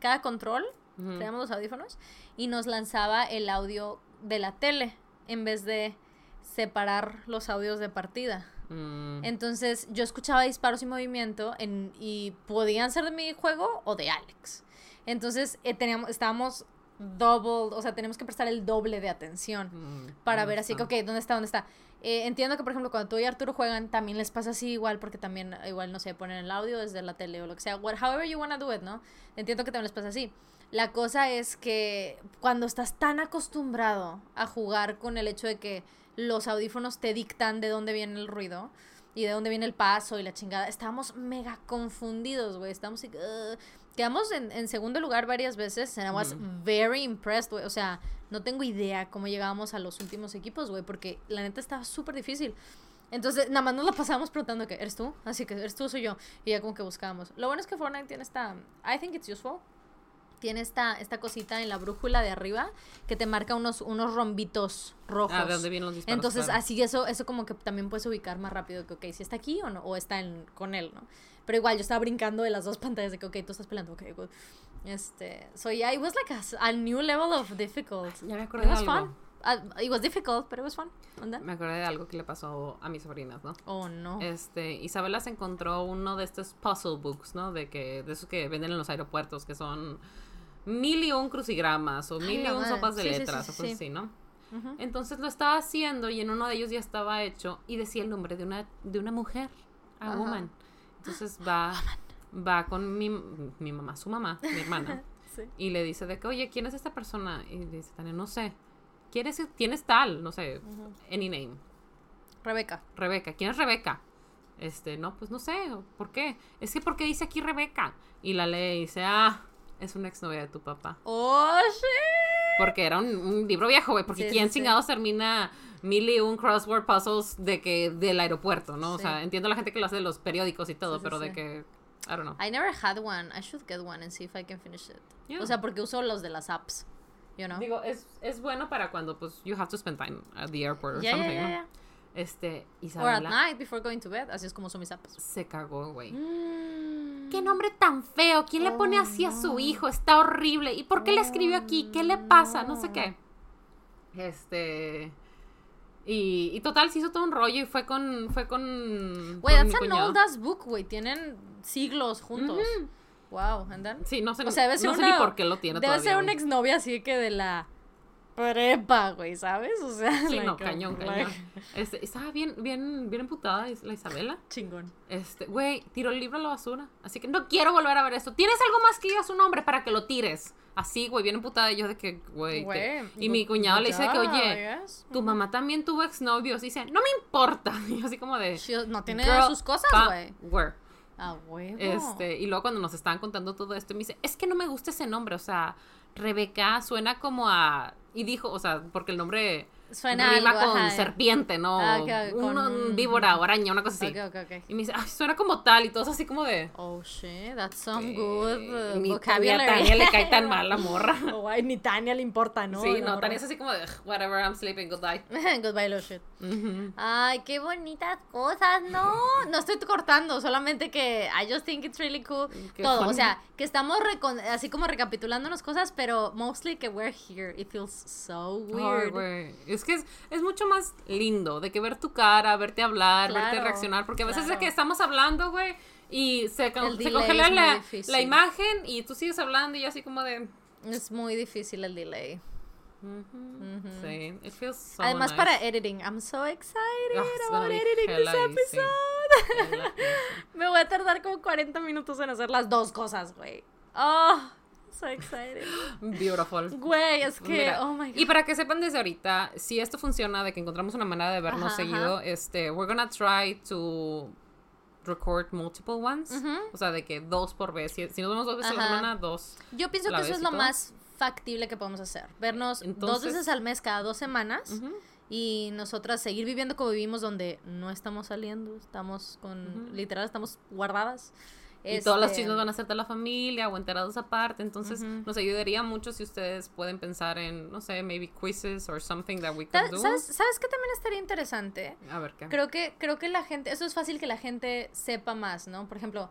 cada control, Ujú. traíamos los audífonos, y nos lanzaba el audio de la tele en vez de separar los audios de partida. Mm. Entonces yo escuchaba disparos y movimiento en, y podían ser de mi juego o de Alex. Entonces eh, teníamos, estábamos double, o sea, tenemos que prestar el doble de atención Mm, para ¿dónde ver así que, ok, ¿dónde está? ¿Dónde está? Eh, entiendo que, por ejemplo, cuando tú y Arturo juegan, también les pasa así igual, porque también, igual, no sé, ponen el audio desde la tele o lo que sea, what, however you wanna do it, ¿no? Entiendo que también les pasa así. La cosa es que cuando estás tan acostumbrado a jugar con el hecho de que los audífonos te dictan de dónde viene el ruido y de dónde viene el paso y la chingada, estábamos mega confundidos, güey. Estábamos así, "Ugh". Quedamos en, en segundo lugar varias veces and I was very impressed, güey. O sea, no tengo idea cómo llegábamos a los últimos equipos, güey, porque la neta estaba súper difícil. Entonces, nada más nos la pasábamos preguntando que, ¿eres tú? Así que, ¿eres tú o soy yo? Y ya como que buscábamos. Lo bueno es que Fortnite tiene esta... I think it's useful. Tiene esta, esta cosita en la brújula de arriba que te marca unos, unos rombitos rojos. Ah, de dónde vienen los disparos. Entonces, claro. así eso, eso como que también puedes ubicar más rápido que, ok, si está aquí o no, o está en- con él, ¿no? Pero igual, yo estaba brincando de las dos <laughs> pantallas de que, ok, tú estás peleando, ok, good. Este, so yeah, it was like a, new level of difficult. Ya me It acordé de was algo. fun. Uh, it was difficult, but it was fun. Me acordé de algo que le pasó a mis sobrinas, ¿no? Oh, no. Este, Isabela se encontró uno de estos puzzle books, ¿no? De que, de esos que venden en los aeropuertos, que son mil y un crucigramas o mil y un sopas de Sí, sí, sí, letras sí, o cosas sí. así, ¿no? Entonces lo estaba haciendo y en uno de ellos ya estaba hecho y decía el nombre de una, de una mujer, a woman. Entonces va, <gasps> va con mi, mi mamá, su mamá, mi hermana, <laughs> y le dice de que, oye, ¿quién es esta persona? Y le dice, Tania, no sé. ¿Quién es, quién es tal? No sé, any name. Rebeca. Rebeca, ¿quién es Rebeca? Este, no, pues no sé, ¿por qué? Es que porque dice aquí Rebeca. Y la lee y dice, ah, es una exnovia de tu papá. Oh, shit. Porque era un, un libro viejo, güey. Porque Sí, quién sí, sí. chingados termina mil y un crossword puzzles de que del aeropuerto, ¿no? O sea, entiendo la gente que lo hace de los periódicos y todo, pero de que, I don't know. I never had one. I should get one and see if I can finish it. Yeah. O sea, porque uso los de las apps. You know? Digo, es, es bueno para cuando, pues, you have to spend time at the airport or Yeah, yeah, something, yeah, ¿no? Este, Or at Isabela night before going to bed. Así es como son mis apps. se cagó, güey. Mm. ¿Qué nombre tan feo? ¿Quién le pone Oh, así a su hijo? Está horrible. ¿Y por qué le escribió aquí? ¿Qué le pasa? No sé qué. Este. Y, y total, se hizo todo un rollo y fue con. Fue con. Güey, that's an old ass book, güey. Tienen siglos juntos. Wow, and then? Sí, no sé, O sea, debe ser no sé ni por qué lo tiene Debe todavía. ser una exnovia así que de la prepa, güey, ¿sabes? O sea, Sí, like, no, cañón, like, cañón. Este, estaba bien, bien, bien emputada la Isabela. Chingón. Este, güey, tiró el libro a la basura. Así que no quiero volver a ver esto. ¿Tienes algo más que diga su nombre para que lo tires? Así, güey, bien emputada. Y yo de que, güey. que- Y mi cuñado le dice que, oye, yes. tu mamá también tuvo exnovios. Y dice, no me importa. <laughs> Y yo así como de. She- no tiene "Girl, sus cosas, güey. where?" Ah, huevo. Este, y luego cuando nos estaban contando todo esto, me dice, es que no me gusta ese nombre, o sea, Rebeca suena como a... Y dijo, o sea, porque el nombre Suena rima algo, con ajá. serpiente, ¿no? Ah, ok, Un- con- un víbora o araña, una cosa así. Ok, ok, ok. Y me dice, ay, suena como tal, y todo así como de... Oh, shit, that's some eh, good uh, ni vocabulary. a Tania le cae tan mal la <laughs> morra. Oh, ay, ni Tania le importa, ¿no? sí, no. Tania es así como de, "Ugh, whatever, I'm sleeping, goodbye. <laughs> Goodbye, lo shit. Ujú. Ay, qué bonitas cosas, no. No estoy cortando, solamente que I just think it's really cool. Qué Todo, o funny. sea, que estamos así como recapitulándonos cosas, pero mostly que we're here. It feels so weird. güey. Es que es, es mucho más lindo de que ver tu cara, verte hablar, verte Claro, reaccionar, porque a veces claro. que estamos hablando, güey, y se, con- se congela es la, la imagen y tú sigues hablando y así como de... es muy difícil el delay. ujú, Sí, it feels so Además nice. para editing, I'm so excited gonna about editing this episode. <laughs> Me voy a tardar como 40 minutos en hacer las dos cosas, güey. Oh, so excited. Beautiful. Güey, es que, Mira, oh my god. y para que sepan desde ahorita, si esto funciona, de que encontramos una manera de vernos Ajá, seguido, este, we're gonna try to record multiple ones. O sea, de que dos por vez. Si, si nos vemos dos veces a la Ajá. semana, dos. Yo pienso que eso es lo todo. más factible que podemos hacer. Vernos dos veces al mes cada dos semanas y nosotras seguir viviendo como vivimos donde no estamos saliendo, estamos con, literal, estamos guardadas. Y todos los Este, chismes van a ser de la familia o enterados aparte. Entonces, nos ayudaría mucho si ustedes pueden pensar en, no sé, maybe quizzes or something that we ¿Sabes, could do. ¿sabes, ¿Sabes qué también estaría interesante? A ver qué. Creo que, creo que la gente, eso es fácil que la gente sepa más, ¿no? Por ejemplo,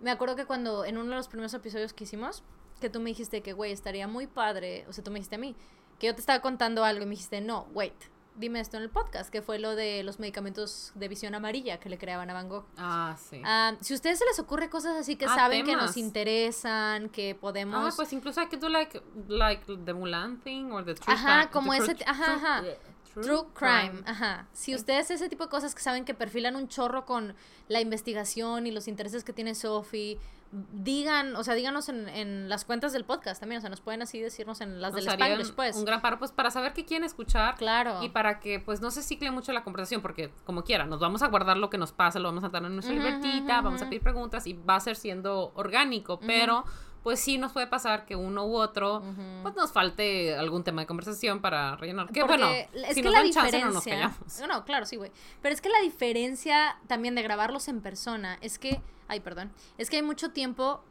me acuerdo que cuando en uno de los primeros episodios que hicimos, que tú me dijiste que, güey, estaría muy padre, o sea, tú me dijiste a mí, que yo te estaba contando algo y me dijiste, no, wait, dime esto en el podcast, que fue lo de los medicamentos de visión amarilla que le creaban a Van Gogh. Ah, sí. Ah, si a ustedes se les ocurre cosas así que Ah, saben que nos interesan, que Ah, podemos... pues incluso hay que do like, like the Mulan thing or the true Ajá, crime- como the ese true- ajá, true- ajá. True crime, ajá. Si ustedes ese tipo de cosas que saben que perfilan un chorro con la investigación y los intereses que tiene Sophie, digan, o sea, díganos en, en las cuentas del podcast también, o sea, nos pueden así decirnos en las Nos del harían Spanglish, pues. Un gran paro, pues, para saber qué quieren escuchar. Claro. Y para que, pues, no se cicle mucho la conversación, porque, como quiera, nos vamos a guardar lo que nos pasa, lo vamos a dar en nuestra ujú, vamos a pedir preguntas y va a ser siendo orgánico, pero, pues, sí nos puede pasar que uno u otro, pues, nos falte algún tema de conversación para rellenar. Que, bueno, es si que nos la dan chance, no nos diferencia. callamos. No, claro, sí, güey. Pero es que la diferencia también de grabarlos en persona es que. Ay, perdón. Es que hay mucho tiempo.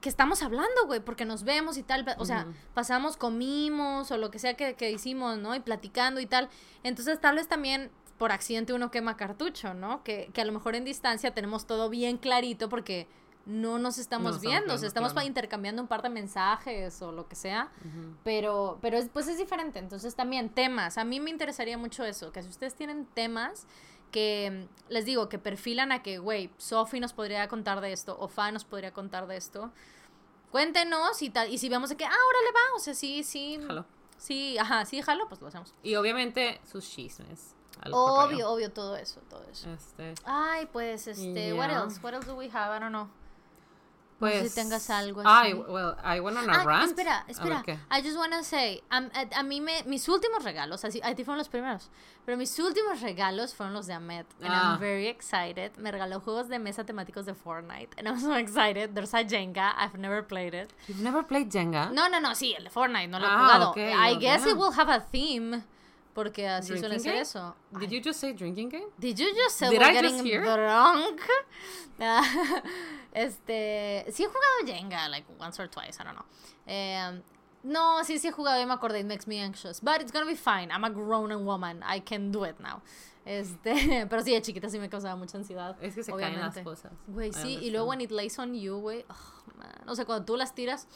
que estamos hablando, güey, porque nos vemos y tal, o sea, pasamos, comimos o lo que sea que, que hicimos, ¿no? Y platicando y tal. Entonces, tal vez también por accidente uno quema cartucho, ¿no? Que, que a lo mejor en distancia tenemos todo bien clarito porque no nos estamos viendo, o sea, estamos intercambiando un par de mensajes o lo que sea, pero, pero es, pues es diferente. Entonces también temas, a mí me interesaría mucho eso, que si ustedes tienen temas que les digo que perfilan a que, güey, Sophie nos podría contar de esto o Fa nos podría contar de esto. Cuéntenos y tal, y si vemos de que, ah, órale va, o sea, sí, sí. Jalo. Sí, ajá, sí, jalo, pues lo hacemos. Y obviamente sus chismes. Obvio, obvio, todo eso, todo eso. Este. Ay, pues, este, what else? What else do we have? I don't know. Pues, no sé si pues, tengas algo así. I, well, I went on a ah, rant. Espera, espera. I just wanna say, a, a, mí me, mis últimos regalos, así, a ti fueron los primeros, pero mis últimos regalos fueron los de Ahmed. And I'm ah. very excited. Me regaló juegos de mesa temáticos de Fortnite. And I'm so excited. There's a Jenga. I've never played it. You've never played Jenga? No, no, no, sí, el de Fortnite, no lo he ah, jugado. Okay, I guess it will have a theme. Porque así suele ser eso. Did you just say drinking game? Did you just say Did we're getting drunk? <laughs> <laughs> este, sí he jugado Jenga, like once or twice, I don't know. Eh, no, sí, sí he jugado, y me acordé, it makes me anxious. But it's gonna be fine, I'm a grown woman, I can do it now. Este, <laughs> pero sí, de chiquita sí me causaba mucha ansiedad. Es que se caen las cosas. Güey, sí, y luego when it lays on you, güey, oh, man. O sea, cuando tú las tiras,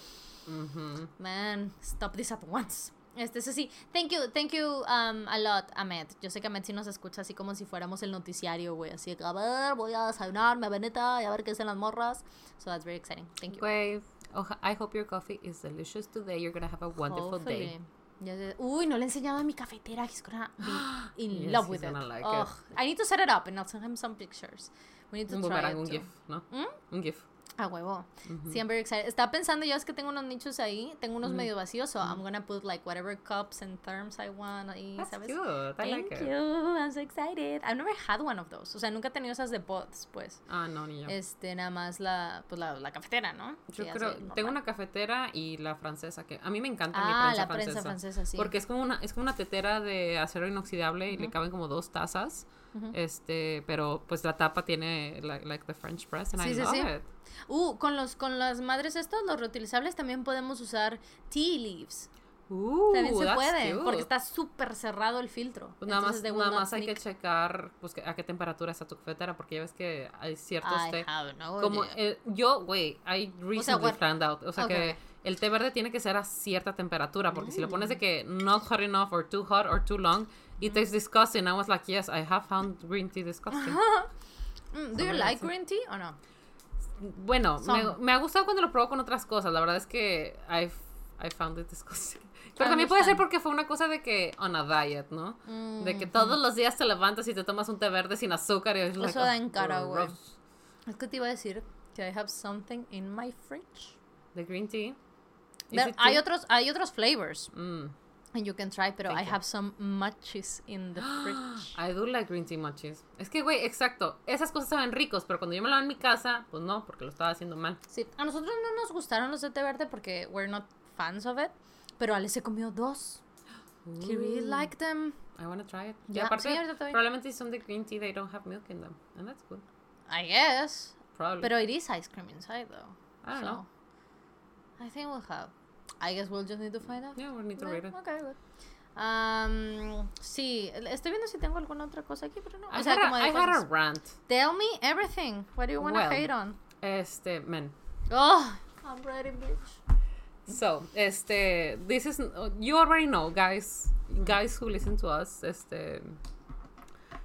man, stop this at once. Este, eso sí, thank you, thank you um, a lot, Ahmed. Yo sé que Ahmed sí nos escucha así como si fuéramos el noticiario, güey. Así que, a ver, voy a desayunarme, veneta, y a ver qué hacen las morras. So that's very exciting. Thank you. Güey, I hope your coffee is delicious today. You're gonna have a wonderful day. Uy, no le he enseñado a mi cafetera. He's gonna be <gasps> in love with it. Like it. I need to set it up and I'll send him some pictures. We need to un try it un GIF, ¿no? ¿Mm? Un GIF. A huevo. Sí, I'm very excited. Estaba pensando yo es que tengo unos nichos ahí, tengo unos medio vacíos, so I'm gonna put like whatever cups and terms I want ahí, That's ¿sabes? Cute. I Thank like you. I'm so excited. I've never had one of those. O sea, nunca he tenido esas de pots, pues. Ah, no, ni yo. Este, nada más la, pues la, la cafetera, ¿no? Yo creo, tengo una cafetera y la francesa, que a mí me encanta ah, mi prensa la prensa francesa, sí. Porque es como una, es como una tetera de acero inoxidable y le caben como dos tazas. Este, pero pues la tapa tiene like, the French press and I love it. Uh, con los con las madres estos, los reutilizables también podemos usar tea leaves. Uh, también se puede, porque está súper cerrado el filtro. Pues nada más, nada más hay que checar pues, a qué temperatura está tu cafetera, porque ya ves que hay ciertos té. como yo, güey, I recently found out. O sea que el té verde tiene que ser a cierta temperatura, porque si lo pones de que not hot enough or too hot or too long, it tastes disgusting. I was like, yes, I have found green tea disgusting. <laughs> Mm, do you like green tea or no? Bueno, me, me, ha gustado cuando lo pruebo con otras cosas. La verdad es que I found it disgusting. <laughs> Pero también puede ser porque fue una cosa de que on a diet, ¿no? de que todos los días te levantas y te tomas un té verde sin azúcar y es Eso da en cara, güey. Es que te iba a decir que I have something in my fridge. The green tea. hay otros hay otros flavors. And you can try, pero I have some matches in the fridge. <gasps> I do like green tea matches. Es que, güey, exacto. Esas cosas saben ricos, pero cuando yo me lo en mi casa, pues no, porque lo estaba haciendo mal. Sí, a nosotros no nos gustaron los de té verde porque we're not fans of it. Pero Ale se comió dos. Ooh. <gasps> He really liked them. I want to try it. Yeah, y aparte, sí, probablemente son de green tea, they don't have milk in them. And that's good. I guess. Probably. Pero it is ice cream inside, though. I don't so, know. I think we'll have. I guess we'll just need to find out. Yeah, we'll need to read it. Okay, good. Um, sí, estoy viendo si tengo alguna otra cosa aquí, pero no. I, o sea, had, a, I had a rant. Tell me everything. What do you want to well, hate on? Este, men. Oh, I'm ready, bitch. So, este, this is, you already know, guys, guys who listen to us, este,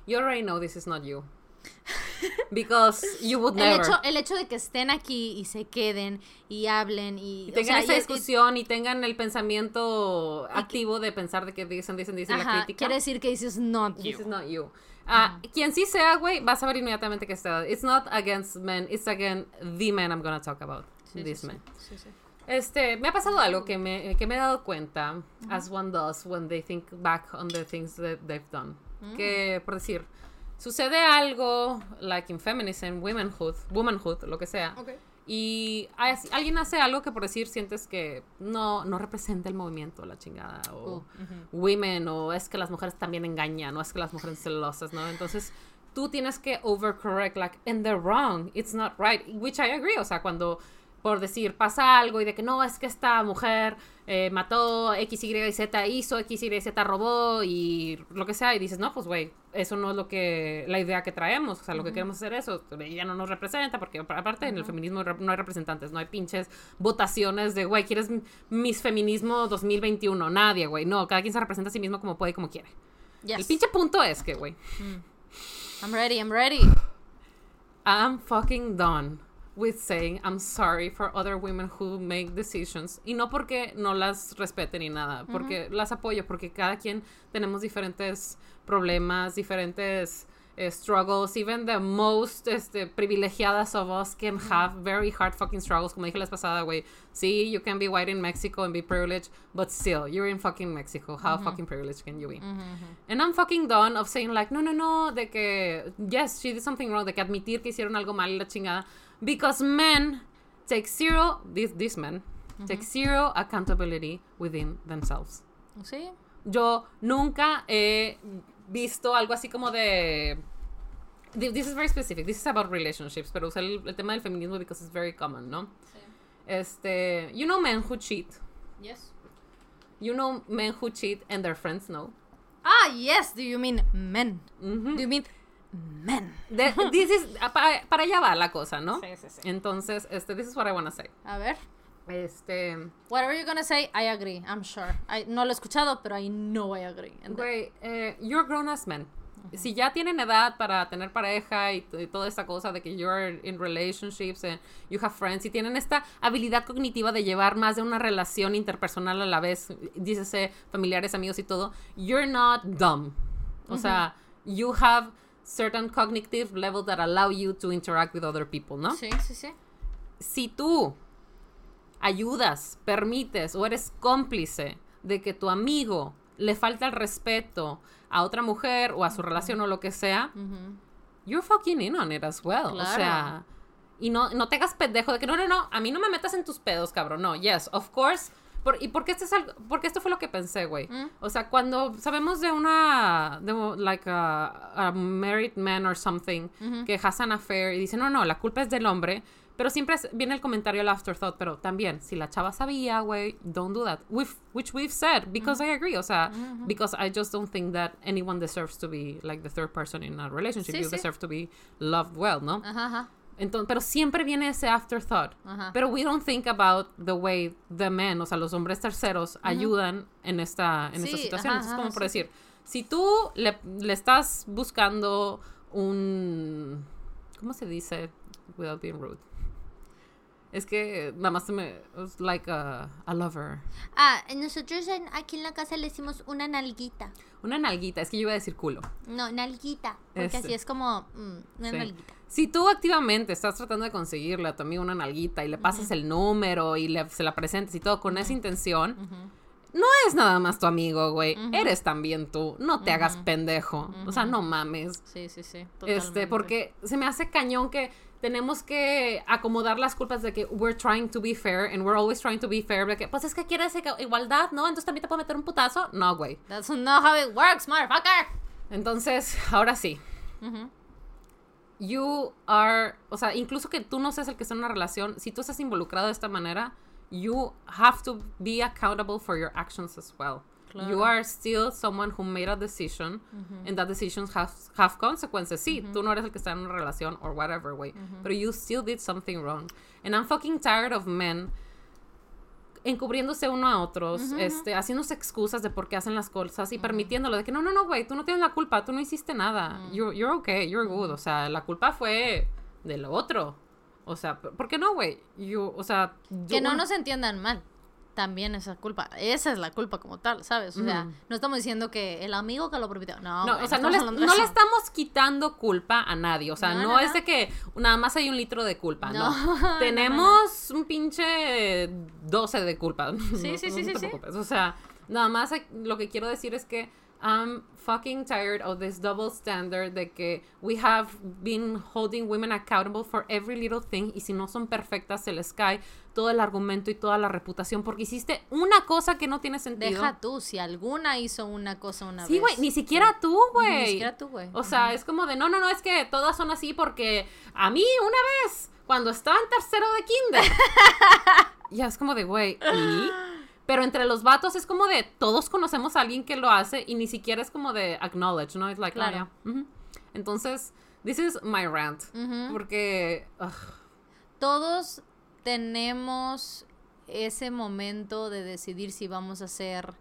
you already know this is not you. Because you would never. El hecho, el hecho de que estén aquí y se queden y hablen y, y tengan esa discusión y, tengan el pensamiento activo de pensar de que dicen, dicen, dicen la crítica. Quiere decir que this is not you. This is not you. Uh, Quien sí sea, güey, va a saber inmediatamente que está. It's not against men, it's against the men I'm gonna talk about. Sí, this sí, men. Sí. Este, me ha pasado algo que me, que me he dado cuenta, as one does when they think back on the things that they've done. Mm. Que, por decir, sucede algo, like in feminism, womanhood, womanhood, lo que sea. Y alguien hace algo que, por decir, sientes que no, no representa el movimiento, la chingada. O uh, women, o es que las mujeres también engañan, o es que las mujeres celosas, ¿no? Entonces, tú tienes que overcorrect, like, and they're wrong, it's not right, which I agree. O sea, cuando por decir, pasa algo y de que no, es que esta mujer eh, mató X, Y y Z, hizo X, Y y Z, robó y lo que sea, y dices, no, pues güey, eso no es lo que, la idea que traemos, o sea, lo que queremos hacer eso, ella no nos representa, porque aparte en el feminismo no hay representantes, no hay pinches votaciones de, güey, ¿quieres mis feminismo 2021? Nadie, güey, no, cada quien se representa a sí mismo como puede y como quiere. El pinche punto es que, güey. Mm. I'm ready, I'm ready. I'm fucking done with saying I'm sorry for other women who make decisions. Y no porque no las respete ni nada, porque las apoyo, porque cada quien tenemos diferentes problemas, diferentes uh, struggles. Even the most este, privilegiadas of us can have very hard fucking struggles. Como dije la pasada, güey. Sí, you can be white in Mexico and be privileged, but still, you're in fucking Mexico. How fucking privileged can you be? And I'm fucking done of saying, like, no, no, no, de que, yes, she did something wrong, de que admitir que hicieron algo mal la chingada. Because men take zero, these, these men, take zero accountability within themselves. Sí. Yo nunca he visto algo así como de this is very specific this is about relationships pero usar el, el, tema del feminismo because it's very common no sí. este you know men who cheat yes you know men who cheat and their friends know ah yes do you mean men mm -hmm. do you mean men de, this is para, para, allá va la cosa no sí, sí, sí. entonces este this is what I want to say a ver este. Whatever you're gonna say, I agree. I'm sure. I, no lo he escuchado, pero I know I agree. Güey, eh, you're grown as men. Si ya tienen edad para tener pareja y, y, toda esta cosa de que you're in relationships and you have friends y tienen esta habilidad cognitiva de llevar más de una relación interpersonal a la vez, dícese familiares, amigos y todo, you're not dumb. O sea, you have certain cognitive levels that allow you to interact with other people, ¿no? Sí, sí, sí. Si tú ayudas, permites o eres cómplice de que tu amigo le falta el respeto a otra mujer o a su relación o lo que sea, you're fucking in on it as well. O sea, y no, no te hagas pendejo de que no, no, no, a mí no me metas en tus pedos, cabrón. No, yes, of course. Por, y porque esto es algo, porque esto fue lo que pensé, güey. O sea, cuando sabemos de una, de, like a, a married man or something, que has an affair y dice, no, no, la culpa es del hombre, pero siempre viene el comentario, el afterthought, pero también, si la chava sabía, güey, don't do that. We've, which we've said, because I agree, o sea, because I just don't think that anyone deserves to be like the third person in a relationship. Sí, you sí. deserve to be loved well, ¿no? Ajá, ajá. Entonces, pero siempre viene ese afterthought. Ajá. Pero we don't think about the way the men, o sea, los hombres terceros, ayudan en esta, en esta situación. ajá, Entonces, como por sí. decir, si tú le, le estás buscando un... ¿Cómo se dice? Without being rude. Es que nada más se me... it's like a, a lover. Ah, nosotros en- aquí en la casa le decimos una nalguita. Una nalguita. Es que yo iba a decir culo. No, nalguita. Porque Este. así es como mm, una Sí. nalguita. Si tú activamente estás tratando de conseguirle a tu amigo una nalguita y le pasas el número y le, se la presentes y todo con esa intención, no es nada más tu amigo, güey. Eres también tú. No te hagas pendejo. O sea, no mames. Sí, sí, sí. Este, porque se me hace cañón que tenemos que acomodar las culpas de que we're trying to be fair and we're always trying to be fair. De que, pues es que quieres igualdad, ¿no? Entonces también te puedo meter un putazo. No, güey. That's not how it works, motherfucker. Entonces, ahora sí. You are, o sea, incluso que tú no seas el que está en una relación, si tú estás involucrado de esta manera, you have to be accountable for your actions as well. Claro. You are still someone who made a decision, and that decisions have, have consequences. Sí, tú no eres el que está en una relación or whatever, way, pero you still did something wrong. And I'm fucking tired of men encubriéndose uno a otros, este, haciéndose excusas de por qué hacen las cosas y permitiéndolo de que no, no, no, güey, tú no tienes la culpa, tú no hiciste nada, you're, you're okay, you're good, o sea, la culpa fue del otro, o sea, ¿por qué no, güey? O sea, Que no nos entiendan mal. También esa culpa. Esa es la culpa como tal, ¿sabes? O sea, Ujú. no estamos diciendo que el amigo que lo permitió. No, No, o sea, no, le, no estamos quitando culpa a nadie. O sea, No, es de que nada más hay un litro de culpa. No. <laughs> Tenemos un pinche 12 de culpa. <laughs> No- Sí, sí, no sí, te sí, sí. O sea, nada más lo que quiero decir es que I'm fucking tired of this double standard de que we have been holding women accountable for every little thing y si no son perfectas se les cae todo el argumento y toda la reputación porque hiciste una cosa que no tiene sentido. Deja tú, si alguna hizo una cosa una Sí, vez. güey, ni siquiera tú, güey. Ni siquiera tú, güey. O sea, es como de, no, no, no, es que todas son así porque a mí una vez, cuando estaba en tercero de kinder. <laughs> ya es como de, güey, ¿y? Pero entre los vatos es como de, todos conocemos a alguien que lo hace y ni siquiera es como de acknowledge, ¿no? Es like, oh, Claro. yeah. Ujú. Entonces, this is my rant. Ujú. Porque, ugh, Todos tenemos ese momento de decidir si vamos a ser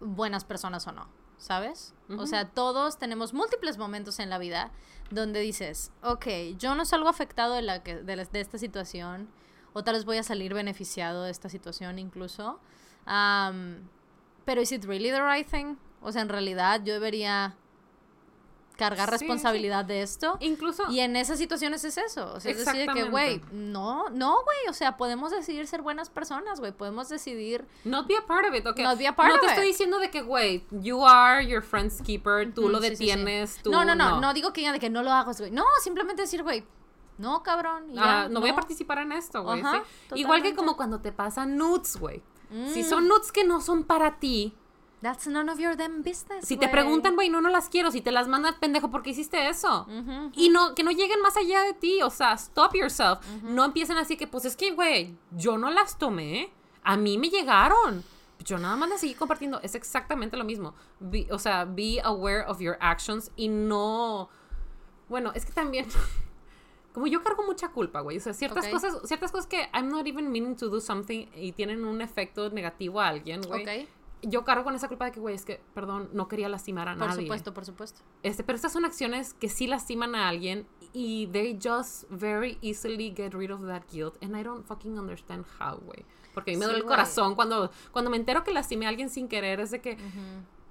buenas personas o no, ¿sabes? O sea, todos tenemos múltiples momentos en la vida donde dices, ok, yo no salgo afectado de, la que, de, la- de esta situación, o tal vez voy a salir beneficiado de esta situación incluso, pero ¿is it really the right thing? O sea, en realidad yo debería cargar Sí, sí. responsabilidad de esto. incluso... Y en esas situaciones es eso. O sea, es decir, que, güey, no, no, güey. O sea, podemos decidir ser buenas personas, güey. Podemos decidir. Not be a part of it, okay. Not be a part no of te it. estoy diciendo de que, güey, you are your friend's keeper, tú Mm, lo sí, sí, detienes, tú no, no, no, no. digo que diga de que no lo hagas, güey. No, simplemente decir, güey, no, cabrón. ya, Ah, no, voy a participar en esto, güey. Ajá, ¿sí? Igual que como cuando te pasan nudes, güey. Si Mm. son nudes que no son para ti, That's none of your damn business. si te preguntan, güey, no, no las quiero. Si te las mandan, pendejo, ¿por qué hiciste eso? Y no, que no lleguen más allá de ti, o sea, stop yourself. No empiecen así que, pues es que, güey, yo no las tomé, a mí me llegaron. Yo nada más las seguí compartiendo, es exactamente lo mismo. Be- o sea, be aware of your actions y no... Bueno, es que también... <laughs> Como yo cargo mucha culpa, güey. O sea, ciertas cosas, ciertas cosas que I'm not even meaning to do something y tienen un efecto negativo a alguien, güey. Ok, Yo cargo con esa culpa de que, güey, es que, perdón, no quería lastimar a por nadie. supuesto, por supuesto. Este, pero estas son acciones que sí lastiman a alguien y they just very easily get rid of that guilt and I don't fucking understand how, güey. Porque a mí me Sí, duele el corazón cuando, cuando me entero que lastimé a alguien sin querer, es de que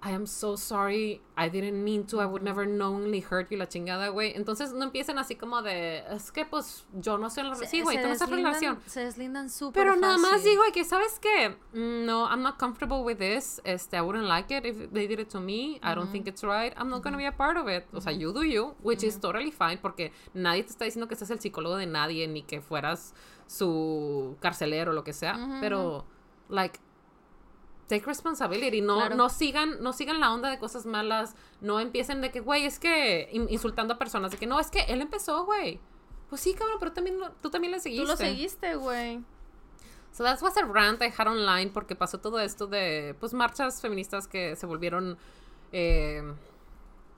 I am so sorry, I didn't mean to, I would never knowingly hurt you, la chingada, güey. Entonces no empiecen así como de, es que pues yo no sé Se- Sí, güey, en deslindan- relación. Se deslindan súper Pero nada más digo que, ¿sabes qué? Mm, No, I'm not comfortable with this. Este, I wouldn't like it if they did it to me. I don't think it's right. I'm not going to be a part of it. O sea, you do you, which is totally fine, porque nadie te está diciendo que seas el psicólogo de nadie, ni que fueras su carcelero o lo que sea. Pero, like, take responsibility. No, Claro. no sigan, no sigan la onda de cosas malas. No empiecen de que, güey, es que in- insultando a personas, de que no, es que él empezó, güey. Pues sí, cabrón, pero también lo- tú también le seguiste. Tú lo seguiste, güey. So that was a rant I had online porque pasó todo esto de pues marchas feministas que se volvieron eh,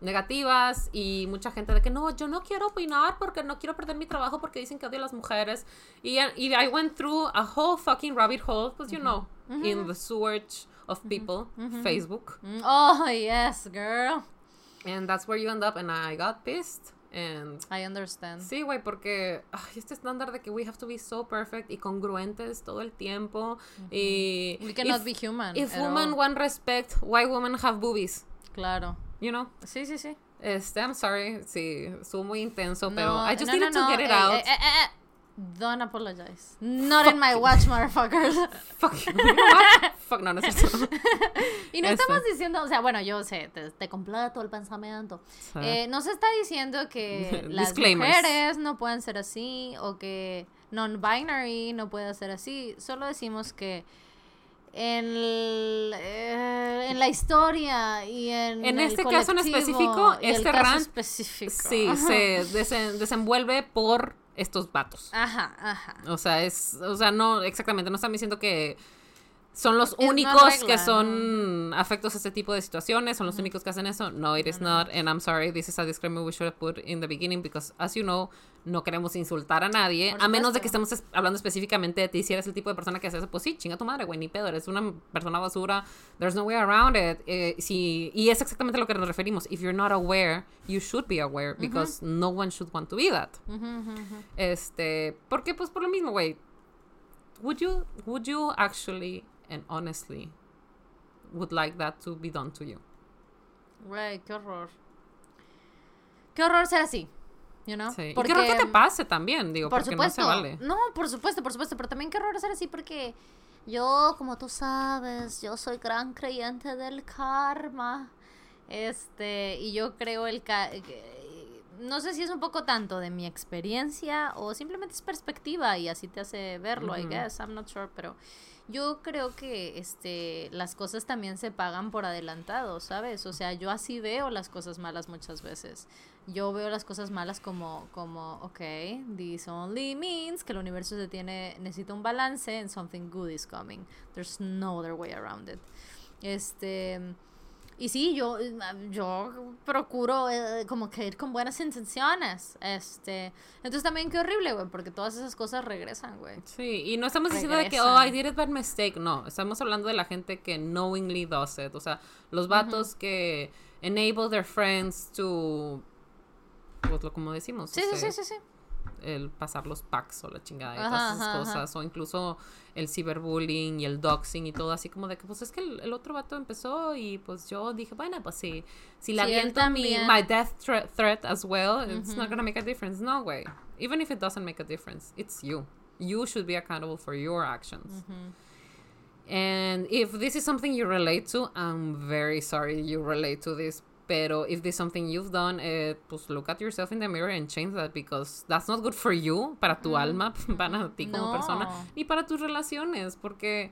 negativas y mucha gente de que no, yo no quiero opinar porque no quiero perder mi trabajo porque dicen que odio a las mujeres y, y I went through a whole fucking rabbit hole, pues you know, in the sewage of people, Facebook, Mm, Oh, yes, girl. and that's where you end up and I got pissed and I understand. Sí, güey, porque ay, este estándar de que we have to be so perfect y congruentes todo el tiempo. Y. We cannot if- be human. If women all. want respect, why women have boobies? Claro. You know? Sí, sí, sí. Este, I'm sorry. Sí, estuvo muy intenso, pero No, I just no, needed no, to get it eh, out. eh, eh, Don't apologize. Not in my watch, motherfuckers. <laughs> Fuck. <laughs> Fuck, no, no es cierto. <laughs> y no Este. estamos diciendo, o sea, bueno, yo sé, te, te completo el pensamiento. Eh, no se está diciendo que las mujeres no pueden ser así o que non-binary no puede ser así. Solo decimos que en, el- eh, en la historia y en En el este caso en específico, este rant, específico. Sí, se desen- desenvuelve por estos vatos. Ajá, ajá. O sea, es, o sea, no, exactamente, no están diciendo que son los únicos que son afectos a este tipo de situaciones, son los únicos que hacen eso. No, it is not, and I'm sorry, this is a disclaimer we should have put in the beginning because, as you know, no queremos insultar a nadie, Por a menos de que estemos es- hablando específicamente de ti, si eres el tipo de persona que hace eso, pues sí, chinga tu madre, güey, ni pedo, eres una persona basura, there's no way around it. Eh, si, y es exactamente a lo que nos referimos. If you're not aware, you should be aware, because no one should want to be that. Este, porque pues por lo mismo, güey. Would you would you actually and honestly would like that to be done to you? Güey, qué horror. Qué horror ser así. You know? Sí. Porque, y qué horror que te pase también, digo, por porque supuesto. no se vale. No, por supuesto, por supuesto. Pero también qué horror ser así porque yo, como tú sabes, yo soy gran creyente del karma. Este, y yo creo el ca- que- no sé si es un poco tanto de mi experiencia o simplemente es perspectiva y así te hace verlo, I guess, I'm not sure, pero yo creo que este las cosas también se pagan por adelantado, ¿sabes? O sea, yo así veo las cosas malas muchas veces. Yo veo las cosas malas como como ok, this only means que el universo se tiene necesita un balance and something good is coming. There's no other way around it. Este y sí, yo, eh, yo procuro eh, como que ir con buenas intenciones. Este, entonces también qué horrible, güey, porque todas esas cosas regresan, güey. Sí, y no estamos diciendo de que, oh, I did it by mistake. No, estamos hablando de la gente que knowingly does it. O sea, los vatos que enable their friends to, pues lo como decimos, Sí, sí, este, sí, sí, sí. El pasar los packs o la chingada y Ajá, todas esas ajá, ajá. cosas. O incluso el ciberbullying y el doxing y todo así como de que, pues es que el, el otro vato empezó y pues yo dije, bueno, pues sí, si le Sí, aviento mi, my death thre- threat as well, it's not gonna make a difference. No, way. Even if it doesn't make a difference, it's you. You should be accountable for your actions. And if this is something you relate to, I'm very sorry you relate to this. Pero if this is something you've done, eh, pues look at yourself in the mirror and change that because that's not good for you, para tu alma, <laughs> para ti como No. persona, ni para tus relaciones, porque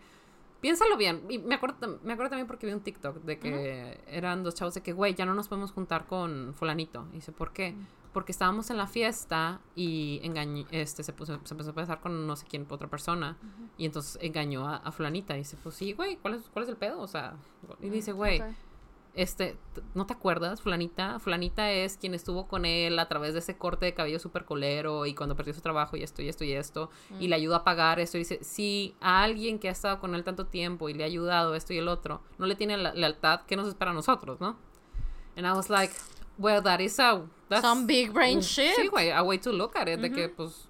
piénsalo bien. Y me acuerdo, me acuerdo también porque vi un TikTok de que eran dos chavos de que, güey, ya no nos podemos juntar con fulanito. Y dice, ¿por qué? Porque estábamos en la fiesta y engañó, este, se, puso, se empezó a besar con no sé quién, otra persona. Y entonces engañó a, a fulanita. Y dice, pues sí, güey, ¿cuál es, ¿cuál es el pedo? O sea, y dice, güey, Ok. Este, ¿no te acuerdas? Fulanita, Fulanita es quien estuvo con él a través de ese corte de cabello súper colero y cuando perdió su trabajo y esto y esto y esto y le ayudó a pagar esto y dice, si a alguien que ha estado con él tanto tiempo y le ha ayudado esto y el otro, no le tiene la lealtad, ¿qué nos espera a nosotros, no? And I was like, well, that is a... That's, Some big brain Mm, shit. Sí, güey, a way to look at it, de que, pues,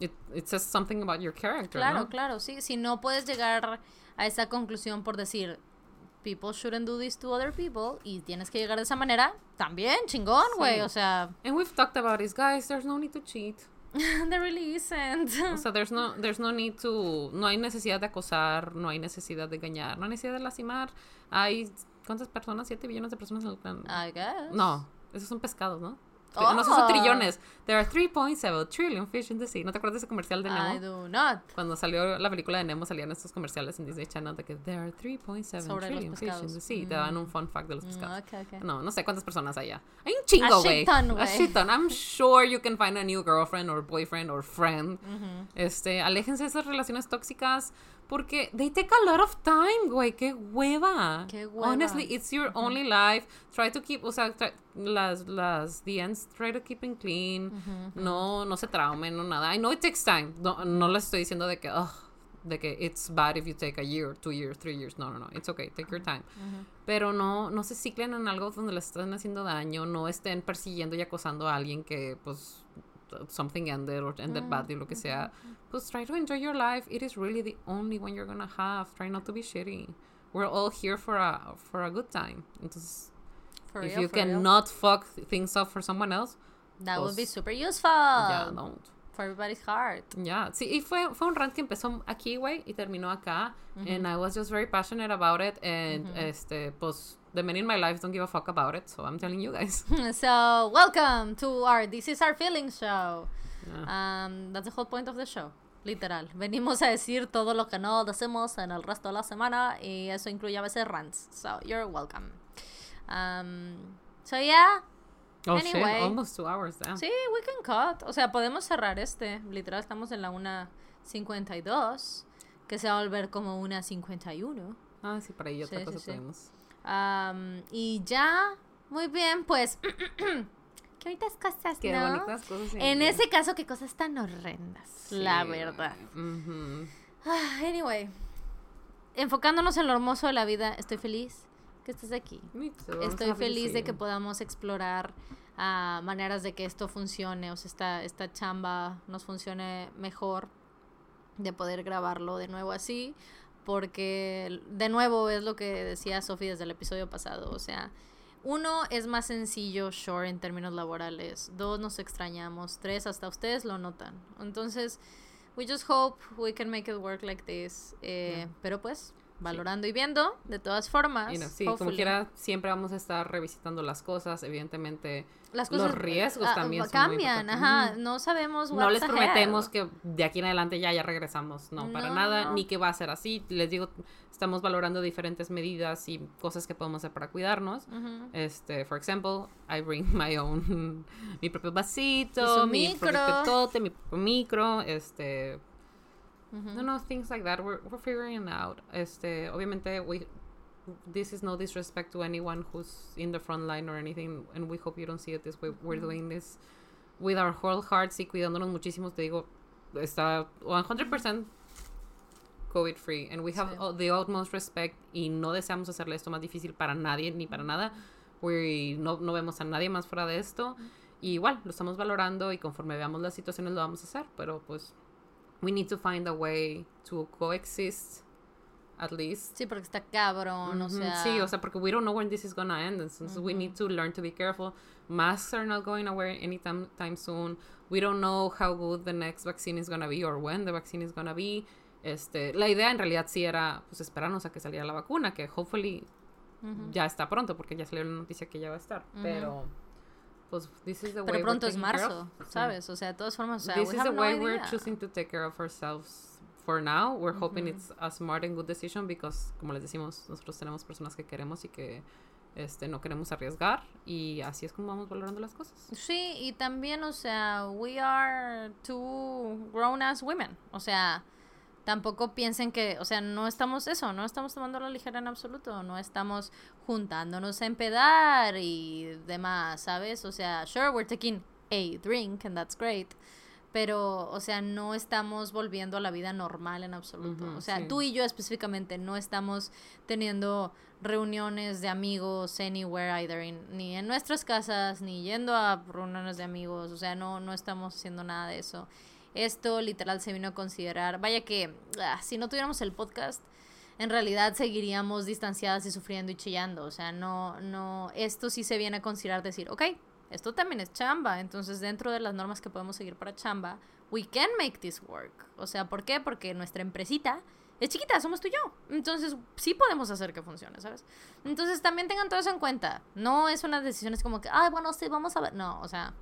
it, it says something about your character, Claro, ¿no? claro, sí. Si no puedes llegar a esa conclusión por decir, people shouldn't do this to other people, y tienes que llegar de esa manera, también, chingón, güey. Sí. O sea, And we've talked about this, guys, there's no need to cheat. <laughs> there really isn't. O sea, there's no, there's no need to, no hay necesidad de acosar, no hay necesidad de engañar, no hay necesidad de lastimar. Hay, ¿cuántas personas? ¿Siete billones de personas en el planeta? I guess. No, esos son pescados, ¿no? Oh. No, esos son trillones. There are 3.7 trillion fish in the sea. ¿No te acuerdas de ese comercial de Nemo? I do not. Cuando salió la película de Nemo salían estos comerciales en Disney Channel de que there are 3.7 Sobre los trillion fish in the sea. Te dan un fun fact de los pescados. Mm, ok, ok. No, no sé cuántas personas hay allá. Hay un chingo, güey. A shit ton. I'm sure you can find a new girlfriend or boyfriend or friend. Ujú. Este, aléjense de esas relaciones tóxicas porque they take a lot of time, güey. Qué hueva. Qué hueva. Honestly, it's your only life. Try to keep, o sea, tra- las, las, the ends, try to keep them clean. No, no se traumen, no nada. I know it takes time. No, no les estoy diciendo de que, ugh, de que it's bad if you take a year, two years, three years. No, no, no. It's okay. Take your time. Pero no, no se ciclen en algo donde les estén haciendo daño. No estén persiguiendo y acosando a alguien que, pues, something ended or ended mm, badly, lo que sea. Mm, mm. Pues try to enjoy your life. It is really the only one you're gonna have. Try not to be shitty. We're all here for a, for a good time. Entonces, For if real, you for real. cannot fuck things up for someone else, That would be super useful. yeah, don't. For everybody's heart. Ya, sí, y fue, fue un rant que empezó aquí, güey, y terminó acá. And I was just very passionate about it. And, este, pues, the men in my life don't give a fuck about it. So I'm telling you guys. <laughs> so, welcome to our This is Our Feelings show. Yeah. Um, that's the whole point of the show. Literal. Venimos a decir todo lo que no decimos en el resto de la semana y eso incluye a veces rants. So, you're welcome. Um, so, yeah. Oh, Anyway. shit, almost two hours, damn. Sí, we can cut. O sea, podemos cerrar este. Literal, estamos en la 1.52. Que se va a volver como una 51. Ah, sí, para ahí otra Sí, cosa sí, sí. Um, y ya. Muy bien, pues. <clears throat> Qué bonitas cosas, Qué ¿no? bonitas cosas. En ese caso, qué cosas tan horrendas. La verdad. Ah, anyway. Enfocándonos en lo hermoso de la vida, estoy feliz que estés aquí. Too, Estoy feliz de que podamos explorar ah, maneras de que esto funcione, o sea, esta, esta chamba nos funcione mejor, de poder grabarlo de nuevo así, porque de nuevo es lo que decía Sofi desde el episodio pasado, o sea, uno es más sencillo, sure, en términos laborales, dos nos extrañamos, tres hasta ustedes lo notan, entonces... We just hope we can make it work like this. Eh, Pero pues, valorando y viendo, de todas formas. Sí, como quiera, siempre vamos a estar revisitando las cosas. Evidentemente, Las los cosas riesgos ah, también son cambian, ajá, no sabemos No les prometemos que de aquí en adelante ya, ya regresamos. No, para nada, no. ni que va a ser así. Les digo, estamos valorando diferentes medidas y cosas que podemos hacer para cuidarnos. Este, for example, I bring <laughs> my own, mi propio vasito, mi micro. propio tote, mi propio micro, este, No, no, things like that. We're, we're figuring it out. Este, obviamente, we, this is no disrespect to anyone who's in the front line or anything, and we hope you don't see it this way. We're doing this with our whole hearts y cuidándonos muchísimo. Te digo, está 100% COVID free, and we have Sí. the utmost respect y no deseamos hacerle esto más difícil para nadie ni para nada. We, no, no vemos a nadie más fuera de esto. Y igual, lo estamos valorando y conforme veamos las situaciones lo vamos a hacer, pero pues we need to find a way to coexist at least. Sí, porque está cabrón, o Ujú, sea... Sí, o sea, porque we don't know when this is gonna end, so we need to learn to be careful. Masks are not going away anytime time soon. We don't know how good the next vaccine is gonna be or when the vaccine is gonna be. Este, la idea en realidad sí era pues esperarnos a que saliera la vacuna, que hopefully ya está pronto, porque ya salió la noticia que ya va a estar. Pero pues this is the way Pero we're pronto es taking care marzo. ¿sabes? O sea, de todas formas, o sea, this we is the no way we're idea. choosing to take care of ourselves for now. We're hoping it's a smart and good decision because, como les decimos, nosotros tenemos personas que queremos y que este, no queremos arriesgar y así es como vamos valorando las cosas. Sí, y también, o sea, we are two grown ass women. O sea, tampoco piensen que, o sea, no estamos eso, no estamos tomando la ligera en absoluto, no estamos juntándonos a empedar y demás, ¿sabes? O sea, sure, we're taking a drink and that's great. Pero, o sea, no estamos volviendo a la vida normal en absoluto. O sea, sí. tú y yo específicamente no estamos teniendo reuniones de amigos anywhere either in- ni en nuestras casas ni yendo a reuniones de amigos o sea no no estamos haciendo nada de eso esto literal se vino a considerar vaya que ah, si no tuviéramos el podcast en realidad seguiríamos distanciadas y sufriendo y chillando o sea no no esto sí se viene a considerar decir ok esto también es chamba entonces dentro de las normas que podemos seguir para chamba we can make this work o sea ¿por qué? porque nuestra empresita es chiquita, somos tú y yo. Entonces, sí podemos hacer que funcione, ¿sabes? Entonces, también tengan todo eso en cuenta. No es una decisión, es como que, ah, bueno, sí, vamos a ver. No, o sea,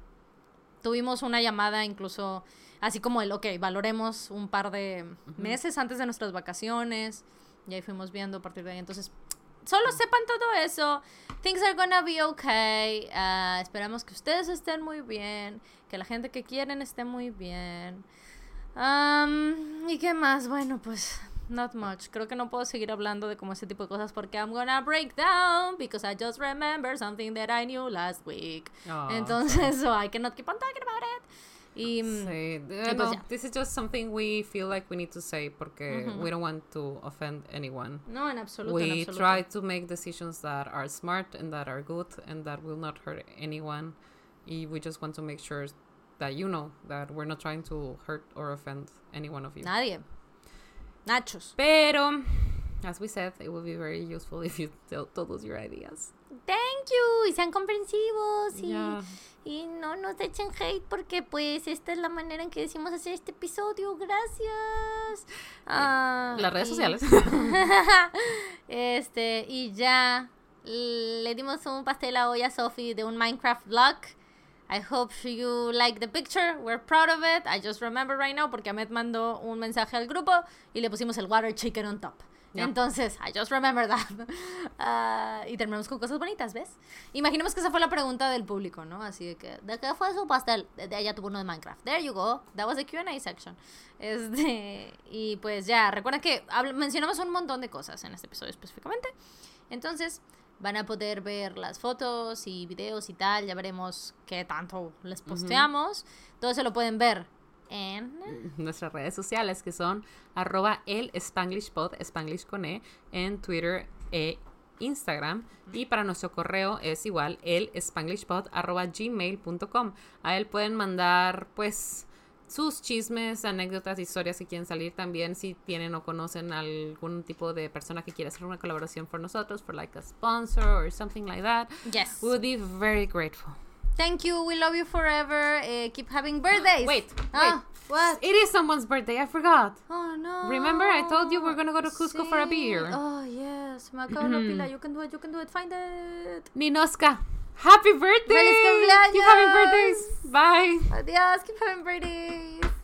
tuvimos una llamada incluso, así como el, ok, valoremos un par de meses antes de nuestras vacaciones. Y ahí fuimos viendo a partir de ahí. Entonces, solo sepan todo eso. Things are gonna be okay. Ah, esperamos que ustedes estén muy bien. Que la gente que quieren esté muy bien. Am, ¿Y qué más? Bueno, pues not much. Creo que no puedo seguir hablando de como ese tipo de cosas porque I'm gonna break down because I just remember something that I knew last week. Ah, Entonces, <laughs> so I cannot keep on talking about it. Y mm, Sí, pues no, this is just something we feel like we need to say porque Ujú. we don't want to offend anyone. no, en absoluto, en we absoluto. try to make decisions that are smart and that are good and that will not hurt anyone. Y we just want to make sure that you know that we're not trying to hurt or offend any one of you. Nadie. Nachos. Pero, as we said, it would be very useful if you tell, told us your ideas. Thank you. Y sean comprensivos. Y, Yeah. y no nos echen hate porque pues esta es la manera en que decimos hacer este episodio. Gracias. Ah, Las redes y- sociales. <laughs> este, y ya le dimos un pastel a olla a Sophie de un Minecraft vlog. I hope you like the picture. We're proud of it. I just remember right now porque Ahmed mandó un mensaje al grupo y le pusimos el water chicken on top. Yeah. Entonces, I just remember that. <laughs> Ah, y terminamos con cosas bonitas, ¿ves? Imaginemos que esa fue la pregunta del público, ¿no? Así de que, ¿de qué fue su pastel? De, ella tuvo uno de Minecraft. There you go. That was the Q&A section. Este, y pues ya, recuerden que mencionamos un montón de cosas en este episodio específicamente. Entonces, van a poder ver las fotos y videos y tal. Ya veremos qué tanto les posteamos. Todo eso lo pueden ver en... Nuestras redes sociales que son arroba el Spanglish Pod, Spanglish con E, en Twitter e Instagram. Y para nuestro correo es igual el spanglishpod arroba gmail.com. A él pueden mandar pues sus chismes, anécdotas, historias que quieren salir también si tienen o conocen algún tipo de persona que quiera hacer una colaboración por nosotros, for like a sponsor or something like that. Yes. We would be very grateful. Thank you. We love you forever. Eh, keep having birthdays. <gasps> Wait, Ah, what? It is someone's birthday. I forgot. Oh no. Remember I told you we're gonna go to Cusco for a beer? Oh yes. La pila. You can do it. You can do it. Find it. Ninoska, happy birthday! ¡Feliz cumpleaños! Keep having birthdays. Bye. Adiós. Keep having birthdays.